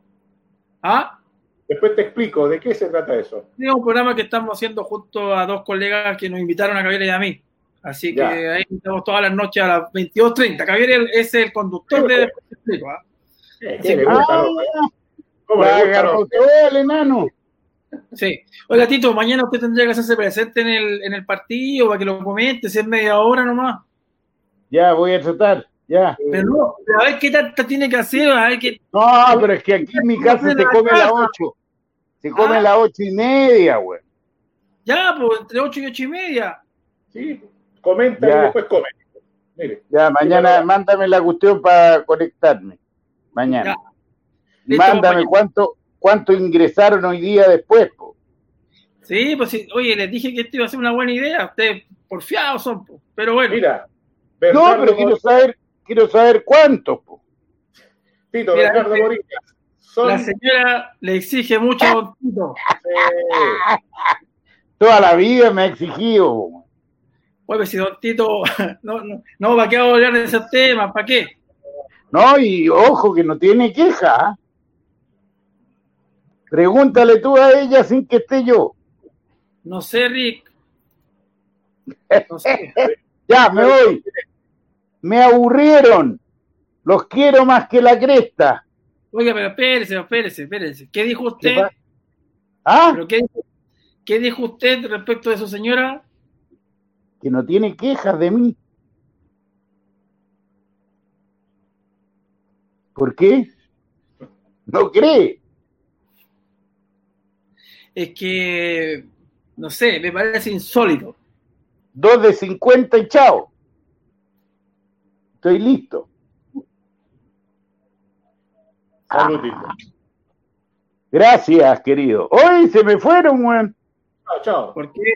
¿Ah? Después te explico de qué se trata eso. Es un programa que estamos haciendo junto a dos colegas que nos invitaron a Cavieres y a mí. Así que ya. ahí estamos todas las noches a las 22.30. Cavieres es el conductor de Después te explico. ¿ah? ¿Qué le gusta, ¿Cómo le gusta el enano? Sí. Oiga, Tito, mañana usted tendría que hacerse presente en el, en el partido para que lo comente, si es media hora nomás. Ya, voy a tratar, ya. Pero no, pero a ver qué tanta tiene que hacer, a ver qué. No, pero es que aquí en mi casa se come a las ocho. Se come a Ah. las ocho y media, güey. Ya, pues entre ocho y ocho y media. Sí, comenta Ya. y después come. Mire, Ya, mañana mándame la cuestión para conectarme. Mañana. Ya. Mándame cuánto, cuánto ingresaron hoy día después, po. Sí, pues sí, oye, les dije que esto iba a ser una buena idea. Ustedes porfiados son, pues. pero bueno. mira. No, pero quiero saber, quiero saber cuántos, po. Tito, Mira, Bernardo este- Morillas. Son, La señora le exige mucho a Don Tito. eh, Toda la vida me ha exigido. po. Oye, si Don Tito, no, no, no, ¿para qué hablar de esos temas? ¿Para qué? No, y ojo que no tiene queja. Pregúntale tú a ella sin que esté yo. No sé, Rick. No sé. Ya, me voy. Me aburrieron. Los quiero más que la cresta. Oiga, pero espérese, espérese, espérese. ¿Qué dijo ¿Qué usted? ¿Ah? ¿Pero qué, qué dijo usted respecto de su señora? Que no tiene quejas de mí. ¿Por qué? No cree. Es que, no sé, me parece insólito. Dos de 50 y chao. Estoy listo. salud, Tito. Gracias, querido. Hoy se me fueron, weón. Chao, chao. ¿Por qué?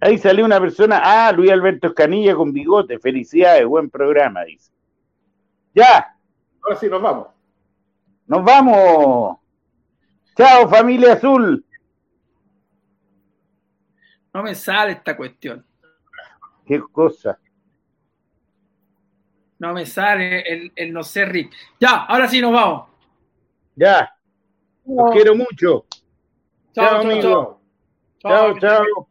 Ahí salió una persona. Ah, Luis Alberto Escanilla con bigote. Felicidades, buen programa, dice. Ya, Ahora sí nos vamos. nos vamos. Chao, familia azul. No me sale esta cuestión. Qué cosa. No me sale el, el no sé, Rick. Ya, ahora sí nos vamos. Ya, los quiero mucho. Chao, Chao, chao, amigo. chao. Chao.